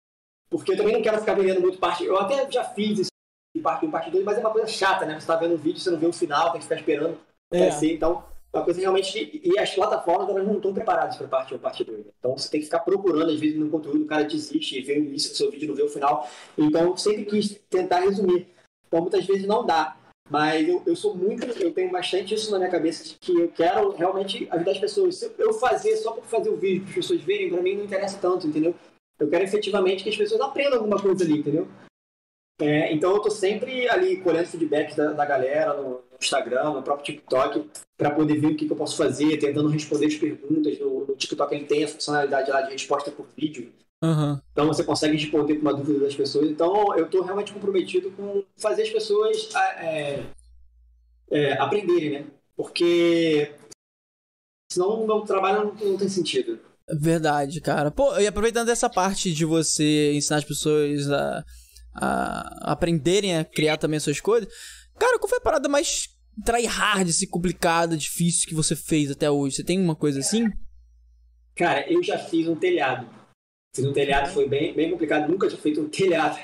Porque eu também não quero ficar vendendo muito parte. Eu até já fiz isso de parte 1, parte 2, mas é uma coisa chata, né? Você tá vendo um vídeo, você não vê o final, tem que ficar esperando é. Então uma coisa realmente. E as plataformas elas não estão preparadas para parte 1 parte 2. Então você tem que ficar procurando, às vezes, no conteúdo, o cara desiste e vê o início do seu vídeo não vê o final. Então sempre quis tentar resumir. Então muitas vezes não dá. Mas eu, eu sou muito, eu tenho bastante isso na minha cabeça de que eu quero realmente ajudar as pessoas. Se eu fazer só por fazer o vídeo, para as pessoas verem, para mim não interessa tanto, entendeu? Eu quero efetivamente que as pessoas aprendam alguma coisa ali, entendeu? É, então eu tô sempre ali colhendo feedback da, da galera no, Instagram, no próprio TikTok, para poder ver o que, que, eu posso fazer, tentando responder as perguntas. No, no, TikTok ele tem a funcionalidade lá de resposta por vídeo. Uhum. Então você consegue responder com uma dúvida das pessoas. Então eu tô realmente comprometido com fazer as pessoas é, é, aprenderem, né? Porque senão o meu trabalho não, não tem sentido. Verdade, cara. Pô, e aproveitando essa parte de você ensinar as pessoas a a aprenderem a criar também as suas coisas. Cara, qual foi a parada mais tryhard, assim, complicada, difícil que você fez até hoje? Você tem uma coisa assim? Cara, eu já fiz um telhado. Fiz um telhado, foi bem, bem complicado. Nunca tinha feito um telhado.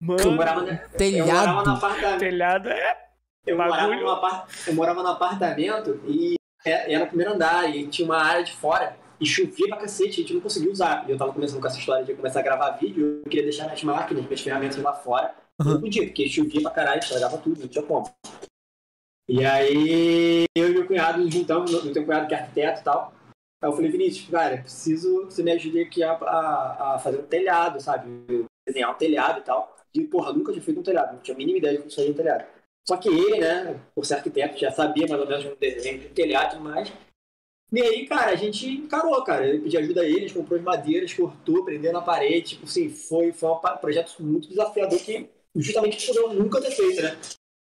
Mano, eu morava, na, telhado. Eu morava no apartamento. Telhado é. Eu morava, no, eu morava no apartamento e era o primeiro andar e tinha uma área de fora e chovia pra cacete, a gente não conseguia usar. E eu tava começando com essa história de começar a gravar vídeo, eu queria deixar minhas máquinas, minhas ferramentas lá fora. Uhum. Não podia, porque chovia pra caralho, estragava tudo, não tinha como. E aí eu e meu cunhado juntamos, eu tenho um cunhado que é arquiteto e tal. Aí eu falei, Vinícius, cara, preciso que você me ajude aqui a, a, a fazer um telhado, sabe? Desenhar um telhado e tal. E, porra, nunca tinha feito um telhado, não tinha a mínima ideia de como fazer um telhado. Só que ele, né, por ser arquiteto, já sabia mais ou menos um desenho de um telhado e mais. E aí, cara, a gente encarou, cara. Eu pedi ajuda a ele, a gente comprou as madeiras, cortou, prendeu na parede. Tipo assim, foi, foi um projeto muito desafiador que justamente por eu nunca ter feito, né?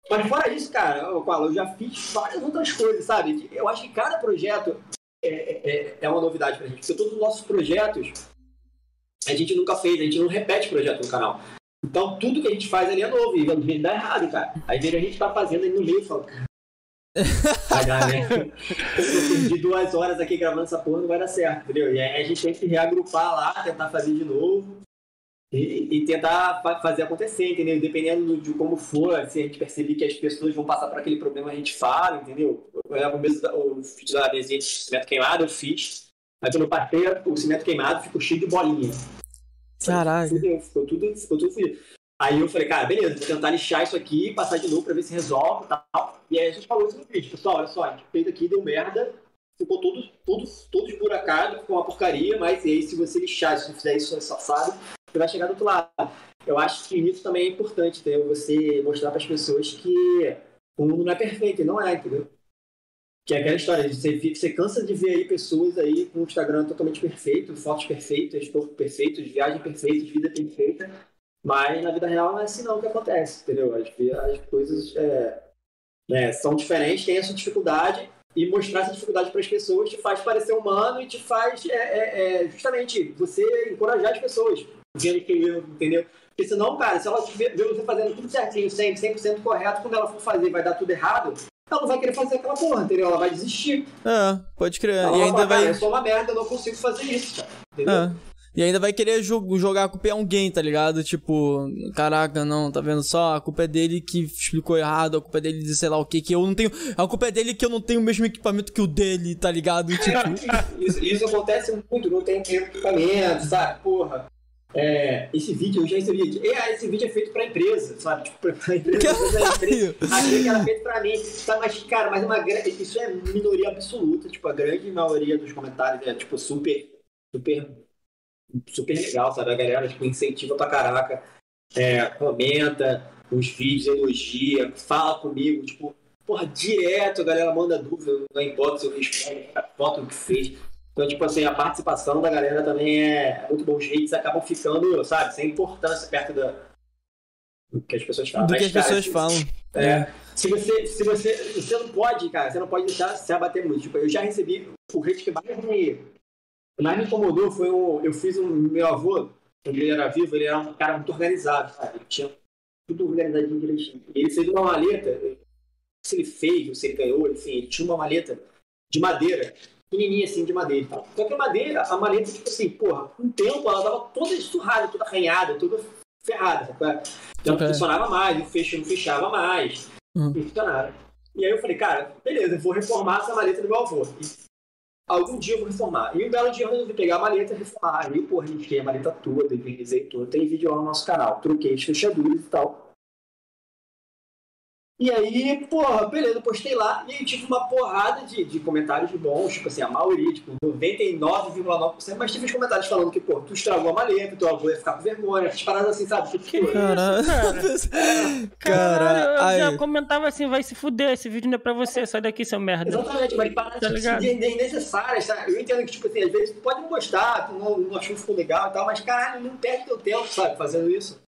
Mas fora isso, cara, eu, eu já fiz várias outras coisas, sabe? Eu acho que cada projeto é, é, é uma novidade pra gente. Porque todos os nossos projetos a gente nunca fez, a gente não repete projeto no canal. Então tudo que a gente faz ali é novo e às vezes dá errado, cara. Às vezes a gente tá fazendo aí no meio e fala, Vai dar, né? Eu perdi duas horas aqui gravando essa porra, não vai dar certo, entendeu? E aí a gente tem que reagrupar lá, tentar fazer de novo e, e tentar fazer acontecer, entendeu? Dependendo de como for, se a gente perceber que as pessoas vão passar por aquele problema, a gente fala, entendeu? Eu, mesmo, eu fiz a mesinha de cimento queimado, eu fiz. Mas quando eu passei o cimento queimado, ficou cheio de bolinha. Caralho. ficou tudo, ficou tudo fudido. Aí eu falei, cara, beleza, vou tentar lixar isso aqui, passar de novo pra ver se resolve e tal. E aí a gente falou isso no vídeo, pessoal, olha só, a gente fez aqui, deu merda, ficou todo, todo, todo esburacado, ficou uma porcaria, mas aí se você lixar, se você fizer isso safado, vai chegar do outro lado. Eu acho que isso também é importante, entendeu? Você mostrar para as pessoas que o mundo não é perfeito, e não é, entendeu? Que é aquela história, você, você cansa de ver aí pessoas aí com o Instagram totalmente perfeito, fotos perfeitas, corpo perfeito, viagem perfeita, vida perfeita, mas na vida real não é assim não que acontece, entendeu? As, as coisas é, né, são diferentes, tem essa dificuldade, e mostrar essa dificuldade para as pessoas te faz parecer humano e te faz é, é, é, justamente você encorajar as pessoas, vendo que eu, entendeu? Porque senão, cara, se ela ver você fazendo tudo certinho, 100%, 100% correto, quando ela for fazer vai dar tudo errado, ela não vai querer fazer aquela porra, entendeu? Ela vai desistir. É, pode crer. Ela e ainda vai. Cara, eu sou uma merda, eu não consigo fazer isso, cara. Entendeu? É. E ainda vai querer jogar a culpa em alguém, tá ligado? Tipo, caraca, não, tá vendo só? A culpa é dele que explicou errado, a culpa é dele de sei lá o que, que eu não tenho. A culpa é dele que eu não tenho o mesmo equipamento que o dele, tá ligado? Tipo... isso, isso acontece muito, não tem equipamento, sabe? Porra. É, esse vídeo eu já recebi. É, esse vídeo é feito pra empresa, sabe? Tipo, pra empresa. empresa achei que era feito pra mim. Tá, mas, cara, mas uma Isso é minoria absoluta. Tipo, a grande maioria dos comentários é, tipo, super. Super super legal, sabe? A galera tipo, incentiva pra caraca, é, comenta os vídeos, elogia, fala comigo, tipo, porra, direto a galera manda dúvida no inbox, eu respondo, foto que fez. Então, tipo assim, a participação da galera também é muito bom. Os hates acabam ficando, sabe, sem importância perto da, do que as pessoas falam. Do Mas, que as cara, pessoas se, falam. É, é. Se você, se você, você não pode, cara, você não pode deixar se abater muito. Tipo, eu já recebi o hate que mais me, o mais me incomodou foi um. Eu fiz um. Meu avô, quando ele era vivo, ele era um cara muito organizado, sabe? Ele tinha tudo organizadinho direitinho. Ele fez uma maleta, se ele fez ou se ele ganhou, enfim, ele tinha uma maleta de madeira, pequenininha assim, de madeira e tal. Só que a madeira, a maleta, tipo assim, porra, o tempo ela tava toda esturrada, toda arranhada, toda ferrada, sabe? Então okay. funcionava mais, o fecho não fechava mais, uhum. funcionava. E aí eu falei, cara, beleza, eu vou reformar essa maleta do meu avô. E algum dia eu vou reformar. E um belo dia eu resolvi pegar a maleta e reformar. Aí, porra, risquei a maleta toda, envernizei toda. Tem vídeo lá no nosso canal. Troquei as fechaduras e tal. E aí, porra, beleza, postei lá e aí tive uma porrada de, de comentários bons, tipo assim, a maioria, tipo, 99,9%, mas tive os comentários falando que, pô, tu estragou a maleta, teu avô ia ficar com vergonha, essas paradas assim, sabe? Tipo, que Caralho, cara. Caralho, eu já comentava assim, vai se fuder, esse vídeo não é pra você, sai daqui, seu merda. Exatamente, mas paradas tá tipo, desnecessárias, sabe? Eu entendo que, tipo assim, às vezes tu pode não gostar, tu não, não achou que ficou legal e tal, mas caralho, não perde teu tempo, sabe, fazendo isso.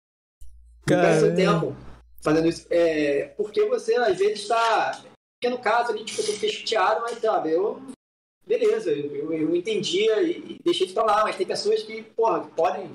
Não perde teu tempo fazendo isso. É, porque você, às vezes, está. Porque no caso ali, tipo, eu fiquei chateado, mas sabe, eu. Beleza, eu, eu entendia e deixei de falar, mas tem pessoas que, porra, que podem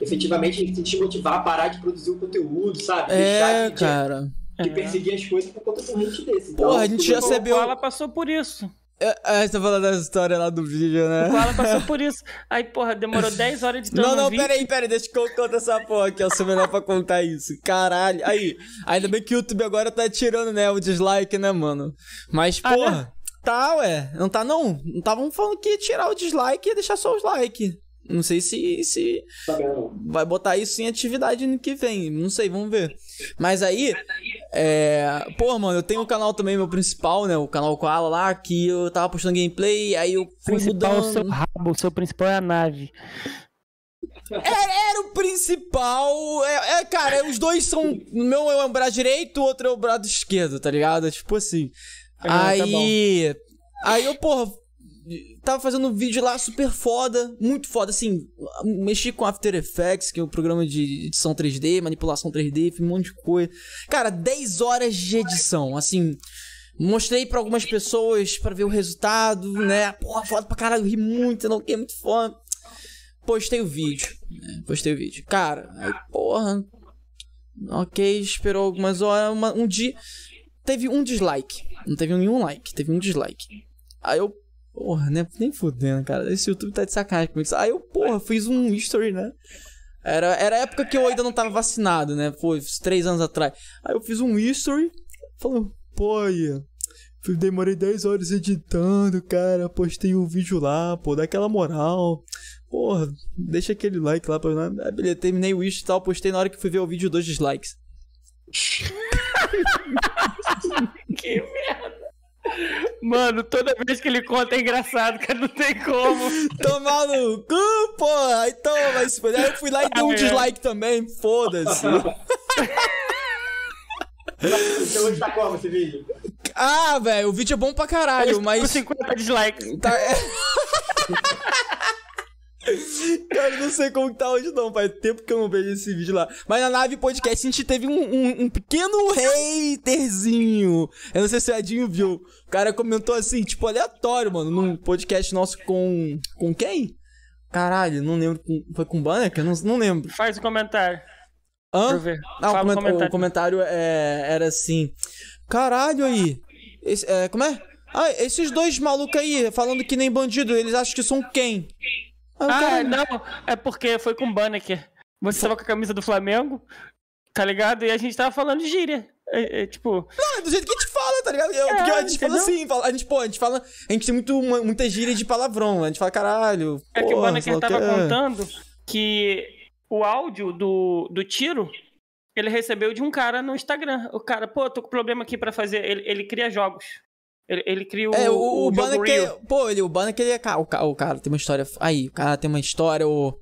efetivamente te motivar a parar de produzir o conteúdo, sabe? É, Deixar cara. De, de perseguir as coisas por conta de um hate desse. Então, porra, a gente já recebeu. Ela passou por isso. É, você tá falando dessa história lá do vídeo, né? O Koala passou por isso. Aí, porra, demorou 10 horas de Não, não, vídeo. pera aí, pera aí, deixa que eu contar essa porra aqui, eu sou melhor pra contar isso. Caralho. Aí, ainda bem que o YouTube agora tá tirando, né, o dislike, né, mano? Mas, porra. Ah, Tá, ué. Não tá, não. Não estavam falando que ia tirar o dislike e ia deixar só os likes. Não sei se, se Tá vai botar isso em atividade no que vem. Não sei, vamos ver. Mas aí, é. Pô, mano, eu tenho um canal também, meu principal, né? O canal Koala lá, que eu tava postando gameplay, aí eu fui principal mudando. é o seu rabo, o seu principal é a nave. Era, era o principal. É, é, cara, os dois são. O meu é o braço direito, o outro é o braço esquerdo, tá ligado? Tipo assim. É, tá aí. aí eu, porra, tava fazendo um vídeo lá super foda, muito foda, assim, mexi com After Effects, que é um programa de edição 3D, manipulação 3D, fiz um monte de coisa. Cara, 10 horas de edição, assim, mostrei pra algumas pessoas pra ver o resultado, né? Porra, foda pra caralho, ri muito, não que, muito foda. Postei o vídeo, né? postei o vídeo. Cara, aí, porra, ok, esperou algumas horas, uma, um dia, teve um dislike, não teve nenhum like, teve um dislike. Aí eu Porra, né? Nem fudendo, cara. Esse YouTube tá de sacanagem comigo. Aí eu, porra, fiz um history, né? Era, era a época que eu ainda não tava vacinado, né? Foi três anos atrás. Aí eu fiz um history. Falou, pô, demorei 10 horas editando, cara. Postei um vídeo lá, pô, dá aquela moral. Porra, deixa aquele like lá pra. Aí, beleza, terminei o history e tal. Postei na hora que fui ver o vídeo, dois dislikes. que merda. Mano, toda vez que ele conta é engraçado, cara, não tem como. Tomar no cu, porra. Então, mas aí eu fui lá e dei um dislike também, foda-se. Você hoje tá como esse vídeo? Ah, velho, o vídeo é bom pra caralho, mas. Com 50 dislikes. Tá. Cara, não sei como que tá hoje não, faz tempo que eu não vejo esse vídeo lá. Mas na nave podcast a gente teve um, um, um pequeno haterzinho. Eu não sei se o Edinho viu. O cara comentou assim, tipo, aleatório, mano, num podcast nosso com. Com quem? Caralho, não lembro. Foi com o Banner? Não, não lembro. Faz o um comentário. Hã? ver. Não, o, coment comentário. o comentário é, era assim. Caralho aí. Esse, é, como é? Ah, esses dois malucos aí, falando que nem bandido, eles acham que são quem? Ah, não, é porque foi com o Banneker. Você tava com a camisa do Flamengo, tá ligado? E a gente tava falando de gíria. É, é, tipo. Não, é do jeito que a gente fala, tá ligado? Eu, é, porque a gente entendeu? fala assim, fala, a gente, pô, a gente fala. A gente tem muito, uma, muita gíria de palavrão. A gente fala, caralho. É que o Banneker tava que... contando que o áudio do, do tiro ele recebeu de um cara no Instagram. O cara, pô, tô com problema aqui para fazer. Ele, ele cria jogos. Ele, ele cria o. É, o, o, o Banner Pô, ele, o Banner que ele é. O, o, cara tem uma história. Aí, o cara tem uma história. O...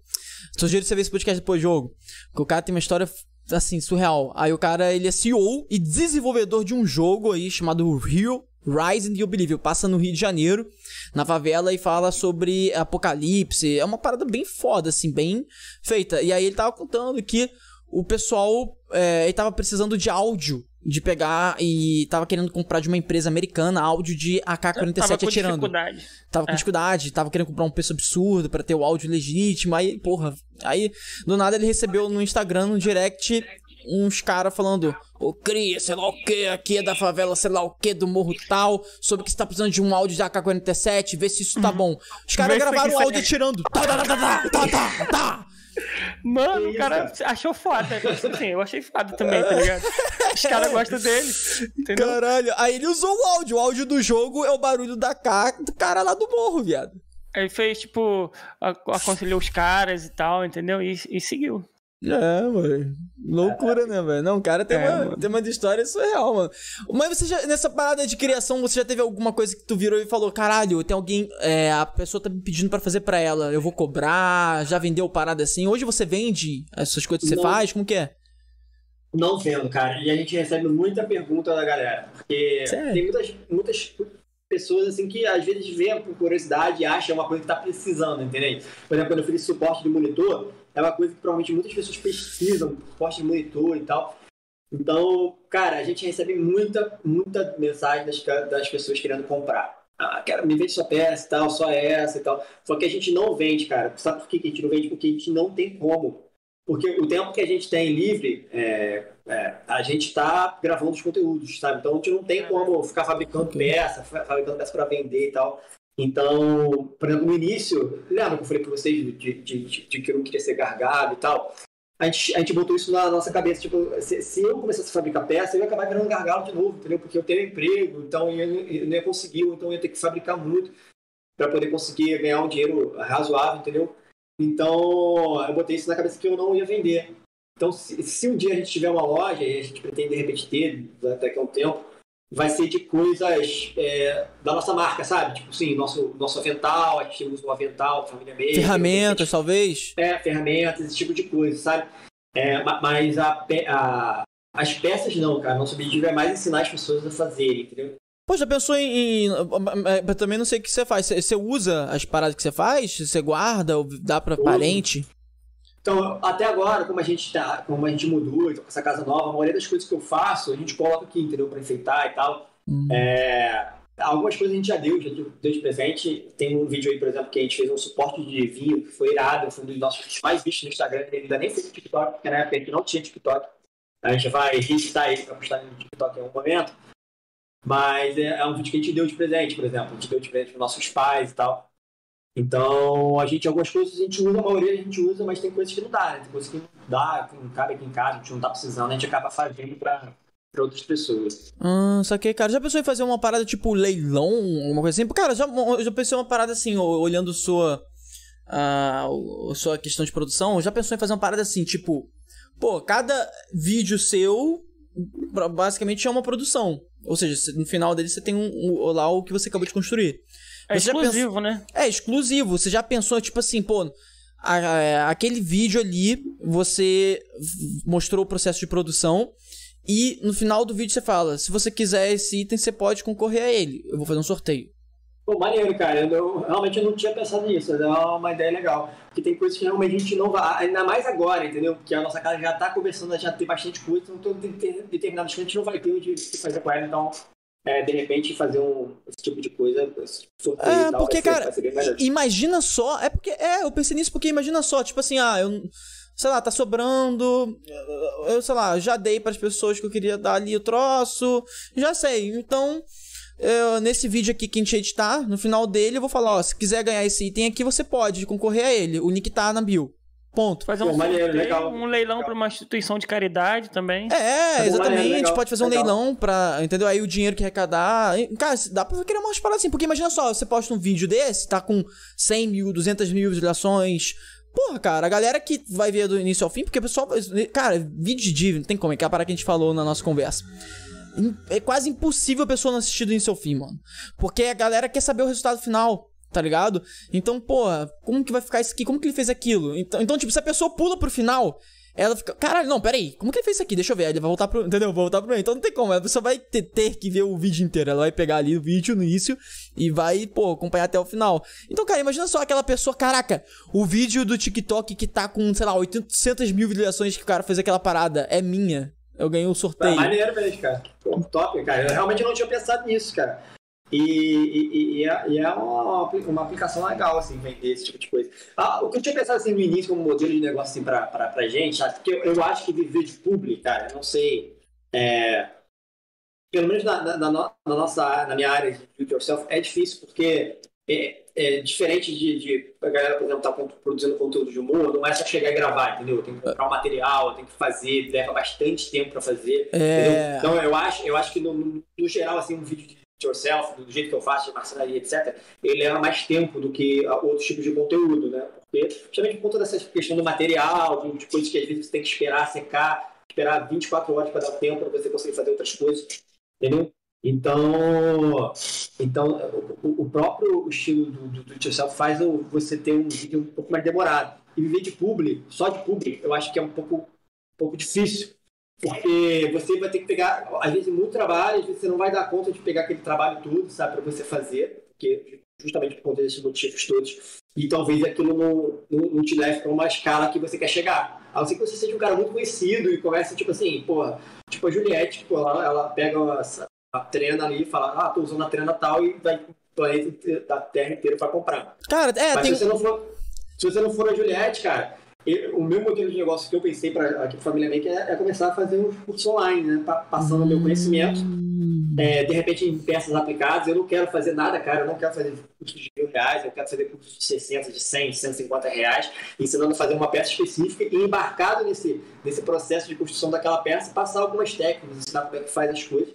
Sugiro você ver esse podcast depois do jogo. Porque o cara tem uma história assim, surreal. Aí o cara, ele é CEO e desenvolvedor de um jogo aí chamado Rio Rising You Believe. Passa no Rio de Janeiro, na favela, e fala sobre apocalipse. É uma parada bem foda, assim, bem feita. E aí ele tava contando que o pessoal é, ele tava precisando de áudio de pegar e tava querendo comprar de uma empresa americana áudio de AK-47 tava com atirando. Dificuldade. Tava com é. dificuldade, tava querendo comprar um preço absurdo para ter o áudio legítimo. Aí, porra, aí do nada ele recebeu no Instagram, no direct, uns caras falando: Ô cria, sei lá o que, aqui é da favela, sei lá o que, do morro tal, sobre que você tá precisando de um áudio de AK-47, vê se isso tá uhum. bom. Os caras gravaram o áudio atirando. Tá, tá, tá, tá, tá, tá, tá. Mano, o cara achou foda. Assim, eu achei foda também, tá ligado? Os caras gostam dele. Entendeu? Caralho. Aí ele usou o áudio. O áudio do jogo é o barulho da cara do cara lá do morro, viado. Aí fez, tipo, aconselhou os caras e tal, entendeu? E, e seguiu. É, mano. Loucura, né, velho? Não, cara tem, é, uma, tem uma história surreal, mano. Mas você já, nessa parada de criação, você já teve alguma coisa que tu virou e falou: caralho, tem alguém. É, a pessoa tá me pedindo para fazer para ela, eu vou cobrar, já vendeu parada assim. Hoje você vende essas coisas que você faz? Como que é? Não vendo, cara. E a gente recebe muita pergunta da galera. Porque Sério? tem muitas, muitas pessoas assim que às vezes vêm por curiosidade e acham uma coisa que tá precisando, entendeu? Por exemplo, quando eu fiz suporte de monitor é uma coisa que provavelmente muitas pessoas pesquisam, poste de monitor e tal. Então, cara, a gente recebe muita, muita mensagem das, das pessoas querendo comprar. Ah, quero, me vende sua peça e tal, só essa e tal. Só que a gente não vende, cara. Sabe por que a gente não vende? Porque a gente não tem como. Porque o tempo que a gente tem livre, é, é, a gente está gravando os conteúdos, sabe? Então a gente não tem como ficar fabricando peça, fabricando peça para vender e tal. Então, por exemplo, no início, lembra que eu falei para vocês de, de, de, de, que eu não queria ser gargado e tal? a gente, a gente botou isso na nossa cabeça. Tipo, se, se eu começasse a fabricar peça, eu ia acabar virando gargalo de novo, entendeu? Porque eu tenho emprego, então eu, eu não ia conseguir, então eu ia ter que fabricar muito para poder conseguir ganhar um dinheiro razoável, entendeu? Então, eu botei isso na cabeça que eu não ia vender. Então, se, se um dia a gente tiver uma loja, e a gente pretende de repente ter, daqui a um tempo, vai ser de coisas é, da nossa marca, sabe? Tipo assim, nosso, nosso avental, a gente usa o avental, família mesmo. Ferramentas, talvez? É, ferramentas, esse tipo de coisa, sabe? É, mas a, a, as peças não, cara. Nosso objetivo é mais ensinar as pessoas a fazerem, entendeu? Pô, já pensou em. em também não sei o que você faz. Você usa as paradas que você faz? Você guarda ou dá pra parente? Então, até agora, como a gente tá, como a gente mudou, então, com essa casa nova, a maioria das coisas que eu faço, a gente coloca aqui, entendeu? Pra enfeitar e tal. Hum. É, algumas coisas a gente já deu, já deu de presente. Tem um vídeo aí, por exemplo, que a gente fez um suporte de vinho, que foi irado, foi um dos nossos mais vistos no Instagram, ele ainda nem foi no TikTok, porque na época a gente não tinha TikTok. A gente vai registrar ele pra postar no TikTok em algum momento. Mas é, é um vídeo que a gente deu de presente, por exemplo. A gente deu de presente para nossos pais e tal. Então, a gente, algumas coisas a gente usa, a maioria a gente usa, mas tem coisas que não dá, né? Tem coisas que não dá, que não cabe aqui em casa, a gente não tá precisando, a gente acaba fazendo pra, pra outras pessoas. Ah, saquei, cara. Já pensou em fazer uma parada tipo leilão, uma coisa assim? Cara, já, já pensei uma parada assim, olhando sua. a sua questão de produção, já pensou em fazer uma parada assim, tipo, pô, cada vídeo seu basicamente é uma produção. Ou seja, no final dele você tem um, um, lá o que você acabou de construir. É você exclusivo, pensou... né? É exclusivo. Você já pensou, tipo assim, pô, a, a, aquele vídeo ali, você mostrou o processo de produção. E no final do vídeo você fala: se você quiser esse item, você pode concorrer a ele. Eu vou fazer um sorteio. Pô, maneiro, cara. Eu, realmente eu não tinha pensado nisso. É uma ideia legal. Porque tem coisas que realmente a gente não vai. Ainda mais agora, entendeu? Porque a nossa casa já tá conversando, já tem bastante coisa. Então tem determinadas coisas que a gente não vai ter o de fazer com ela. Então, é, de repente, fazer um, esse tipo de coisa, sorteio é, tal, porque, cara, imagina só. É porque. É, eu pensei nisso porque imagina só, tipo assim, ah, eu sei lá, tá sobrando. Eu, sei lá, já dei para as pessoas que eu queria dar ali o troço. Já sei. Então, eu, nesse vídeo aqui que a gente editar, no final dele, eu vou falar, ó, se quiser ganhar esse item aqui, você pode concorrer a ele. O nick tá na bio. Ponto. Fazer um, Pô, maneiro, legal. um leilão para uma instituição de caridade também. É, exatamente. gente pode fazer um legal. leilão pra. Entendeu? Aí o dinheiro que arrecadar. Cara, dá pra criar umas paradas assim. Porque imagina só, você posta um vídeo desse, tá com 100 mil, 200 mil visualizações. Porra, cara, a galera que vai ver do início ao fim, porque o pessoal. Cara, vídeo de div, não tem como, é que é a parada que a gente falou na nossa conversa é quase impossível a pessoa não assistir do início ao fim, mano. Porque a galera quer saber o resultado final, tá ligado? Então, porra, como que vai ficar isso aqui? Como que ele fez aquilo? Então, então tipo, se a pessoa pula pro final, ela fica, caralho, não, peraí, como que ele fez isso aqui? Deixa eu ver. ele vai voltar pro, entendeu? Voltar pro meio. Então não tem como, a pessoa vai ter, ter, que ver o vídeo inteiro. Ela vai pegar ali o vídeo no início e vai, pô, acompanhar até o final. Então, cara, imagina só aquela pessoa, caraca, o vídeo do TikTok que tá com, sei lá, 800 mil visualizações que o cara fez aquela parada é minha. Eu ganhei o um sorteio. Tá maneiro mesmo, cara. Top, cara. Eu realmente não tinha pensado nisso, cara. E, e, e, é, e é uma, uma aplicação legal, assim, vender esse tipo de coisa. Ah, o que eu tinha pensado, assim, no início como modelo de negócio, assim, pra, pra, pra gente, porque eu, eu acho que viver de público, cara, eu não sei, é, pelo menos na, na, na, na, nossa, na minha área de do yourself, é difícil, porque é, é diferente de, de, a galera, por exemplo, tá produzindo conteúdo de humor, não é só chegar e gravar, entendeu? Tem que comprar o um material, tem que fazer, leva bastante tempo para fazer. É... Então eu acho, eu acho que no, no, no, geral, assim, um vídeo de yourself, do jeito que eu faço, de marcenaria, etc., ele leva mais tempo do que outros tipos de conteúdo, né? Porque, justamente por conta dessa questão do material, de, de coisas que às vezes você tem que esperar secar, esperar 24 horas para dar tempo para você conseguir fazer outras coisas, entendeu? Então, então o, o próprio estilo do, do, do yourself faz você ter um vídeo um pouco mais demorado. E viver de publi, só de publi, eu acho que é um pouco, um pouco difícil. Porque você vai ter que pegar, às vezes, muito trabalho, às vezes você não vai dar conta de pegar aquele trabalho todo, sabe, para você fazer, porque justamente por conta desses motivos todos. E talvez aquilo não, não, não te leve para uma escala que você quer chegar. A não ser que você seja um cara muito conhecido e comece, tipo assim, pô, tipo a Juliette, tipo, ela, ela pega a trena ali e fala, ah, tô usando a trena tal e vai planeta da Terra inteira para comprar. Cara, é, Mas tem... se, você não for, se você não for a Juliette, cara, eu, o meu modelo de negócio que eu pensei para aqui Família Maker é, é, começar a fazer um curso online, né? Passando o hum... meu conhecimento. É, de repente em peças aplicadas, eu não quero fazer nada, cara, eu não quero fazer curso de mil reais, eu quero fazer cursos de 60, de 100, 150 reais, ensinando a fazer uma peça específica e embarcado nesse, nesse processo de construção daquela peça, passar algumas técnicas, ensinar como é que faz as coisas.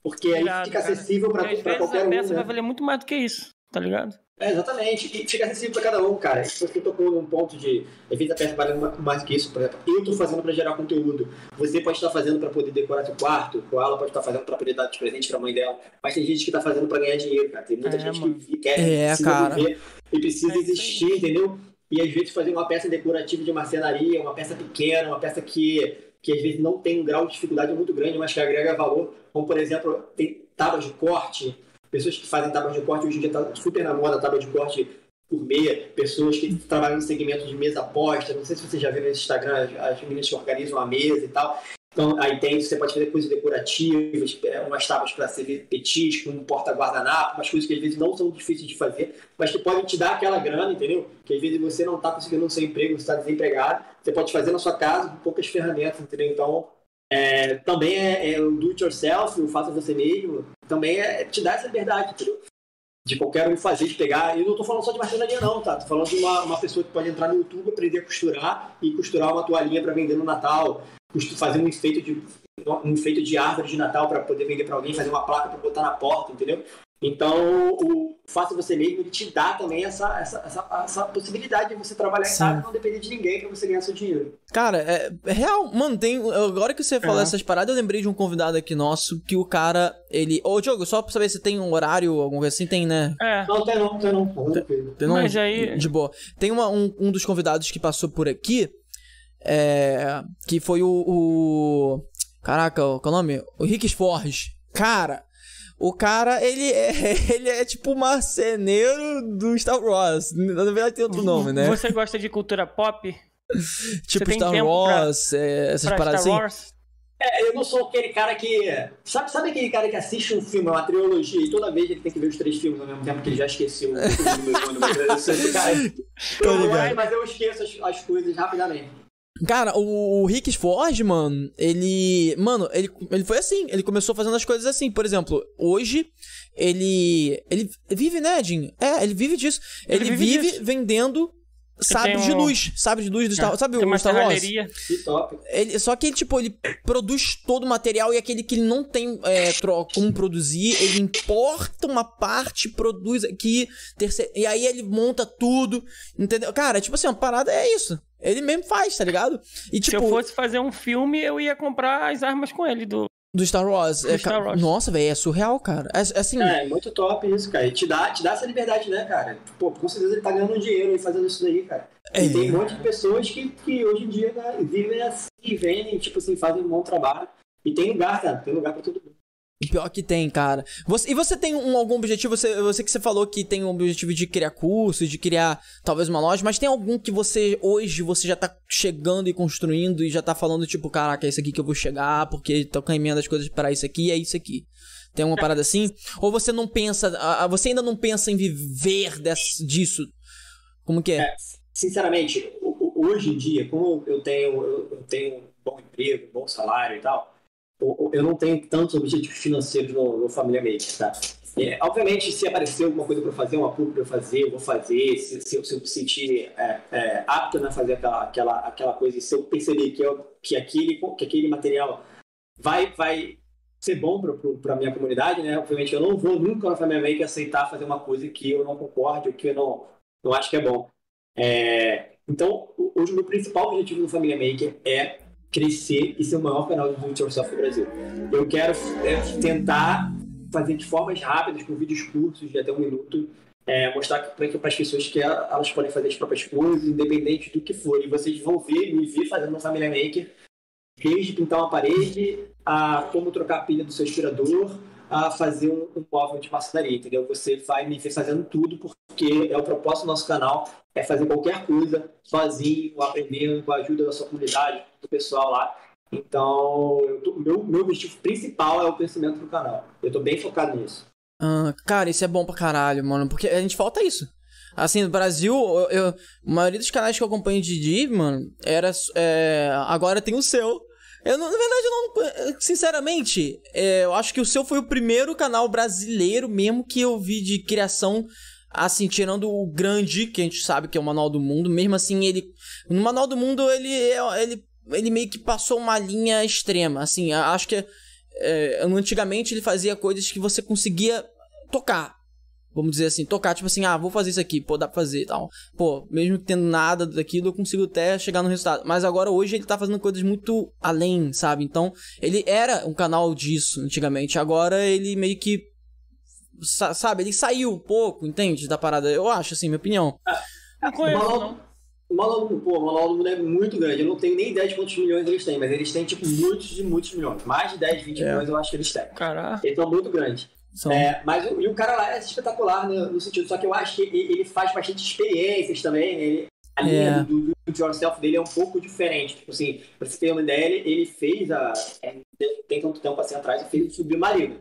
Porque aí Obrigado, fica acessível para qualquer um. A peça né? vai valer muito mais do que isso, tá ligado? É, exatamente. E fica acessível para cada um, cara. Se você tocou num ponto de. Às vezes a peça vale mais que isso, por exemplo. Eu estou fazendo para gerar conteúdo. Você pode estar fazendo para poder decorar seu quarto. O ela pode estar fazendo para poder dar de presente para a mãe dela. Mas tem gente que está fazendo para ganhar dinheiro, cara. Tem muita é, gente mano. que quer é, precisa cara. viver e precisa é, existir, entendeu? E às vezes fazer uma peça decorativa de marcenaria, uma peça pequena, uma peça que, que às vezes não tem um grau de dificuldade muito grande, mas que agrega valor. Como, por exemplo, tem tábuas de corte pessoas que fazem tábuas de corte, hoje em dia está super na moda a tábua de corte por meia, pessoas que trabalham no segmento de mesa aposta, não sei se você já viu no Instagram, as meninas que organizam a mesa e tal. Então, aí tem, você pode fazer coisas decorativas, é, umas tábuas para servir petisco, um porta-guardanapo, umas coisas que às vezes não são difíceis de fazer, mas que podem te dar aquela grana, entendeu? Que às vezes você não está conseguindo o seu emprego, você está desempregado, você pode fazer na sua casa com poucas ferramentas, entendeu? Então, é, também é, é, o do it yourself, o faça você mesmo, também é, te dá essa liberdade, entendeu? de qualquer um fazer, de pegar. E eu não estou falando só de marcenaria, não, tá? Tô falando de uma, uma pessoa que pode entrar no YouTube, aprender a costurar e costurar uma toalhinha para vender no Natal, fazer um enfeite de, um enfeite de árvore de Natal para poder vender para alguém, fazer uma placa para botar na porta, entendeu? Então, o Faça Você Mesmo, ele te dá também essa, essa, essa, essa possibilidade de você trabalhar Sim. em casa e não depender de ninguém para você ganhar seu dinheiro. Cara, é, é, real. Mano, tem. Agora que você falou é. essas paradas, eu lembrei de um convidado aqui nosso que o cara, ele. Ô, Diogo, só pra saber se tem um horário, alguma coisa assim, tem, né? É. Não, tem não, tem não. Tem, tem não Mas aí. De boa. Tem uma, um, um dos convidados que passou por aqui. É, que foi o, o. Caraca, qual é o nome? O Rick Forge. Cara, o cara, ele é, ele é tipo marceneiro do Star Wars. Na verdade tem outro nome, né? Você gosta de cultura pop? tipo Star Wars, pra, é, essas paradas assim? Wars? É, eu não sou aquele cara que. Sabe, sabe aquele cara que assiste um filme, uma trilogia, e toda vez ele tem que ver os três filmes ao mesmo tempo que ele já esqueceu o cara. Mas eu esqueço as, as coisas rapidamente. Cara, o, o Rick Forge, mano, ele. Mano, ele, ele foi assim. Ele começou fazendo as coisas assim. Por exemplo, hoje ele. Ele vive, né, Jim? É, ele vive disso. Ele, ele vive, vive vendendo Sabe de um... luz, sabe de luz do Star, é, sabe o Star Wars? Ele, só que ele tipo ele produz todo o material e aquele que ele não tem é, como produzir, ele importa uma parte, produz aqui, terceiro, e aí ele monta tudo, entendeu? Cara, tipo assim, uma parada é isso. Ele mesmo faz, tá ligado? E, tipo, Se eu tipo, fosse fazer um filme, eu ia comprar as armas com ele do do Star Wars. Do é, Star Wars. Nossa, velho, é surreal, cara. É, é, assim... é, muito top isso, cara. E te dá, te dá essa liberdade, né, cara? Pô, com certeza ele tá ganhando dinheiro aí fazendo isso daí, cara. É. E tem um monte de pessoas que, que hoje em dia né, vivem assim, vendem, tipo assim, fazem um bom trabalho. E tem lugar, cara. Tem lugar pra todo mundo. Pior que tem, cara. Você, e você tem um, algum objetivo? Você, você que você falou que tem um objetivo de criar cursos, de criar talvez uma loja, mas tem algum que você hoje você já tá chegando e construindo e já tá falando, tipo, caraca, é isso aqui que eu vou chegar, porque tô caminhando as coisas para isso aqui, é isso aqui. Tem uma parada assim? Ou você não pensa, você ainda não pensa em viver desse, disso? Como que é? é sinceramente, hoje em dia, como eu tenho, eu tenho um bom emprego, um bom salário e tal, eu não tenho tantos objetivos financeiros no, no Família Maker, tá? É, obviamente, se aparecer alguma coisa para fazer, uma publi para fazer, eu vou fazer. Se, se, se eu me sentir é, é, apto a fazer aquela, aquela, aquela coisa, e se eu perceber que, eu, que, aquele, que aquele material vai, vai ser bom para a minha comunidade, né? Obviamente, eu não vou nunca na Família Maker aceitar fazer uma coisa que eu não concorde que eu não, não acho que é bom. É, então, hoje o meu principal objetivo no Família Maker é crescer e ser o maior canal de do it yourself do Brasil. Eu quero é, tentar fazer de formas rápidas, com vídeos curtos de até um minuto, é, mostrar para as pessoas que elas podem fazer as próprias coisas, independente do que for. E vocês vão ver, me ver fazendo no Família Maker, desde pintar uma parede, a como trocar a pilha do seu aspirador, a fazer um, um móvel de marcenaria, entendeu? Você vai me ver fazendo tudo porque é o propósito do nosso canal, é fazer qualquer coisa sozinho, aprendendo com a ajuda da sua comunidade, do pessoal lá. Então, tô, meu, meu objetivo principal é o crescimento do canal. Eu tô bem focado nisso. Ah, cara, isso é bom pra caralho, mano, porque a gente falta isso. Assim, no Brasil, eu, eu, a maioria dos canais que eu acompanho de Div, mano, era. É, agora tem o seu. Eu, na verdade, eu não. Sinceramente, é, eu acho que o seu foi o primeiro canal brasileiro mesmo que eu vi de criação assim, tirando o grande, que a gente sabe que é o Manual do Mundo, mesmo assim, ele. No Manual do Mundo, ele, é, ele, ele meio que passou uma linha extrema. Assim, acho que. É, antigamente ele fazia coisas que você conseguia tocar. Vamos dizer assim, tocar, tipo assim, ah, vou fazer isso aqui, pô, dá pra fazer e tal. Pô, mesmo tendo nada daquilo, eu consigo até chegar no resultado. Mas agora, hoje, ele tá fazendo coisas muito além, sabe? Então, ele era um canal disso antigamente. Agora, ele meio que sabe, ele saiu um pouco, entende? Da parada. Eu acho, assim, minha opinião. Ah, não conheço, não. O do, pô, o Mundo é muito grande. Eu não tenho nem ideia de quantos milhões eles têm, mas eles têm, tipo, muitos e muitos milhões. Mais de 10, 20 é. milhões eu acho que eles têm. Caraca. Eles são muito grandes. São... É, mas o, e o cara lá é espetacular no, no, sentido, só que eu acho que ele, faz bastante experiências também. Ele, a linha é. do, do, do yourself dele é um pouco diferente. Tipo assim, pra você ter uma ideia, ele, ele fez a. É, tem tanto tempo assim atrás, ele fez o submarino.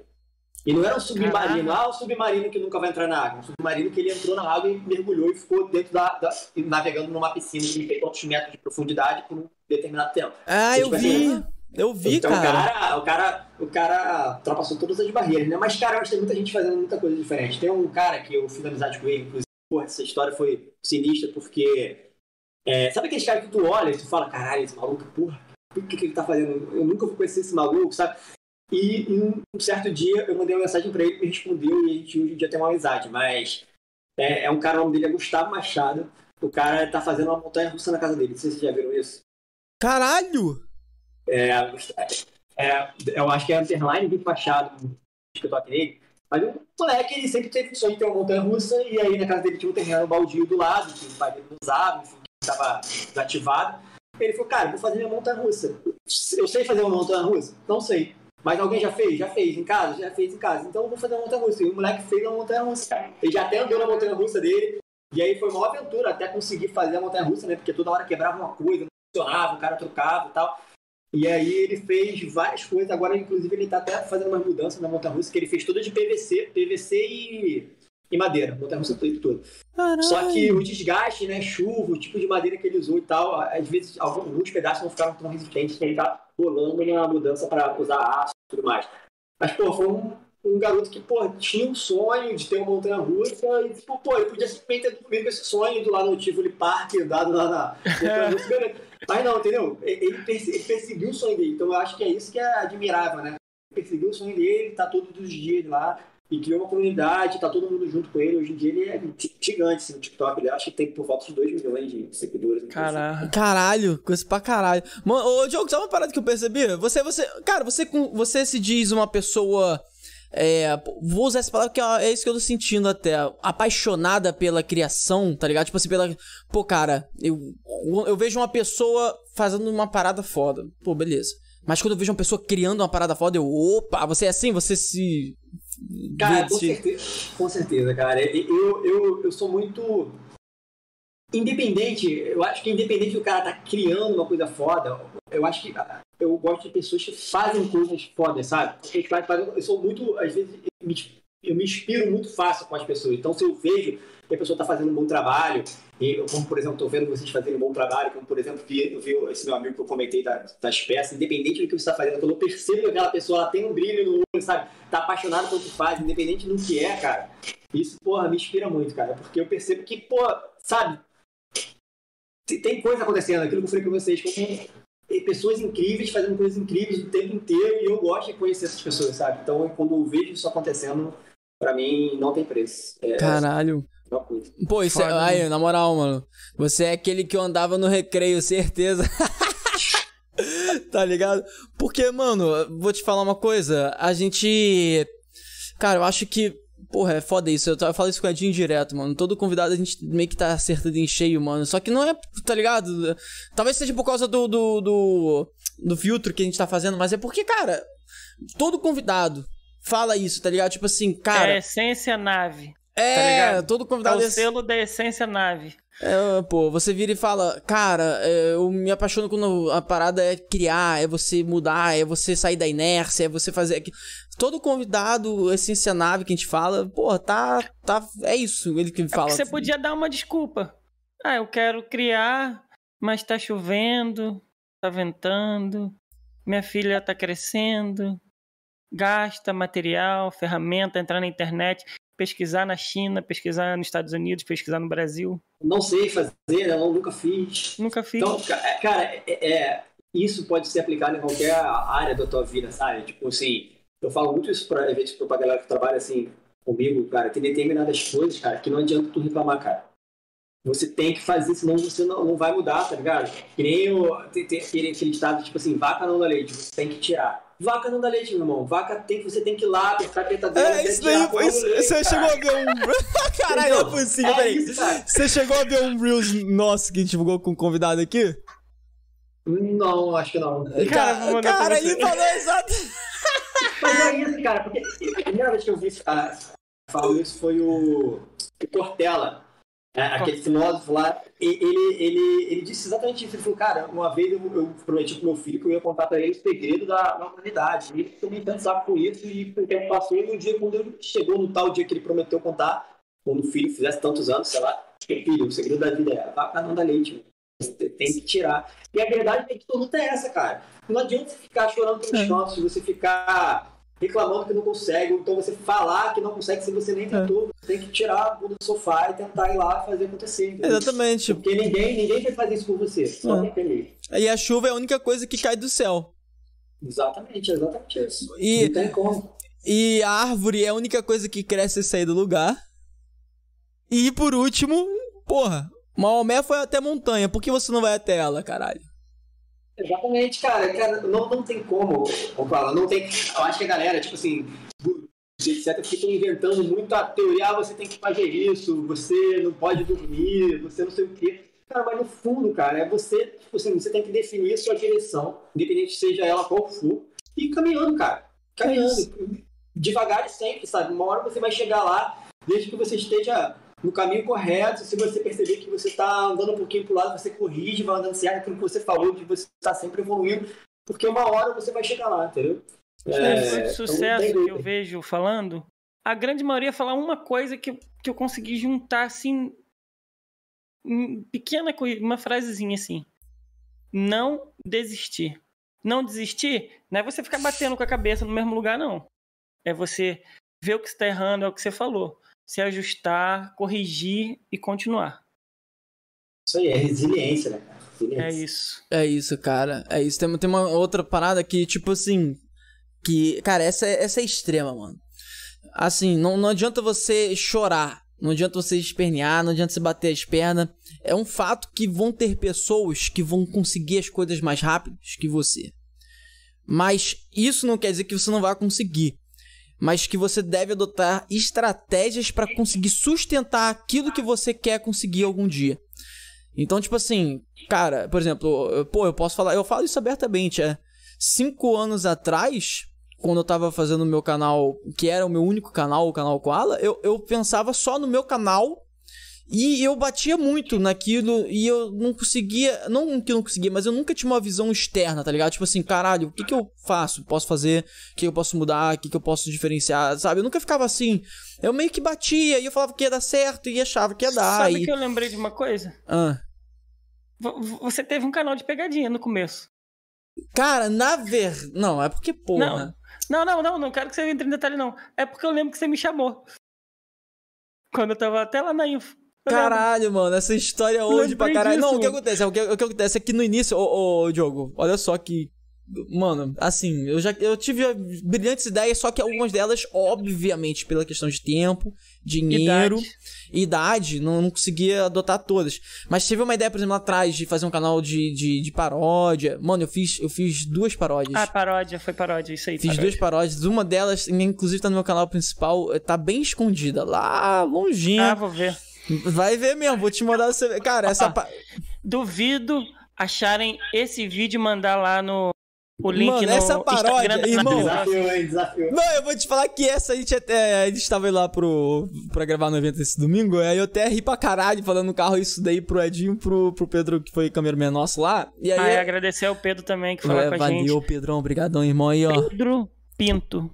E não era um submarino, ah, o submarino que nunca vai entrar na água. Um submarino que ele entrou na água e mergulhou e ficou dentro da. da navegando numa piscina de não quantos metros de profundidade por um determinado tempo. Ah, eu vi! Eu vi, então, cara. O cara, o cara, o cara ultrapassou todas as barreiras, né? Mas, cara, eu acho que tem muita gente fazendo muita coisa diferente. Tem um cara que eu fiz amizade com ele, inclusive, porra, essa história foi sinistra porque. É, sabe aquele cara que tu olha e tu fala, caralho, esse maluco, porra, o que, que ele tá fazendo? Eu nunca vou conhecer esse maluco, sabe? E um certo dia eu mandei uma mensagem para ele, ele respondeu e a gente hoje em dia tem uma amizade. Mas é, é um cara, o nome dele é Gustavo Machado. O cara tá fazendo uma montanha russa na casa dele. Não sei se vocês já viram isso. Caralho! É, é, eu acho que é Underline Vitor Machado, que eu tô aqui. Mas o moleque, ele sempre teve sonho de ter uma montanha russa, e aí na casa dele tinha um terreno baldio do lado, que o pai dele usava, enfim, estava desativado. Ele falou, cara, vou fazer minha montanha russa. Eu sei fazer uma montanha russa? Não sei. Mas alguém já fez? Já fez em casa? Já fez em casa. Então eu vou fazer uma montanha russa. E o moleque fez uma montanha russa. Ele já até andou na montanha russa dele. E aí foi uma aventura até conseguir fazer a montanha russa, né? Porque toda hora quebrava uma coisa, não funcionava, o cara trocava e tal. E aí ele fez várias coisas. Agora, inclusive, ele tá até fazendo umas mudanças na montanha russa, que ele fez todas de PVC, PVC e, e madeira. Montanha russa toda. Só que o desgaste, né? Chuva, o tipo de madeira que ele usou e tal, às vezes alguns pedaços não ficaram tão resistentes, que ele tá rolando na mudança para usar aço tudo mais. Mas, pô, foi um, um garoto que, pô, tinha um sonho de ter uma montanha russa e, tipo, pô, ele podia simplesmente ter dormido com esse sonho do lado no Tivoli Park, dado lá na Mas não, entendeu? Ele, ele perseguiu o sonho dele. Então eu acho que é isso que é admirável, né? Ele perseguiu o sonho dele, tá todos os dias lá e criou uma comunidade, tá todo mundo junto com ele. Hoje em dia ele é gigante assim, no TikTok. Ele acho que tem por volta de 2 milhões de seguidores. Caralho. Caralho, coisa pra caralho. Mano, ô, Diogo, sabe uma parada que eu percebi? Você, você. Cara, você, você se diz uma pessoa. É, vou usar essa palavra porque é isso que eu tô sentindo até. Apaixonada pela criação, tá ligado? Tipo assim, pela. Pô, cara, eu, eu vejo uma pessoa fazendo uma parada foda. Pô, beleza. Mas quando eu vejo uma pessoa criando uma parada foda, eu. Opa, você é assim? Você se Cara, com certeza, com certeza, cara. Eu, eu, eu sou muito. Independente, eu acho que independente do cara tá criando uma coisa foda, eu acho que eu gosto de pessoas que fazem coisas fodas, sabe? Eu sou muito, às vezes, eu me inspiro muito fácil com as pessoas. Então, se eu vejo que a pessoa está fazendo um bom trabalho, e como, por exemplo, estou vendo vocês fazerem um bom trabalho, como, por exemplo, eu vi esse meu amigo que eu comentei das, das peças, independente do que você está fazendo, quando eu percebo que aquela pessoa ela tem um brilho no olho, sabe? Tá apaixonada pelo que faz, independente do que é, cara. Isso, porra, me inspira muito, cara, porque eu percebo que, pô, sabe? Tem coisa acontecendo, aquilo que eu falei com vocês, como pessoas incríveis fazendo coisas incríveis o tempo inteiro e eu gosto de conhecer essas pessoas, sabe? Então, quando eu vejo isso acontecendo, para mim não tem preço. É, Caralho. Pô, isso é, aí, na moral, mano. Você é aquele que eu andava no recreio, certeza. tá ligado? Porque, mano, vou te falar uma coisa. A gente. Cara, eu acho que. Porra, é foda isso. Eu, eu falo isso com o Edinho direto, mano. Todo convidado a gente meio que tá acertando em cheio, mano. Só que não é, tá ligado? Talvez seja por causa do, do, do, do filtro que a gente tá fazendo, mas é porque, cara, todo convidado fala isso, tá ligado? Tipo assim, cara. É essência nave. É, tá todo convidado. É o selo da essência nave. É, pô, você vira e fala, cara, é, eu me apaixono quando a parada é criar, é você mudar, é você sair da inércia, é você fazer. Todo convidado, essência nave que a gente fala, pô, tá. tá é isso ele que me é fala. você podia dar uma desculpa. Ah, eu quero criar, mas tá chovendo, tá ventando, minha filha tá crescendo, gasta material, ferramenta, entrar na internet. pesquisar na China, pesquisar nos Estados Unidos, pesquisar no Brasil? Não sei fazer, né? Eu nunca fiz. Nunca fiz. Então, cara, é, é, isso pode ser aplicado em qualquer área da tua vida, sabe? Tipo assim, eu falo muito isso pra, vezes, pra galera que trabalha assim comigo, cara, tem determinadas coisas, cara, que não adianta tu reclamar, cara. Você tem que fazer, senão você não, não vai mudar, tá ligado? Que nem o, tem, tem aquele, aquele ditado, tipo assim, vaca não dá leite, você tem que tirar. Vaca não dá leite, meu irmão. Vaca tem que você tem que ir lá, apertar a apertadeira. É, isso daí, você chegou a ver um. Caralho, não é possível, é peraí. Você chegou a ver um Reels nosso que a gente divulgou com um convidado aqui? Não, acho que não. Cara, cara ele falou exato. Mas é isso, cara, porque a primeira vez que eu vi falo isso foi o, o Cortella. É, aquele filósofo lá, ele, ele, ele disse exatamente isso. Ele falou, cara, uma vez eu, eu prometi pro meu filho que eu ia contar para ele o segredo da, da humanidade. Ele ficou tanto saco com isso e o tempo passou e um dia, quando ele chegou no tal dia que ele prometeu contar, quando o filho fizesse tantos anos, sei lá, filho, o segredo da vida é vaca não dá leite, tem que tirar. E a verdade é que todo mundo é essa, cara. Não adianta você ficar chorando pelos é. cantos, você ficar reclamando que não consegue, então você falar que não consegue se você nem tentou, é. você tem que tirar a bunda do sofá e tentar ir lá fazer acontecer. Entendeu? Exatamente. Porque ninguém, ninguém vai fazer isso por você, só é. quem E a chuva é a única coisa que cai do céu. Exatamente, exatamente isso. E, não tem como. E a árvore é a única coisa que cresce e sai do lugar. E por último, porra, Maomé foi até montanha, por que você não vai até ela, caralho? Exatamente, cara. cara não, não tem como, fala, não tem. Eu acho que a galera, tipo assim, etc., fica inventando muito a teoria, ah, você tem que fazer isso, você não pode dormir, você não sei o quê. Cara, mas no fundo, cara, é você, tipo assim, você tem que definir sua direção, independente seja ela qual for, e caminhando, cara. Caminhando. Devagar e sempre, sabe? Uma hora você vai chegar lá, desde que você esteja no caminho correto. Se você perceber que você está andando um pouquinho para o lado, você corrige, vai andando certo aquilo que você falou, que você está sempre evoluindo, porque uma hora você vai chegar lá, entendeu? É, de sucesso que eu vejo falando, a grande maioria fala uma coisa que, que eu consegui juntar assim, pequena coisa, uma frasezinha assim. Não desistir. Não desistir não é você ficar batendo com a cabeça no mesmo lugar, não. É você ver o que está errando, é o que você falou se ajustar, corrigir e continuar. Isso aí, é resiliência, né, cara? Resiliência. É isso. É isso, cara. É isso. Tem, tem uma outra parada que, tipo assim. Que, cara, essa, é, essa é extrema, mano. Assim, não, não adianta você chorar. Não adianta você espernear, não adianta você bater as pernas. É um fato que vão ter pessoas que vão conseguir as coisas mais rápidas que você. Mas isso não quer dizer que você não vai conseguir mas que você deve adotar estratégias para conseguir sustentar aquilo que você quer conseguir algum dia. Então, tipo assim, cara, por exemplo, pô, eu posso falar, eu falo isso abertamente, é. Cinco anos atrás, quando eu tava fazendo o meu canal, que era o meu único canal, o canal Koala, eu, eu pensava só no meu canal e eu batia muito naquilo e eu não conseguia. Não que eu não conseguia, mas eu nunca tinha uma visão externa, tá ligado? Tipo assim, caralho, o que que eu faço? Posso fazer? O que eu posso mudar? O que que eu posso diferenciar? Sabe? Eu nunca ficava assim. Eu meio que batia e eu falava que ia dar certo e achava que ia dar. Sabe e... que eu lembrei de uma coisa? Ah. Você teve um canal de pegadinha no começo. Cara, na ver. Não, é porque, porra. Não, não, não, não, não quero que você entre em detalhe, não. É porque eu lembro que você me chamou. Quando eu tava até lá na info. Caralho, mano, essa história hoje pra caralho. Disso, não, o que acontece? O que, o que acontece é que no início, ô, ô Diogo, olha só que. Mano, assim, eu já eu tive brilhantes ideias, só que algumas delas, obviamente, pela questão de tempo, dinheiro, idade, idade não, não conseguia adotar todas. Mas tive uma ideia, por exemplo, lá atrás, de fazer um canal de, de, de, paródia. Mano, eu fiz, eu fiz duas paródias. Ah, paródia, foi paródia, isso aí. Fiz paródia. duas paródias. Uma delas, inclusive, tá no meu canal principal, tá bem escondida, lá longinho. Ah, vou ver. Vai ver mesmo, vou te mandar você. Cara, essa. Ah, duvido acharem esse vídeo e mandar lá no. O link Mano, no essa paródia, Instagram irmão. Desafio, hein, desafio. Não, eu vou te falar que essa a gente até. A gente tava lá pro, pra gravar no evento esse domingo. Aí eu até ri pra caralho falando no carro isso daí pro Edinho, pro, pro Pedro, que foi cameraman nosso lá. E aí. Ah, eu... agradecer ao Pedro também que falou é, com a valeu, gente. Valeu, Pedrão. Obrigadão, irmão. Aí, ó. Pedro Pinto.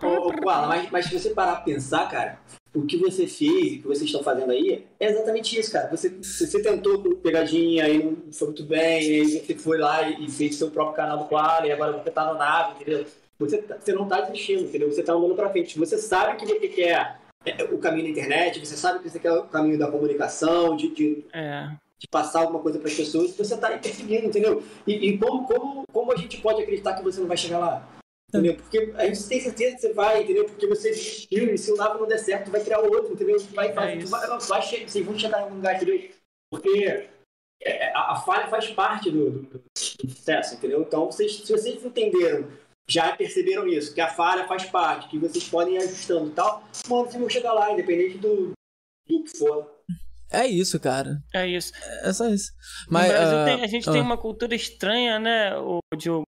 Ô, ô, Koala, mas, mas se você parar pra pensar, cara, o que você fez, o que vocês estão fazendo aí, é exatamente isso, cara. Você, você tentou pegadinha, aí não foi muito bem, aí você foi lá e fez seu próprio canal do Koala, e agora você tá no nave, entendeu? Você, tá, você não tá desistindo, entendeu? Você tá andando pra frente. Você sabe que você quer é, o caminho da internet, você sabe que você quer o caminho da comunicação, de, de, é. de passar alguma coisa para as pessoas, você está perseguindo, entendeu? E, e, como, como, como a gente pode acreditar que você não vai chegar lá? Entendeu? Porque a gente tem certeza que você vai, entendeu? Porque você existiu e se o nave não der certo, vai criar outro, entendeu? Vai, vai, é vai, vai, vocês vão chegar em algum lugar, entendeu? Porque é, a, a, falha faz parte do, do, do, sucesso, entendeu? Então, vocês, se vocês entenderam já perceberam isso, que a falha faz parte, que vocês podem ir ajustando e tal, mano, vocês vão chegar lá, independente do, do que for. É isso, cara. É isso. É só isso. Mas, uh, tem, a gente uh, tem uma cultura estranha, né, o Diogo?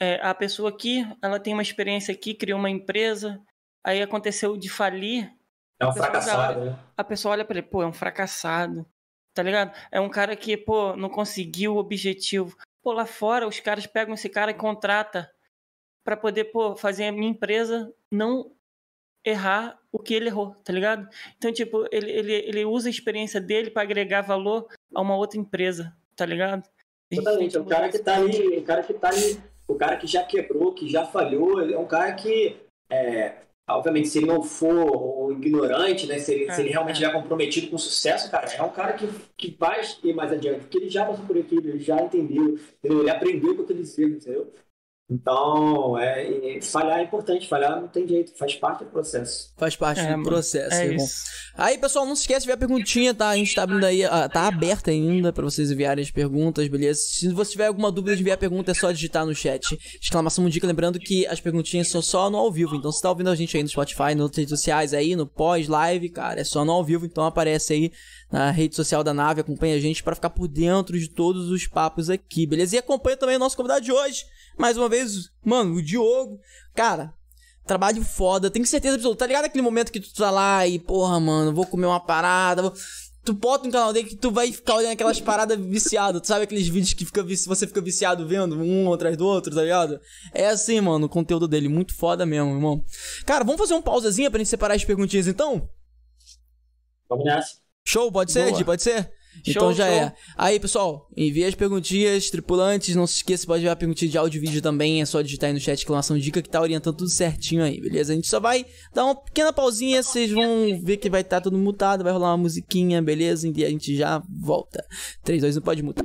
É, a pessoa aqui, ela tem uma experiência aqui, criou uma empresa, aí aconteceu de falir. É um fracassado, olha, né? A pessoa olha pra ele, pô, é um fracassado. Tá ligado? É um cara que, pô, não conseguiu o objetivo. Pô, lá fora os caras pegam esse cara e contrata para poder pô, fazer a minha empresa não errar o que ele errou, tá ligado? Então, tipo, ele, ele, ele usa a experiência dele para agregar valor a uma outra empresa, tá ligado? Exatamente, é o cara que tá ali, o cara que tá ali, o cara que já quebrou, que já falhou, é um cara que, é, obviamente, se ele não for ignorante, né, se ele, é, se ele realmente é. já é comprometido com sucesso, cara, é um cara que, que vai ir mais adiante, porque ele já passou por aquilo, ele já entendeu, entendeu? ele aprendeu com aqueles erros, entendeu? Então, é, falhar é importante, falhar não tem jeito, faz parte do processo. Faz parte é, do processo, é irmão. Aí, pessoal, não se esquece de ver a perguntinha, tá? A gente tá abrindo aí, ah, tá aberta ainda para vocês enviarem as perguntas, beleza? Se você tiver alguma dúvida de enviar a pergunta, é só digitar no chat. Exclamação dica, lembrando que as perguntinhas são só no ao vivo. Então, se tá ouvindo a gente aí no Spotify, nas outras redes sociais aí, no pós-live, cara, é só no ao vivo, então aparece aí na rede social da nave, acompanha a gente para ficar por dentro de todos os papos aqui, beleza? E acompanha também o nosso convidado de hoje mais uma vez, mano, o Diogo, cara, trabalho foda, tenho certeza absoluta. Tá ligado aquele momento que tu tá lá e, porra, mano, vou comer uma parada, vou... Tu bota no canal dele que tu vai ficar olhando aquelas paradas viciado. Tu sabe aqueles vídeos que fica você fica viciado vendo um atrás do outro, tá ligado? É assim, mano, o conteúdo dele, muito foda mesmo, irmão. Cara, vamos fazer um pausazinha pra gente separar as perguntinhas então? Vamos nessa. Show, pode ser, Ed? Pode ser? Então já show. é. Aí, pessoal, envie as perguntinhas, tripulantes. Não se esqueça, pode enviar perguntinha de áudio e vídeo também. É só digitar aí no chat exclamação dica que tá orientando tudo certinho aí, beleza? A gente só vai dar uma pequena pausinha. Vocês vão ver que vai estar tá tudo mutado. Vai rolar uma musiquinha, beleza? E a gente já volta. 3, 2, 1, pode mutar.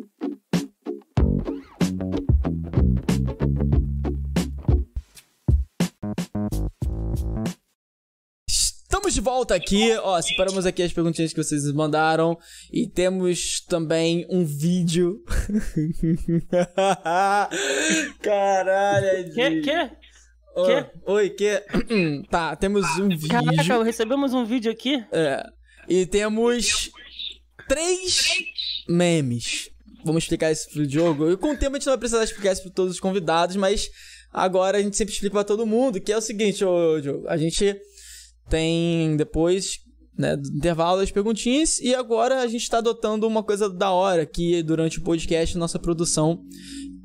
Estamos de volta aqui, ó, separamos aqui as perguntinhas que vocês mandaram e temos também um vídeo. Caralho, Que? Que? Oh, que? Oi, que? tá, temos um vídeo. Caraca, recebemos um vídeo aqui? É. E temos três memes. Vamos explicar isso pro jogo. E com o tempo a gente não vai precisar explicar isso para todos os convidados, mas agora a gente sempre explica para todo mundo, que é o seguinte, ô Diogo, a gente tem depois né, do intervalo das perguntinhas e agora a gente está adotando uma coisa da hora que durante o podcast nossa produção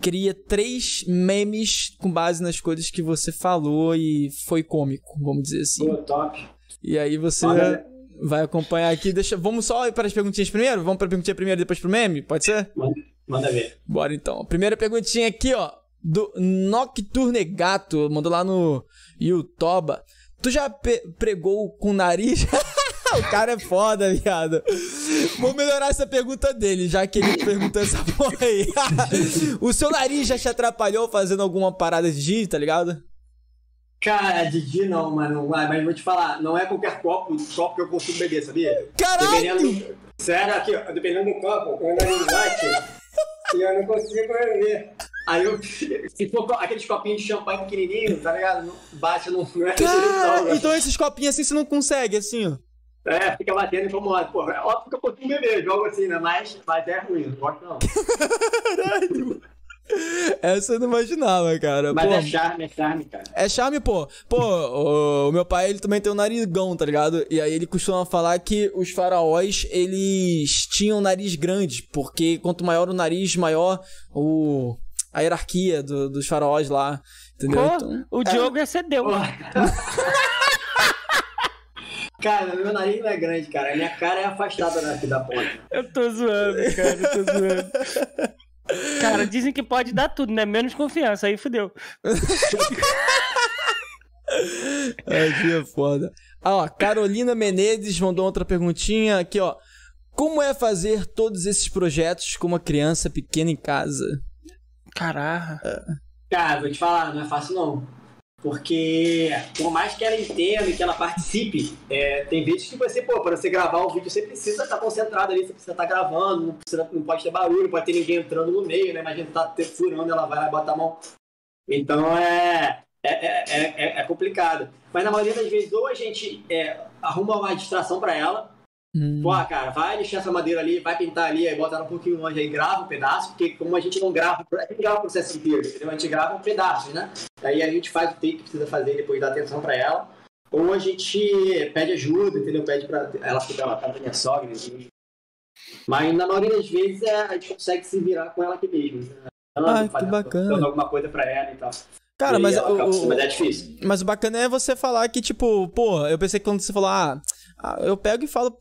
cria três memes com base nas coisas que você falou e foi cômico, vamos dizer assim. Pô, top. E aí você vai acompanhar aqui. Deixa, vamos só ir para as perguntinhas primeiro? Vamos para a perguntinha primeiro depois pro meme? Pode ser? Manda, manda ver. Bora então. Primeira perguntinha aqui, ó, do Nocturne Gato, mandou lá no YouTube. Tu já pregou com o nariz? o cara é foda, viado. Vou melhorar essa pergunta dele, já que ele perguntou essa porra aí. o seu nariz já te atrapalhou fazendo alguma parada de Didi, tá ligado? Cara, Didi não, mano. Mas vou te falar, não é qualquer copo, copo que eu consigo beber, sabia? Caralho! Dependendo, sério, aqui, ó, dependendo do copo, o nariz bate e eu não consigo beber. Aí eu, se for aqueles copinhos de champanhe pequenininho, tá ligado? Bate no. Não é Cara, então esses copinhos assim você não consegue, assim, ó. É, fica batendo e vamos Pô, é óbvio que eu consigo beber, jogo assim, né? Mas, mas é ruim, não gosto não. Caralho! Essa eu não imaginava, cara. Mas pô, é charme, é charme, cara. É charme, pô. Pô, o, o, meu pai, ele também tem um narigão, tá ligado? E aí ele costuma falar que os faraós, eles tinham nariz grande, porque quanto maior o nariz, maior o a hierarquia do, dos faraós lá. Entendeu? Pô, então, o Diogo é... excedeu. Cara, meu nariz não é grande, cara. A minha cara é afastada daqui da ponta. Eu tô zoando, cara. Eu tô zoando. Cara, dizem que pode dar tudo, né? Menos confiança. Aí fudeu. Ai, que é foda. Ah, ó, Carolina Menezes mandou outra perguntinha aqui, ó. Como é fazer todos esses projetos com uma criança pequena em casa? Caraca. Cara, vou te falar, não é fácil não. Porque, por mais que ela entenda e que ela participe, é, tem vezes que você, pô, para você gravar o vídeo, você precisa estar concentrado ali, você precisa estar gravando, não, precisa, não pode ter barulho, não pode ter ninguém entrando no meio, né? Imagina tá furando, ela vai lá e bota a mão. Então é, é, é, é, complicado. Mas na maioria das vezes, ou a gente arruma uma distração para ela, Hum. Pô, cara, vai lixar essa madeira ali, vai pintar ali, aí bota ela um pouquinho longe aí, grava um pedaço, porque como a gente não grava, a gente grava o processo inteiro, entendeu? A gente grava um pedaço, né? Aí a gente faz o take que precisa fazer depois dá atenção pra ela. Ou a gente pede ajuda, entendeu? Pede pra ela ficar lá com a minha sogra, entendeu? Mas na maioria das vezes é, a gente consegue se virar com ela aqui mesmo. Né? Ela ah, que bacana. Dando alguma coisa pra ela e tal. Cara, e mas, o, mas é difícil. Mas o bacana é você falar que, tipo, pô, eu pensei que quando você falou, ah, ah eu pego e falo.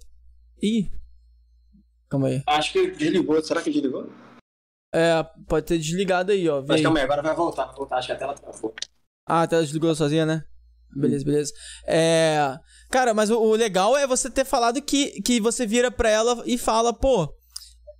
Ih, Calma aí. Acho que desligou. Será que desligou? É, pode ter desligado aí, ó. Mas calma aí, agora vai voltar, vai voltar. Acho que a tela travou. Ah, a tela desligou sozinha, né? Beleza, beleza. É. Cara, mas o, o, legal é você ter falado que, que você vira pra ela e fala, pô.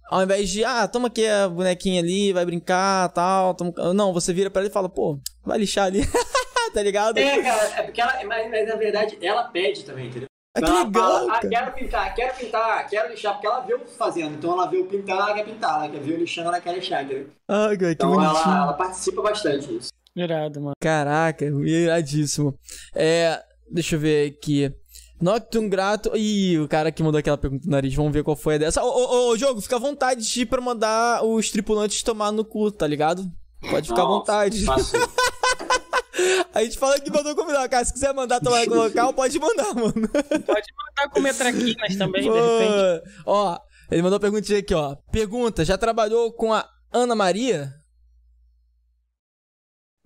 Ao invés de, ah, toma aqui a bonequinha ali, vai brincar tal. Toma... Não, você vira pra ela e fala, pô, vai lixar ali. tá ligado? É, cara, é porque ela, mas, mas na verdade ela pede também, entendeu? Ah, que legal! Ah, quero pintar, quero pintar, quero lixar, porque ela viu fazendo. Então ela viu pintar, ela quer pintar. Ela quer ver o lixando, ela quer lixar, entendeu? Ah, cara, que então ela, ela, participa bastante disso. Irado, mano. Caraca, iradíssimo. É. Deixa eu ver aqui. Nocturne Grato. Ih, o cara que mandou aquela pergunta no nariz. Vamos ver qual foi a dessa. Ô, ô, ô, jogo, fica à vontade de pra mandar os tripulantes tomar no cu, tá ligado? Pode ficar à vontade. A gente fala que mandou convidar. Cara, se quiser mandar tomar no local, pode mandar, mano. Pode mandar comer traquinas também, Pô, de repente. Ó, ele mandou uma perguntinha aqui, ó. Pergunta: já trabalhou com a Ana Maria?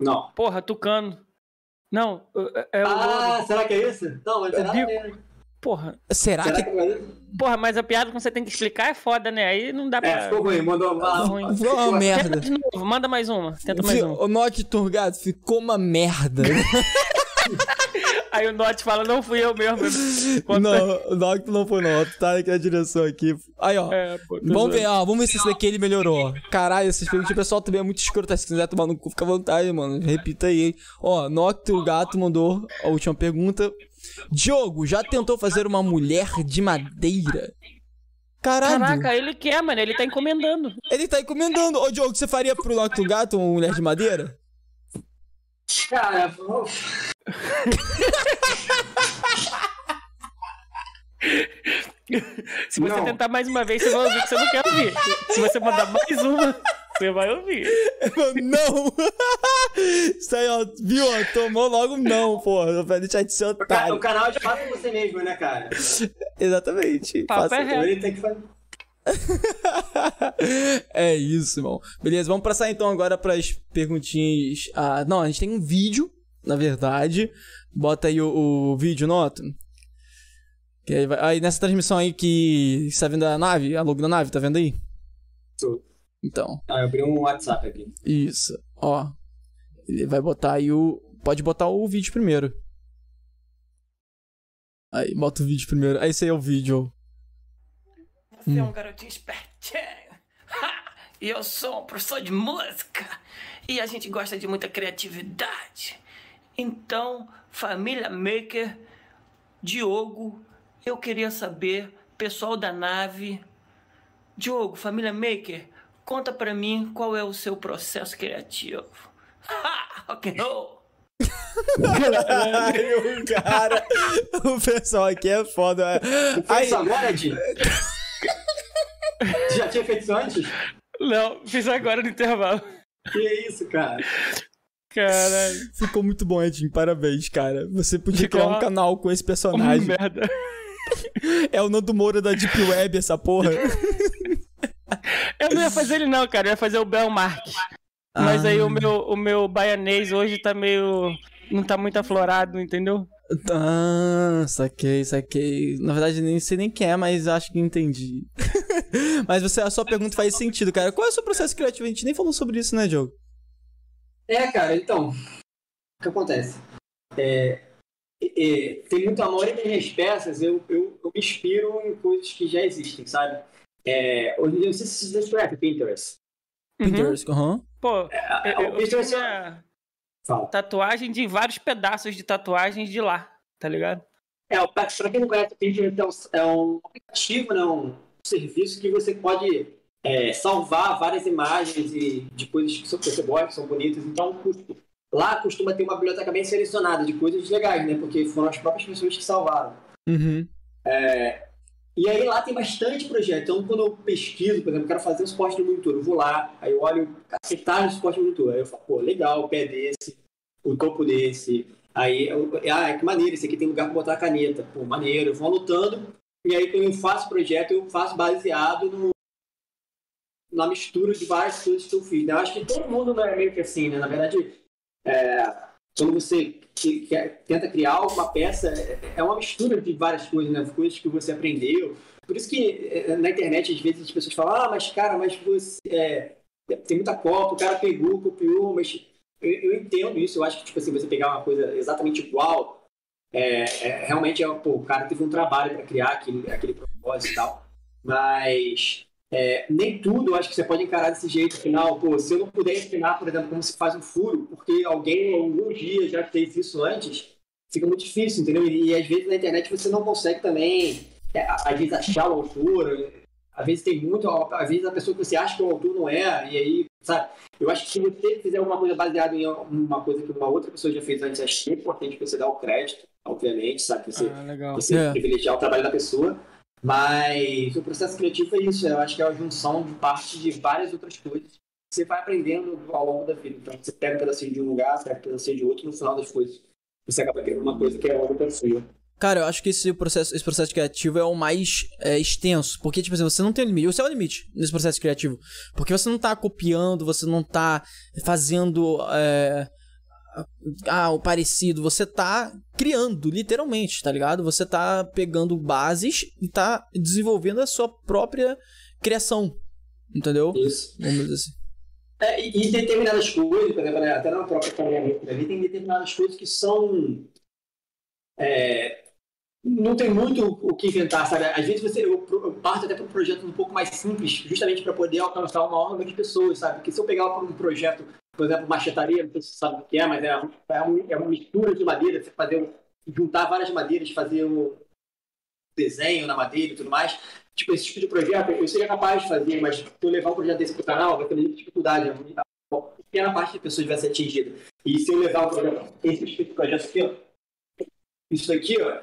Não. Porra, Tucano. Não, é, é o. Ah, será que é isso? Não, mas será que é. Porra. Será, Será que... que... Porra, mas a piada que você tem que explicar é foda, né? Aí não dá pra. É, ficou ruim, mandou uma. Ruim. Ficou uma merda. Tenta de novo, manda mais uma. Tenta mais uma. O Note Turgado ficou uma merda. Aí o Note fala, não fui eu mesmo. Não, o Note não foi não. Tá aqui na direção aqui. Aí, ó. É, pô, vamos ver, ó. Vamos ver se esse daqui ele melhorou. Caralho, esses perguntas, o pessoal também é muito escroto. Se quiser tomar no cu, fica à vontade, mano. Repita aí, hein. Ó, Noct, o gato, mandou a última pergunta. Diogo, já tentou fazer uma mulher de madeira? Caralho. Caraca, ele quer, mano. Ele tá encomendando. Ele tá encomendando. Ô, Diogo, você faria pro Nocto Gato uma mulher de madeira? Cara, Se você não. tentar mais uma vez, você vai ouvir que você não quer ouvir. Se você mandar mais uma, você vai ouvir. Não! Isso aí, ó, viu? Ó, tomou logo não, porra. Pra deixar de ser otário. O canal é de fato você mesmo, né, cara? Exatamente. Papo é real. Ele tem que fazer. é isso, irmão. Beleza, vamos passar então agora para as perguntinhas. Ah, não, a gente tem um vídeo, na verdade. Bota aí o, o vídeo, nota. Que aí, vai... aí, nessa transmissão aí que está vendo a nave, a logo da nave, tá vendo aí? Tô. Então. Ah, eu abri um WhatsApp aqui. Isso. Ó. Ele vai botar aí o. Pode botar o vídeo primeiro. Aí, bota o vídeo primeiro. Aí, esse aí é o vídeo. Você hum. é um garotinho espertinho. Ha! E eu sou um professor de música. E a gente gosta de muita criatividade. Então, família Maker, Diogo, eu queria saber, pessoal da nave. Diogo, família Maker, Conta pra mim qual é o seu processo criativo. Ha! Rock and roll! Caralho, cara. O pessoal aqui é foda. Fez isso agora, Di? Já tinha feito isso antes? Não, fiz agora no intervalo. Que isso, cara? Caralho. Ficou muito bom, Edinho. Parabéns, cara. Você podia Ficou criar um canal com esse personagem. Uma merda. É o Nando Moura da Deep Web, essa porra. Eu não ia fazer ele não, cara. Eu ia fazer o Belmark. Mas ah. aí o meu, o meu baianês hoje tá meio... Não tá muito aflorado, entendeu? Ah, saquei, saquei. Na verdade, nem sei nem quem é, mas acho que entendi. mas você, a sua pergunta faz sentido, cara. Qual é o seu processo criativo? A gente nem falou sobre isso, né, Diogo? É, cara, então. O que acontece? É, é, tem muito amor em minhas peças, eu, eu, eu, me inspiro em coisas que já existem, sabe? É, hoje em dia, não sei se vocês conhecem Pinterest. Uhum. Pinterest, aham. Uhum. Pô, é, eu, eu, Pinterest é... tatuagem de vários pedaços de tatuagens de lá, tá ligado? É, pra quem não conhece o Pinterest, é um aplicativo, né, um serviço que você pode é, salvar várias imagens e de coisas que você gosta, que são bonitas, então lá costuma ter uma biblioteca bem selecionada de coisas legais, né? Porque foram as próprias pessoas que salvaram. Uhum. É, e aí lá tem bastante projeto. Então, quando eu pesquiso, por exemplo, quero fazer um suporte do monitor, eu vou lá, aí eu olho cacetar o suporte do monitor. Aí eu falo, pô, legal, o pé desse, o topo desse. Aí, eu, ah, que maneiro, esse aqui tem lugar para botar a caneta. Pô, maneiro, eu vou anotando. E aí, quando eu faço projeto, eu faço baseado no, na mistura de várias coisas que eu fiz. Né? Eu acho que todo mundo é meio que assim, né? Na verdade, é, quando você que, tenta criar alguma peça, é, é uma mistura de várias coisas, né? Coisas que você aprendeu. Por isso que é, na internet, às vezes, as pessoas falam, ah, mas cara, mas você é, tem muita cópia, o cara pegou, copiou, mas eu, eu, entendo isso. Eu acho que, tipo assim, você pegar uma coisa exatamente igual, é, é realmente, é, pô, o cara teve um trabalho para criar aquele, aquele propósito e tal. Mas é, nem tudo acho que você pode encarar desse jeito. Afinal, pô, se eu não puder ensinar, por exemplo, como se faz um furo, porque alguém algum dia já fez isso antes, fica muito difícil, entendeu? E, e às vezes na internet você não consegue também, é, às vezes, achar o autor. Às vezes tem muito, às vezes a pessoa que você acha que o autor não é, e aí, sabe? Eu acho que se você fizer alguma coisa baseada em uma coisa que uma outra pessoa já fez antes, acho que é importante você dar o crédito, obviamente, sabe? Você, ah, você é. privilegiar o trabalho da pessoa. Mas o processo criativo é isso, eu acho que é a junção de parte de várias outras coisas você vai aprendendo ao longo da vida. Então, você pega um pedacinho de um lugar, pega um pedacinho de outro, no final das coisas, você acaba criando uma coisa que é outra pessoa. Cara, eu acho que esse processo, esse processo criativo é o mais é, extenso. Porque, tipo assim, você não tem limite. Você é o limite nesse processo criativo. Porque você não tá copiando, você não tá fazendo. É, ah, o parecido, você tá criando, literalmente, tá ligado? Você tá pegando bases e tá desenvolvendo a sua própria criação. Entendeu? Isso. Vamos dizer assim. É, e, determinadas coisas, por exemplo, né, até na própria caminhamento ali, tem determinadas coisas que são. É, não tem muito o que inventar, sabe? Às vezes você, eu, parto até para um projeto um pouco mais simples, justamente para poder alcançar uma maior número de pessoas, sabe? Porque se eu pegar um projeto por exemplo, machetaria, não sei se você sabe o que é, mas é, é, uma, é uma mistura de madeira, você fazer juntar várias madeiras, fazer um desenho na madeira e tudo mais. Tipo, esse tipo de projeto eu seria capaz de fazer, mas se eu levar um projeto desse para o canal, vai ter muita dificuldade. Né? Uma pequena parte das pessoas vai ser atingida. E se eu levar um projeto, esse tipo de projeto aqui, ó, isso aqui, ó,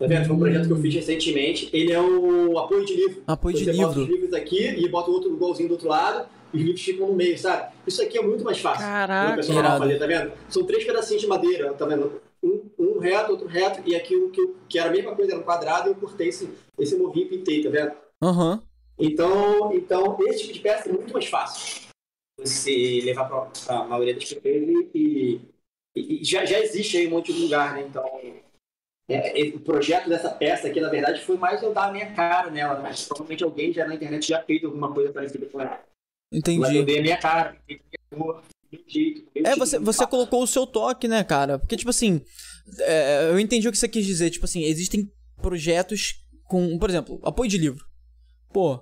Tá vendo? Foi um projeto que eu fiz recentemente. Ele é um apoio de livro. Apoio Você de livro. Você bota os livros aqui e bota outro igualzinho do outro lado e os livros ficam no meio, sabe? Isso aqui é muito mais fácil. Caraca, fazer, tá vendo? São três pedacinhos de madeira, tá vendo? Um, um reto, outro reto, e aqui um que, que era a mesma coisa, era um quadrado, e eu cortei esse, esse movinho e pintei, tá vendo? Aham. Uhum. Então, então, esse tipo de peça é muito mais fácil você levar para a maioria das pessoas e, e, e, já, já existe aí um monte de lugar, né? Então, é, o projeto dessa peça aqui, na verdade, foi mais eu dar a minha cara nela, né? mas provavelmente alguém já na internet já fez alguma coisa parecida com ela. Entendi. Mas eu dei a minha cara. É, você, você colocou o seu toque, né, cara? Porque, tipo assim, é, eu entendi o que você quis dizer. Tipo assim, existem projetos com, por exemplo, apoio de livro. Pô,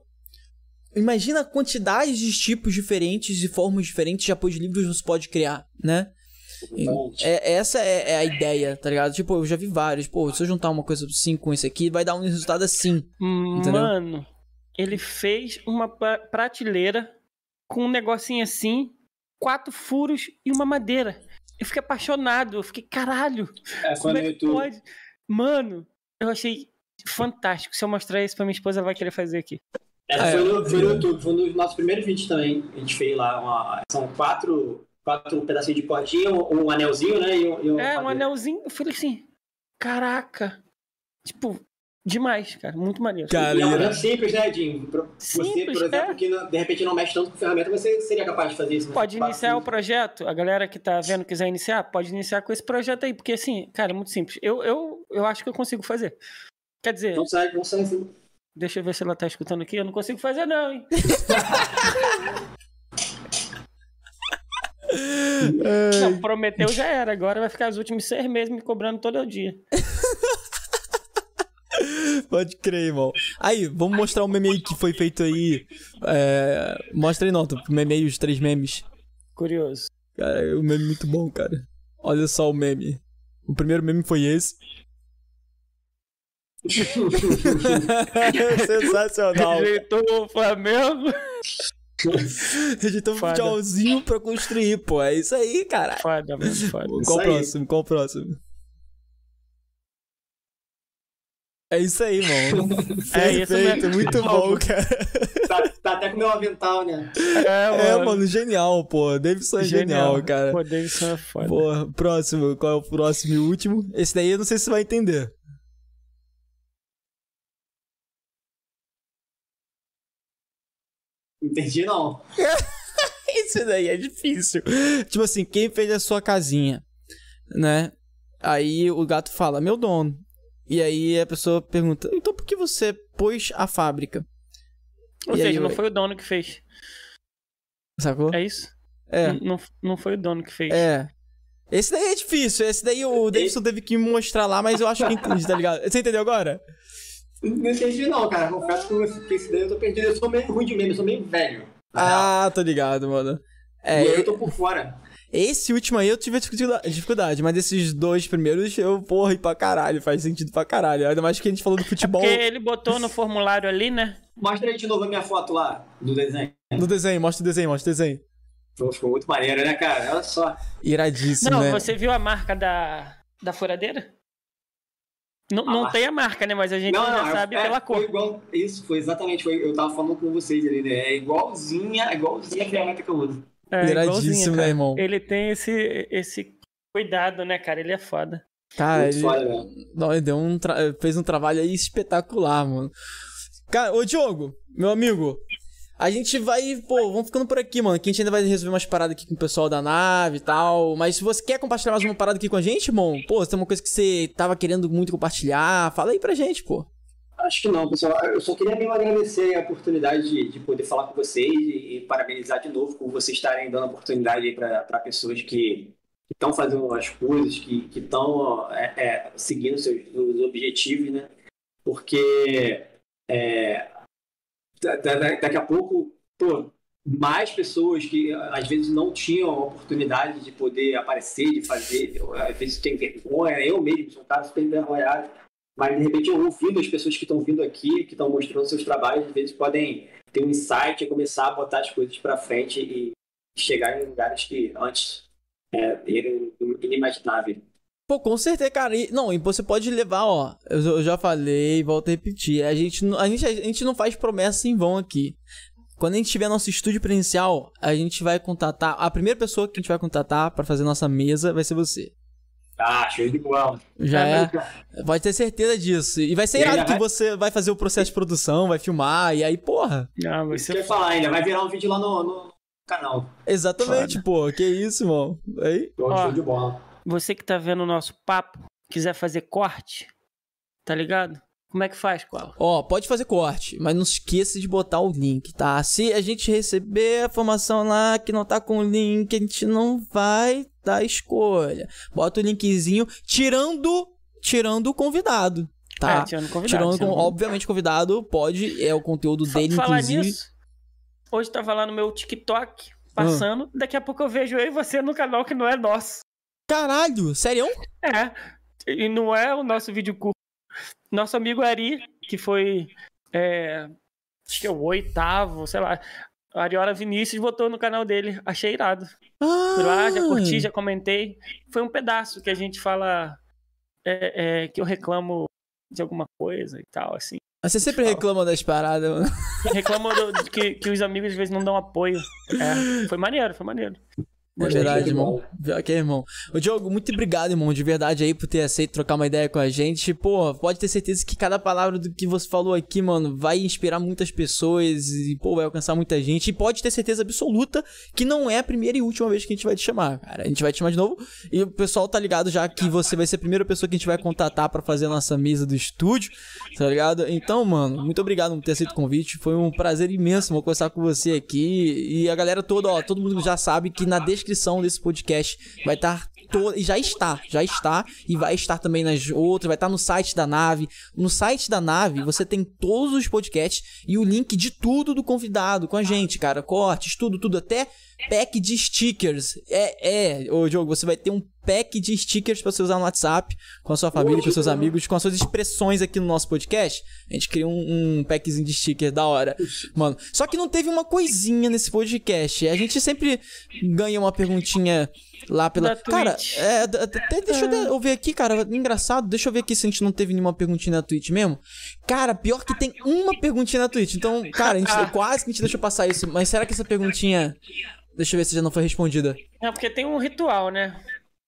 imagina a quantidade de tipos diferentes e formas diferentes de apoio de livros você pode criar, né? É, essa é, é, a ideia, tá ligado? Tipo, eu já vi vários. Pô, se eu juntar uma coisa assim com esse aqui, vai dar um resultado assim. Entendeu? Mano, ele fez uma prateleira com um negocinho assim, quatro furos e uma madeira. Eu fiquei apaixonado, eu fiquei, caralho. É, como é que pode? Mano, eu achei fantástico. Se eu mostrar isso pra minha esposa, ela vai querer fazer aqui. É, foi, no, foi no YouTube, foi um dos nossos primeiros vídeos também. A gente fez lá, uma, são quatro quatro pedacinhos de cordinha, um, um anelzinho, né? E um, e um é, um anelzinho. Eu falei assim, caraca. Tipo, demais, cara. Muito maneiro. Cara, e é um projeto simples, né, Jim? Você, por exemplo, é. que de repente não mexe tanto com ferramenta, você seria capaz de fazer isso. Né? Pode iniciar o projeto. A galera que tá vendo quiser iniciar, pode iniciar com esse projeto aí. Porque, assim, cara, é muito simples. Eu, eu, eu acho que eu consigo fazer. Quer dizer... Não sai, não sai sim. Deixa eu ver se ela tá escutando aqui. Eu não consigo fazer, não, hein? Não, prometeu já era. Agora vai ficar os últimos seis meses me cobrando todo o dia. Pode crer, irmão. Aí, vamos mostrar o meme aí que foi feito aí. É... Mostra aí, nota, o meme aí, os três memes. Curioso. Cara, o meme é muito bom, cara. Olha só o meme. O primeiro meme foi esse. Sensacional. Rejeitou o Flamengo. Rejeitou um futebolzinho pra construir, pô. É isso aí, cara. Foda, mano, foda. Qual o próximo? Qual o próximo? É isso aí, mano. É isso mesmo. Muito bom, cara. Tá, tá, até com meu avental, né? É, mano. É, mano, genial, pô. Davidson é genial, genial cara. Pô, Davidson é foda. Pô, próximo. Qual é o próximo e último? Esse daí eu não sei se você vai entender. Entendi, não. Isso daí é difícil. Tipo assim, quem fez a sua casinha, né? Aí o gato fala, meu dono. E aí a pessoa pergunta, então por que você pôs a fábrica? Ou e seja, aí, não foi o dono que fez. Sacou? É isso? É. Não, não foi o dono que fez. É. Esse daí é difícil. Esse daí o Davidson teve que mostrar lá, mas eu acho que entendi, tá ligado? Você entendeu agora? Não entendi não, cara. Confesso que esse daí eu tô perdido. Eu sou meio ruim de meme, eu sou meio velho. Ah, real. tô ligado, mano. É, e aí eu tô por fora. Esse último aí eu tive dificuldade, mas esses dois primeiros eu, porra, e pra caralho, faz sentido pra caralho. Ainda mais que a gente falou do futebol. É porque ele botou no formulário ali, né? Mostra aí de novo a minha foto lá, do desenho. No desenho, mostra o desenho, mostra o desenho. ficou muito maneiro, né, cara? Olha só. Iradíssimo, Não, né? você viu a marca da, da furadeira? Não, não tem a marca, né? Mas a gente não, já não, sabe é, pela cor. Foi igual, isso, foi exatamente. Foi, eu tava falando com vocês ali, né? É igualzinha, é igualzinha a ferramenta que eu uso. É, Iradíssimo, né, irmão? Ele tem esse, esse cuidado, né, cara? Ele é foda. Cara, Muito ele, foda, não, ele deu um fez um trabalho aí espetacular, mano. Cara, ô Diogo, meu amigo, a gente vai, pô, vamos ficando por aqui, mano. Que a gente ainda vai resolver umas paradas aqui com o pessoal da nave e tal. Mas se você quer compartilhar mais uma parada aqui com a gente, irmão, pô, se tem uma coisa que você tava querendo muito compartilhar, fala aí pra gente, pô. Acho que não, pessoal. Eu só queria mesmo agradecer a oportunidade de, de poder falar com vocês e, e, parabenizar de novo por vocês estarem dando oportunidade para pessoas que estão fazendo as coisas, que estão é, é, seguindo seus objetivos, né? Porque é, daqui a pouco, pô, mais pessoas que às vezes não tinham a oportunidade de poder aparecer, de fazer, às vezes tem vergonha, eu mesmo sou um cara super envergonhado, mas de repente eu ouvindo as pessoas que estão vindo aqui, que estão mostrando seus trabalhos, às vezes podem ter um insight e começar a botar as coisas para frente e chegar em lugares que antes é, eram inimagináveis. Pô, com certeza, cara. E, não, e você pode levar, ó. Eu, eu, já falei, volto a repetir. A gente, a, gente, a gente não faz promessa em vão aqui. Quando a gente tiver nosso estúdio presencial, a gente vai contatar. A primeira pessoa que a gente vai contatar para fazer nossa mesa vai ser você. Ah, show de bola. Já é. Pode ter certeza disso. E vai ser irado que vai... você vai fazer o processo de produção, vai filmar, e aí, porra. Ah, vai ser... falar ainda, vai virar um vídeo lá no, no canal. Exatamente, Foda. pô. Que isso, mano. Aí. Show de bola. Você que tá vendo o nosso papo, quiser fazer corte, tá ligado? Como é que faz, qual? Ó, pode fazer corte, mas não esqueça de botar o link, tá? Se a gente receber a informação lá que não tá com o link, a gente não vai dar escolha. Bota o linkzinho, tirando, tirando o convidado, tá? É, tirando o convidado. Tirando, tirando... obviamente, o convidado pode, é o conteúdo dele, Falar inclusive. Nisso, hoje tava lá no meu TikTok, passando, hum. daqui a pouco eu vejo eu e você no canal que não é nosso. Caralho, sério? É. E não é o nosso vídeo curto. Nosso amigo Ari, que foi. É, acho que é o oitavo, sei lá. Ariola Vinícius botou no canal dele. Achei irado. Ah. Fui lá, já curti, já comentei. Foi um pedaço que a gente fala. É, é, que eu reclamo de alguma coisa e tal, assim. Mas você sempre reclama das paradas, mano. Reclama do, que, que os amigos às vezes não dão apoio. É, foi maneiro, foi maneiro. É verdade, irmão. Ok, irmão. Ô, Diogo, muito obrigado, irmão, de verdade aí por ter aceito trocar uma ideia com a gente. Pô, pode ter certeza que cada palavra do que você falou aqui, mano, vai inspirar muitas pessoas e, pô, vai alcançar muita gente. E pode ter certeza absoluta que não é a primeira e última vez que a gente vai te chamar, cara. A gente vai te chamar de novo e o pessoal tá ligado já que você vai ser a primeira pessoa que a gente vai contatar para fazer a nossa mesa do estúdio, tá ligado? Então, mano, muito obrigado por ter aceito o convite. Foi um prazer imenso, vou conversar com você aqui. E a galera toda, ó, todo mundo já sabe que na descrição descrição desse podcast vai estar tá e já está, já está e vai estar também nas outras, vai estar no site da nave. No site da nave você tem todos os podcasts e o link de tudo do convidado com a gente, cara, cortes, tudo, tudo até pack de stickers. É, é, ô Diogo, você vai ter um pack de stickers para você usar no WhatsApp, com a sua família, com seus amigos, com as suas expressões aqui no nosso podcast. A gente criou um, um packzinho de stickers da hora. Mano, só que não teve uma coisinha nesse podcast. A gente sempre ganha uma perguntinha lá pela. cara, é, até deixa eu ah. ver aqui, cara. Engraçado, deixa eu ver aqui se a gente não teve nenhuma perguntinha na Twitch mesmo. Cara, pior que tem uma perguntinha na Twitch. Então, cara, a gente quase que a gente deixou passar isso. Mas será que essa perguntinha Deixa eu ver se já não foi respondida. Não, porque tem um ritual, né?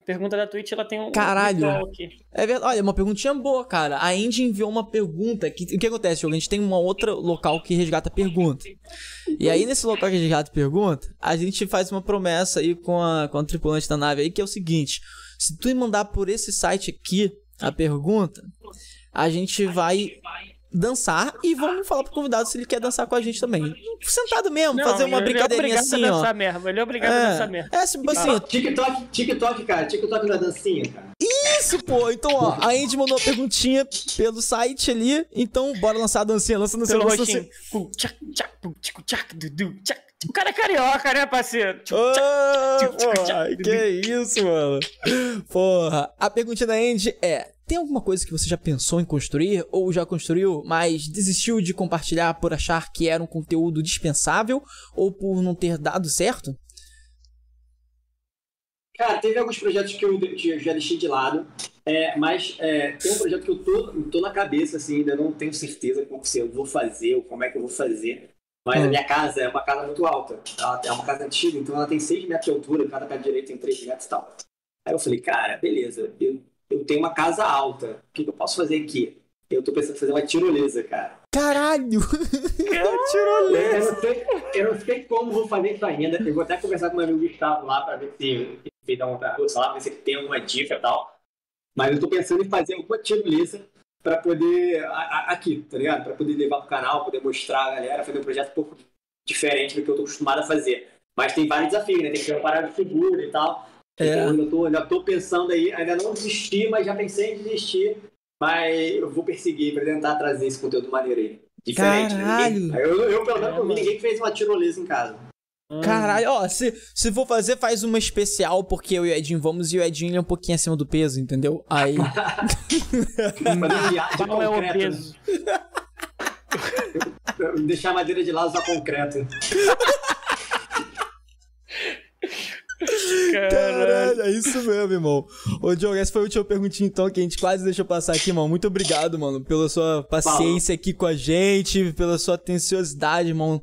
Pergunta da Twitch, ela tem um Caralho. ritual aqui. É verdade. Olha, uma perguntinha boa, cara. A Andy enviou uma pergunta. Que, o que acontece, A gente tem uma outra local que resgata pergunta. E aí, nesse local que resgata pergunta, a gente faz uma promessa aí com a, com a tripulante da nave aí, que é o seguinte. Se tu mandar por esse site aqui a pergunta, a gente vai dançar e vamos falar pro convidado se ele quer dançar com a gente também. Sentado mesmo, não, fazer uma é brincadeirinha é assim, ó. Mesmo, ele é obrigado é, a dançar mesmo. É, tipo assim, TikTok, TikTok, cara, TikTok na dancinha, cara. Isso, pô. Então, ó, a Andy mandou uma perguntinha pelo site ali, então bora lançar a dancinha, lança no seu rosto. O cara é carioca, né, parceiro? Oh, porra, que isso, mano. Porra, a pergunta da Andy é: tem alguma coisa que você já pensou em construir ou já construiu, mas desistiu de compartilhar por achar que era um conteúdo dispensável ou por não ter dado certo? Cara, teve alguns projetos que eu, que eu já deixei de lado, é, mas é, tem um projeto que eu tô, tô na cabeça, assim, ainda não tenho certeza como se eu vou fazer ou como é que eu vou fazer. Mas hum. a minha casa é uma casa muito alta. Ela é uma casa antiga, então ela tem 6 metros de altura, cada pé direito tem 3 metros e tal. Aí eu falei, cara, beleza, eu eu tenho uma casa alta. O que, que eu posso fazer aqui? Eu tô pensando em fazer uma tirolesa, cara. Caralho! tirolesa! Eu não, sei, eu não sei como vou fazer isso ainda. Eu vou até conversar com meu amigo Gustavo lá pra ver se ele dá uma lá, ver se ele tem alguma dica e tal. Mas eu tô pensando em fazer uma tirolesa pra poder. aqui, tá ligado? Pra poder levar pro canal, poder mostrar a galera, fazer um projeto um pouco diferente do que eu tô acostumado a fazer. Mas tem vários desafios, né? Tem que ter uma parada de seguro e tal. É. Então, eu tô, ainda tô pensando aí, ainda não desisti, mas já pensei em desistir. Mas eu vou perseguir para tentar trazer esse conteúdo maneiro aí. Diferente. Né? Caralho! Ninguém, eu, eu, pelo menos, não vi ninguém que fez uma tirolesa em casa. Hum. Caralho, ó, se, se for fazer, faz uma especial, porque eu e o Edinho vamos e o Edinho é um pouquinho acima do peso, entendeu? Aí. Qual é o peso? Deixar a madeira de lado usar concreto. Caralho, é isso mesmo, irmão. Ô, Diogo, essa foi a última perguntinha, então, que a gente quase deixou passar aqui, irmão. Muito obrigado, mano, pela sua paciência aqui com a gente, pela sua atenciosidade, irmão.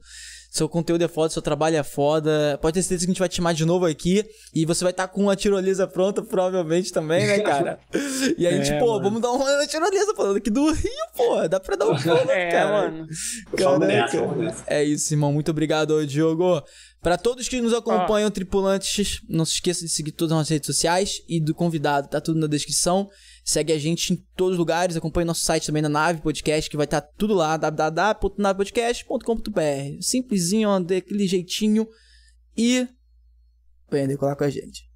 Seu conteúdo é foda, seu trabalho é foda. Pode ter certeza que a gente vai te chamar de novo aqui. E você vai estar tá com a tirolesa pronta, provavelmente também, né, cara? E a gente, é, pô, mano. vamos dar uma tirolesa falando aqui do Rio, pô. Dá pra dar um pulo, é, cara. mano. Caraca. É isso, irmão. Muito obrigado, Diogo. Para todos que nos acompanham, ah. tripulantes, não se esqueça de seguir todas as nossas redes sociais e do convidado, tá tudo na descrição. Segue a gente em todos os lugares, acompanhe nosso site também na Nave Podcast, que vai estar tá tudo lá, www.navepodcast.com.br. Simplesinho, daquele jeitinho e venha decolar com a gente.